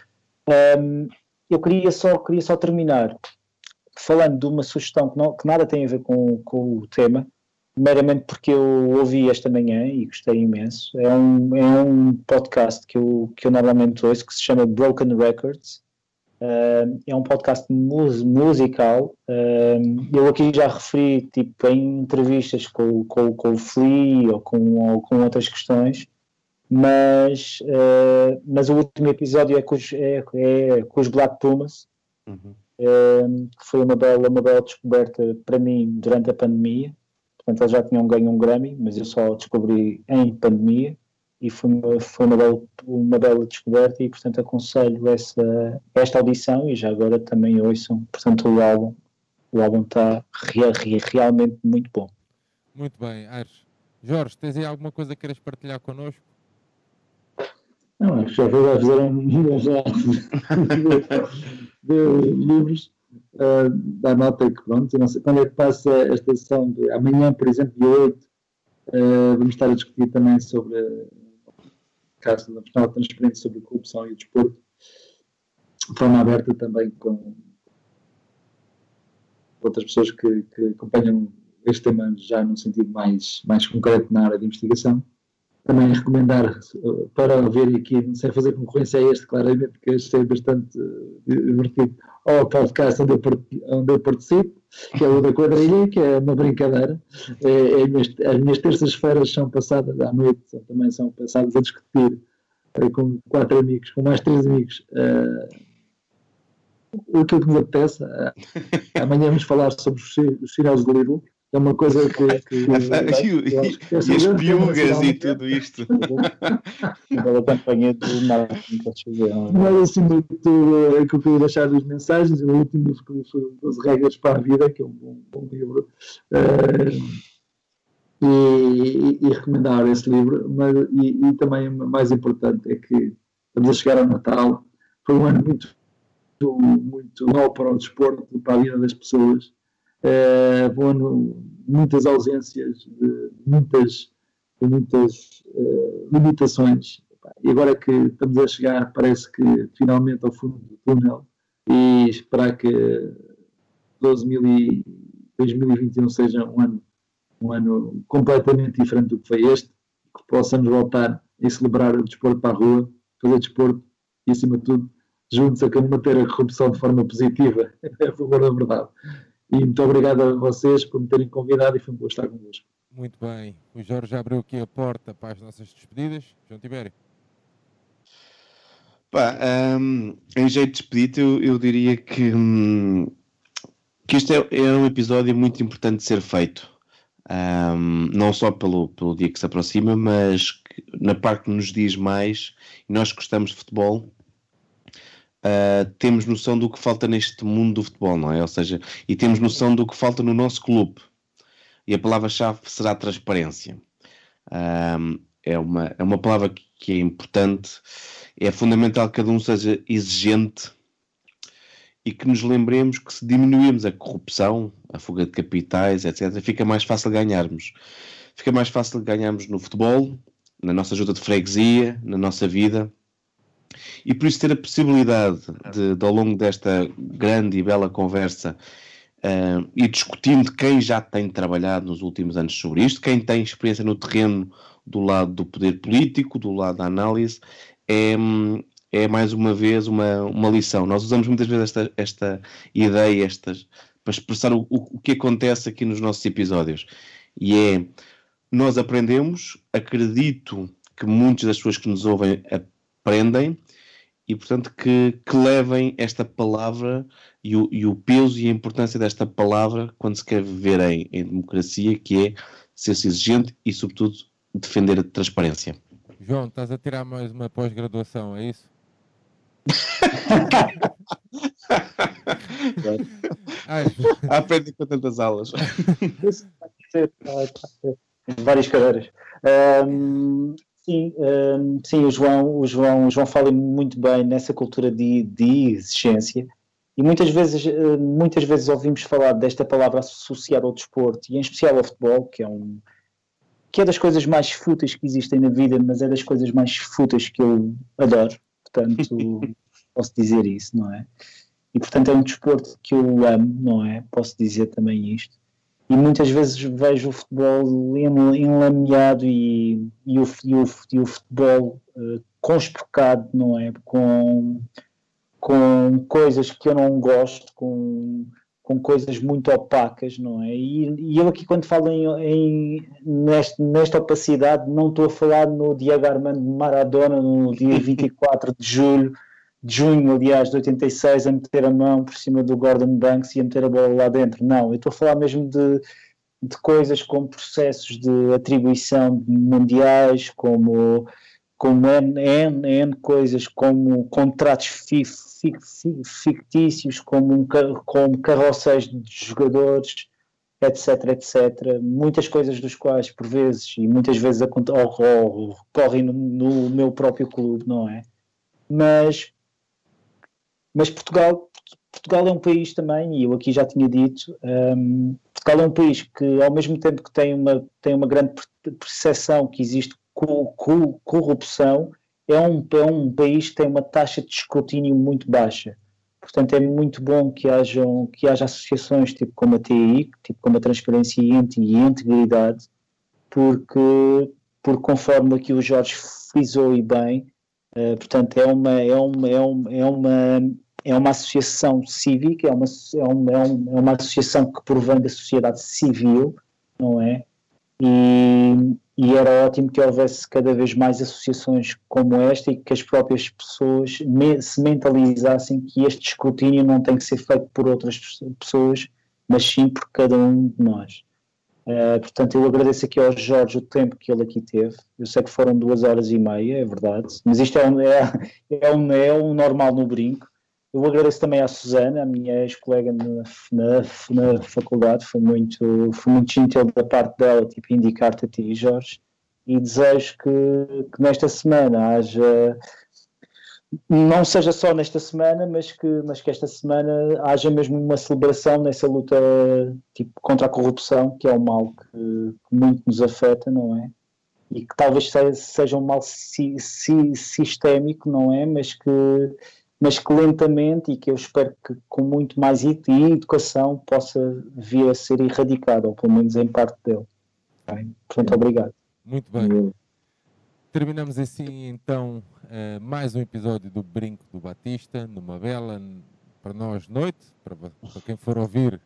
Um, eu queria só, queria só terminar falando de uma sugestão que, não, que nada tem a ver com, com o tema, meramente porque eu ouvi esta manhã e gostei imenso. É um, é um podcast que eu, que eu normalmente ouço que se chama Broken Records Uh, é um podcast mus musical. Uh, eu aqui já referi tipo, em entrevistas com, com, com o Flea ou com, ou com outras questões, mas, uh, mas o último episódio é com os, é, é com os Black Pumas, uhum. que foi uma bela, uma bela descoberta para mim durante a pandemia. Portanto, eles já tinham ganho um Grammy, mas eu só descobri em pandemia e foi uma, foi uma, bela, uma bela descoberta e portanto aconselho essa, esta audição e já agora também ouçam, portanto o álbum o álbum está real, realmente muito bom. Muito bem, Aires. Jorge, tens aí alguma coisa que queres partilhar connosco? Não, já vou fazer um já de livros uh, da nota que pronto, não sei quando é que passa esta sessão de amanhã, por exemplo, dia 8, uh, vamos estar a discutir também sobre da Nacional Transparente sobre Corrupção e o Desporto, de forma aberta também com outras pessoas que, que acompanham este tema já num sentido mais, mais concreto na área de investigação. Também recomendar uh, para ver aqui, sem fazer concorrência a este, claramente, este é bastante uh, divertido, ao podcast onde eu, onde eu participo, que é o da quadrilha, que é uma brincadeira. É, é, as minhas terças-feiras são passadas à noite, são, também são passadas a discutir é, com quatro amigos, com mais três amigos. Uh, o que me apetece. Amanhã vamos falar sobre os, os sinais do livro é uma coisa que. que e, e, as piugas e tudo isto. Pela campanha do marketing, Mas acima de tudo, é que eu queria deixar as mensagens. O último foi As Regras para a Vida, que é um bom, bom livro. Uh, e, e, recomendar esse livro. Mas, e, e também o mais importante é que estamos a chegar ao Natal. Foi um ano muito, muito mau para o desporto, para a vida das pessoas uh, muitas ausências, de muitas, de muitas uh, limitações. E agora que estamos a chegar, parece que finalmente ao fundo do túnel, e esperar que 2021 seja um ano, um ano completamente diferente do que foi este, que possamos voltar a celebrar o desporto para a rua, fazer desporto e, acima de tudo, juntos a combater a corrupção de forma positiva, a favor da verdade. E muito obrigado a vocês por me terem convidado e foi um gosto estar convosco. Muito bem. O Jorge já abriu aqui a porta para as nossas despedidas. João Tibério. Pá, hum, em jeito de despedida, eu, eu diria que, hum, que este é, é um episódio muito importante de ser feito. Hum, não só pelo, pelo dia que se aproxima, mas que, na parte que nos diz mais, e nós gostamos de futebol, uh, temos noção do que falta neste mundo do futebol, não é? Ou seja, e temos noção do que falta no nosso clube. E a palavra-chave será transparência. Um, é, uma, é uma palavra que, que é importante. É fundamental que cada um seja exigente e que nos lembremos que se diminuirmos a corrupção, a fuga de capitais, etc., fica mais fácil ganharmos. Fica mais fácil ganharmos no futebol, na nossa ajuda de freguesia, na nossa vida. E por isso ter a possibilidade de, de ao longo desta grande e bela conversa, uh, ir discutindo quem já tem trabalhado nos últimos anos sobre isto, quem tem experiência no terreno do lado do poder político, do lado da análise, é, é mais uma vez uma, uma lição. Nós usamos muitas vezes esta, esta ideia estas, para expressar o, o, o que acontece aqui nos nossos episódios. E é, nós aprendemos, acredito que muitas das pessoas que nos ouvem aprendem, e portanto que, que levem esta palavra e o, e o, peso e a importância desta palavra quando se quer viver em, em democracia, que é ser-se exigente e, sobretudo, defender a transparência. João, estás a tirar mais uma pós-graduação, é isso? Aprende com tantas aulas. Várias cadeiras. Um, sim, um, sim, o João, o João, o João fala muito bem nessa cultura de, de exigência. E muitas vezes, eh, muitas vezes ouvimos falar desta palavra associada ao desporto, e em especial ao futebol, que é um, que é das coisas mais fúteis que existem na vida, mas é das coisas mais fúteis que eu adoro. Portanto, posso dizer isso, não é? E portanto é um desporto que eu amo, não é? Posso dizer também isto. E muitas vezes vejo o futebol enlameado e, e, o, e, o, e o futebol uh, conspecado, não é? Com, com coisas que eu não gosto, com com coisas muito opacas, não é? E, e eu aqui quando falo em, em neste, nesta opacidade não estou a falar no Diego Armando Maradona no dia 24 de julho, junho, aliás, de 86, a meter a mão por cima do Gordon Banks e a meter a bola lá dentro. Não, eu estou a falar mesmo de, de coisas como processos de atribuição mundiais, como, como N, N, N coisas, como contratos fictícios, como, um, como carroceiros de jogadores, etc, etc. Muitas coisas dos quais, por vezes, e muitas vezes ocorrem no, no meu próprio clube, não é? Mas, mas Portugal, Portugal é um país também, e eu aqui já tinha dito, um, Portugal é um país que, ao mesmo tempo que tem uma, tem uma grande percepção que existe corrupção, é um, é um país que tem uma taxa de escrutínio muito baixa. Portanto, é muito bom que, hajam, que haja associações tipo como a TI, tipo como a Transparência e Integridade, porque, porque conforme aqui o Jorge frisou e bem, uh, portanto, é uma, é, uma, é, uma, é, uma, é uma associação cívica, é uma, é, uma, é uma associação que provém da sociedade civil, não é? E, e era ótimo que houvesse cada vez mais associações como esta e que as próprias pessoas me, se mentalizassem que este escrutínio não tem que ser feito por outras pessoas, mas sim por cada um de nós. Uh, portanto, eu agradeço aqui ao Jorge o tempo que ele aqui teve. Eu sei que foram duas horas e meia, é verdade, mas isto é um, é, é um, é um normal no brinco. Eu agradeço também à Susana, a minha ex-colega na, na, na, faculdade, foi muito, foi muito gentil da parte dela, tipo, indicar-te a ti, Jorge, e desejo que, que nesta semana haja, não seja só nesta semana, mas que, mas que esta semana haja mesmo uma celebração nessa luta tipo, contra a corrupção, que é um mal que, que muito nos afeta, não é? E que talvez seja, seja um mal si, si, sistémico, não é? Mas que mas que lentamente e que eu espero que com muito mais educação possa vir a ser erradicado, ou pelo menos em parte dele. Bem, portanto, obrigado. Muito bem. Terminamos assim então uh, mais um episódio do Brinco do Batista, numa bela, para nós, noite, para, para quem for ouvir,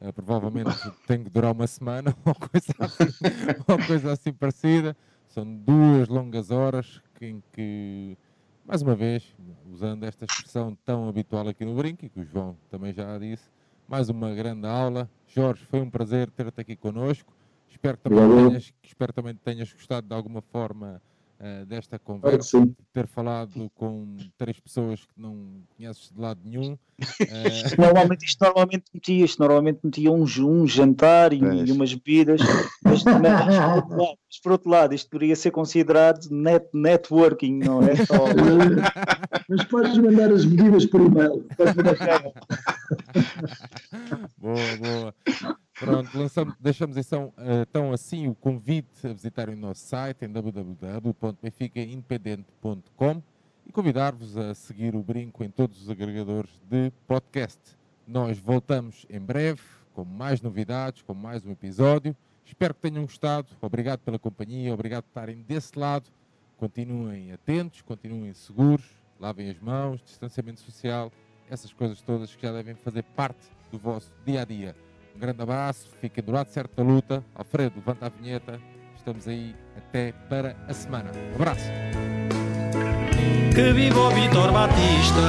uh, provavelmente tem que durar uma semana ou coisa assim, ou coisa assim parecida. São duas longas horas em que mais uma vez, usando esta expressão tão habitual aqui no Brinco, e que o João também já disse, mais uma grande aula. Jorge, foi um prazer ter-te aqui connosco. Espero também, tenhas, espero também tenhas gostado de alguma forma uh, desta conversa, de ter falado com três pessoas que não conheces de lado nenhum. Uh... normalmente, isto normalmente metia, isto normalmente metia um, um jantar e, e umas bebidas, mas, mas, por lado, mas, por outro lado, isto poderia ser considerado net, networking, não é? Só... mas podes mandar as bebidas por e-mail. boa, boa. Pronto, lançamos, deixamos então, então assim o convite a visitarem o nosso site em www.benficaindependente.com e convidar-vos a seguir o Brinco em todos os agregadores de podcast. Nós voltamos em breve com mais novidades, com mais um episódio. Espero que tenham gostado. Obrigado pela companhia, obrigado por estarem desse lado. Continuem atentos, continuem seguros, lavem as mãos, distanciamento social, essas coisas todas que já devem fazer parte do vosso dia a dia. Um grande abraço, fiquem do lado certo da luta. Alfredo, levanta a vinheta. Estamos aí até para a semana. Um abraço. Que viva o Vitor Batista!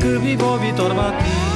Que vivo Vitor Batista.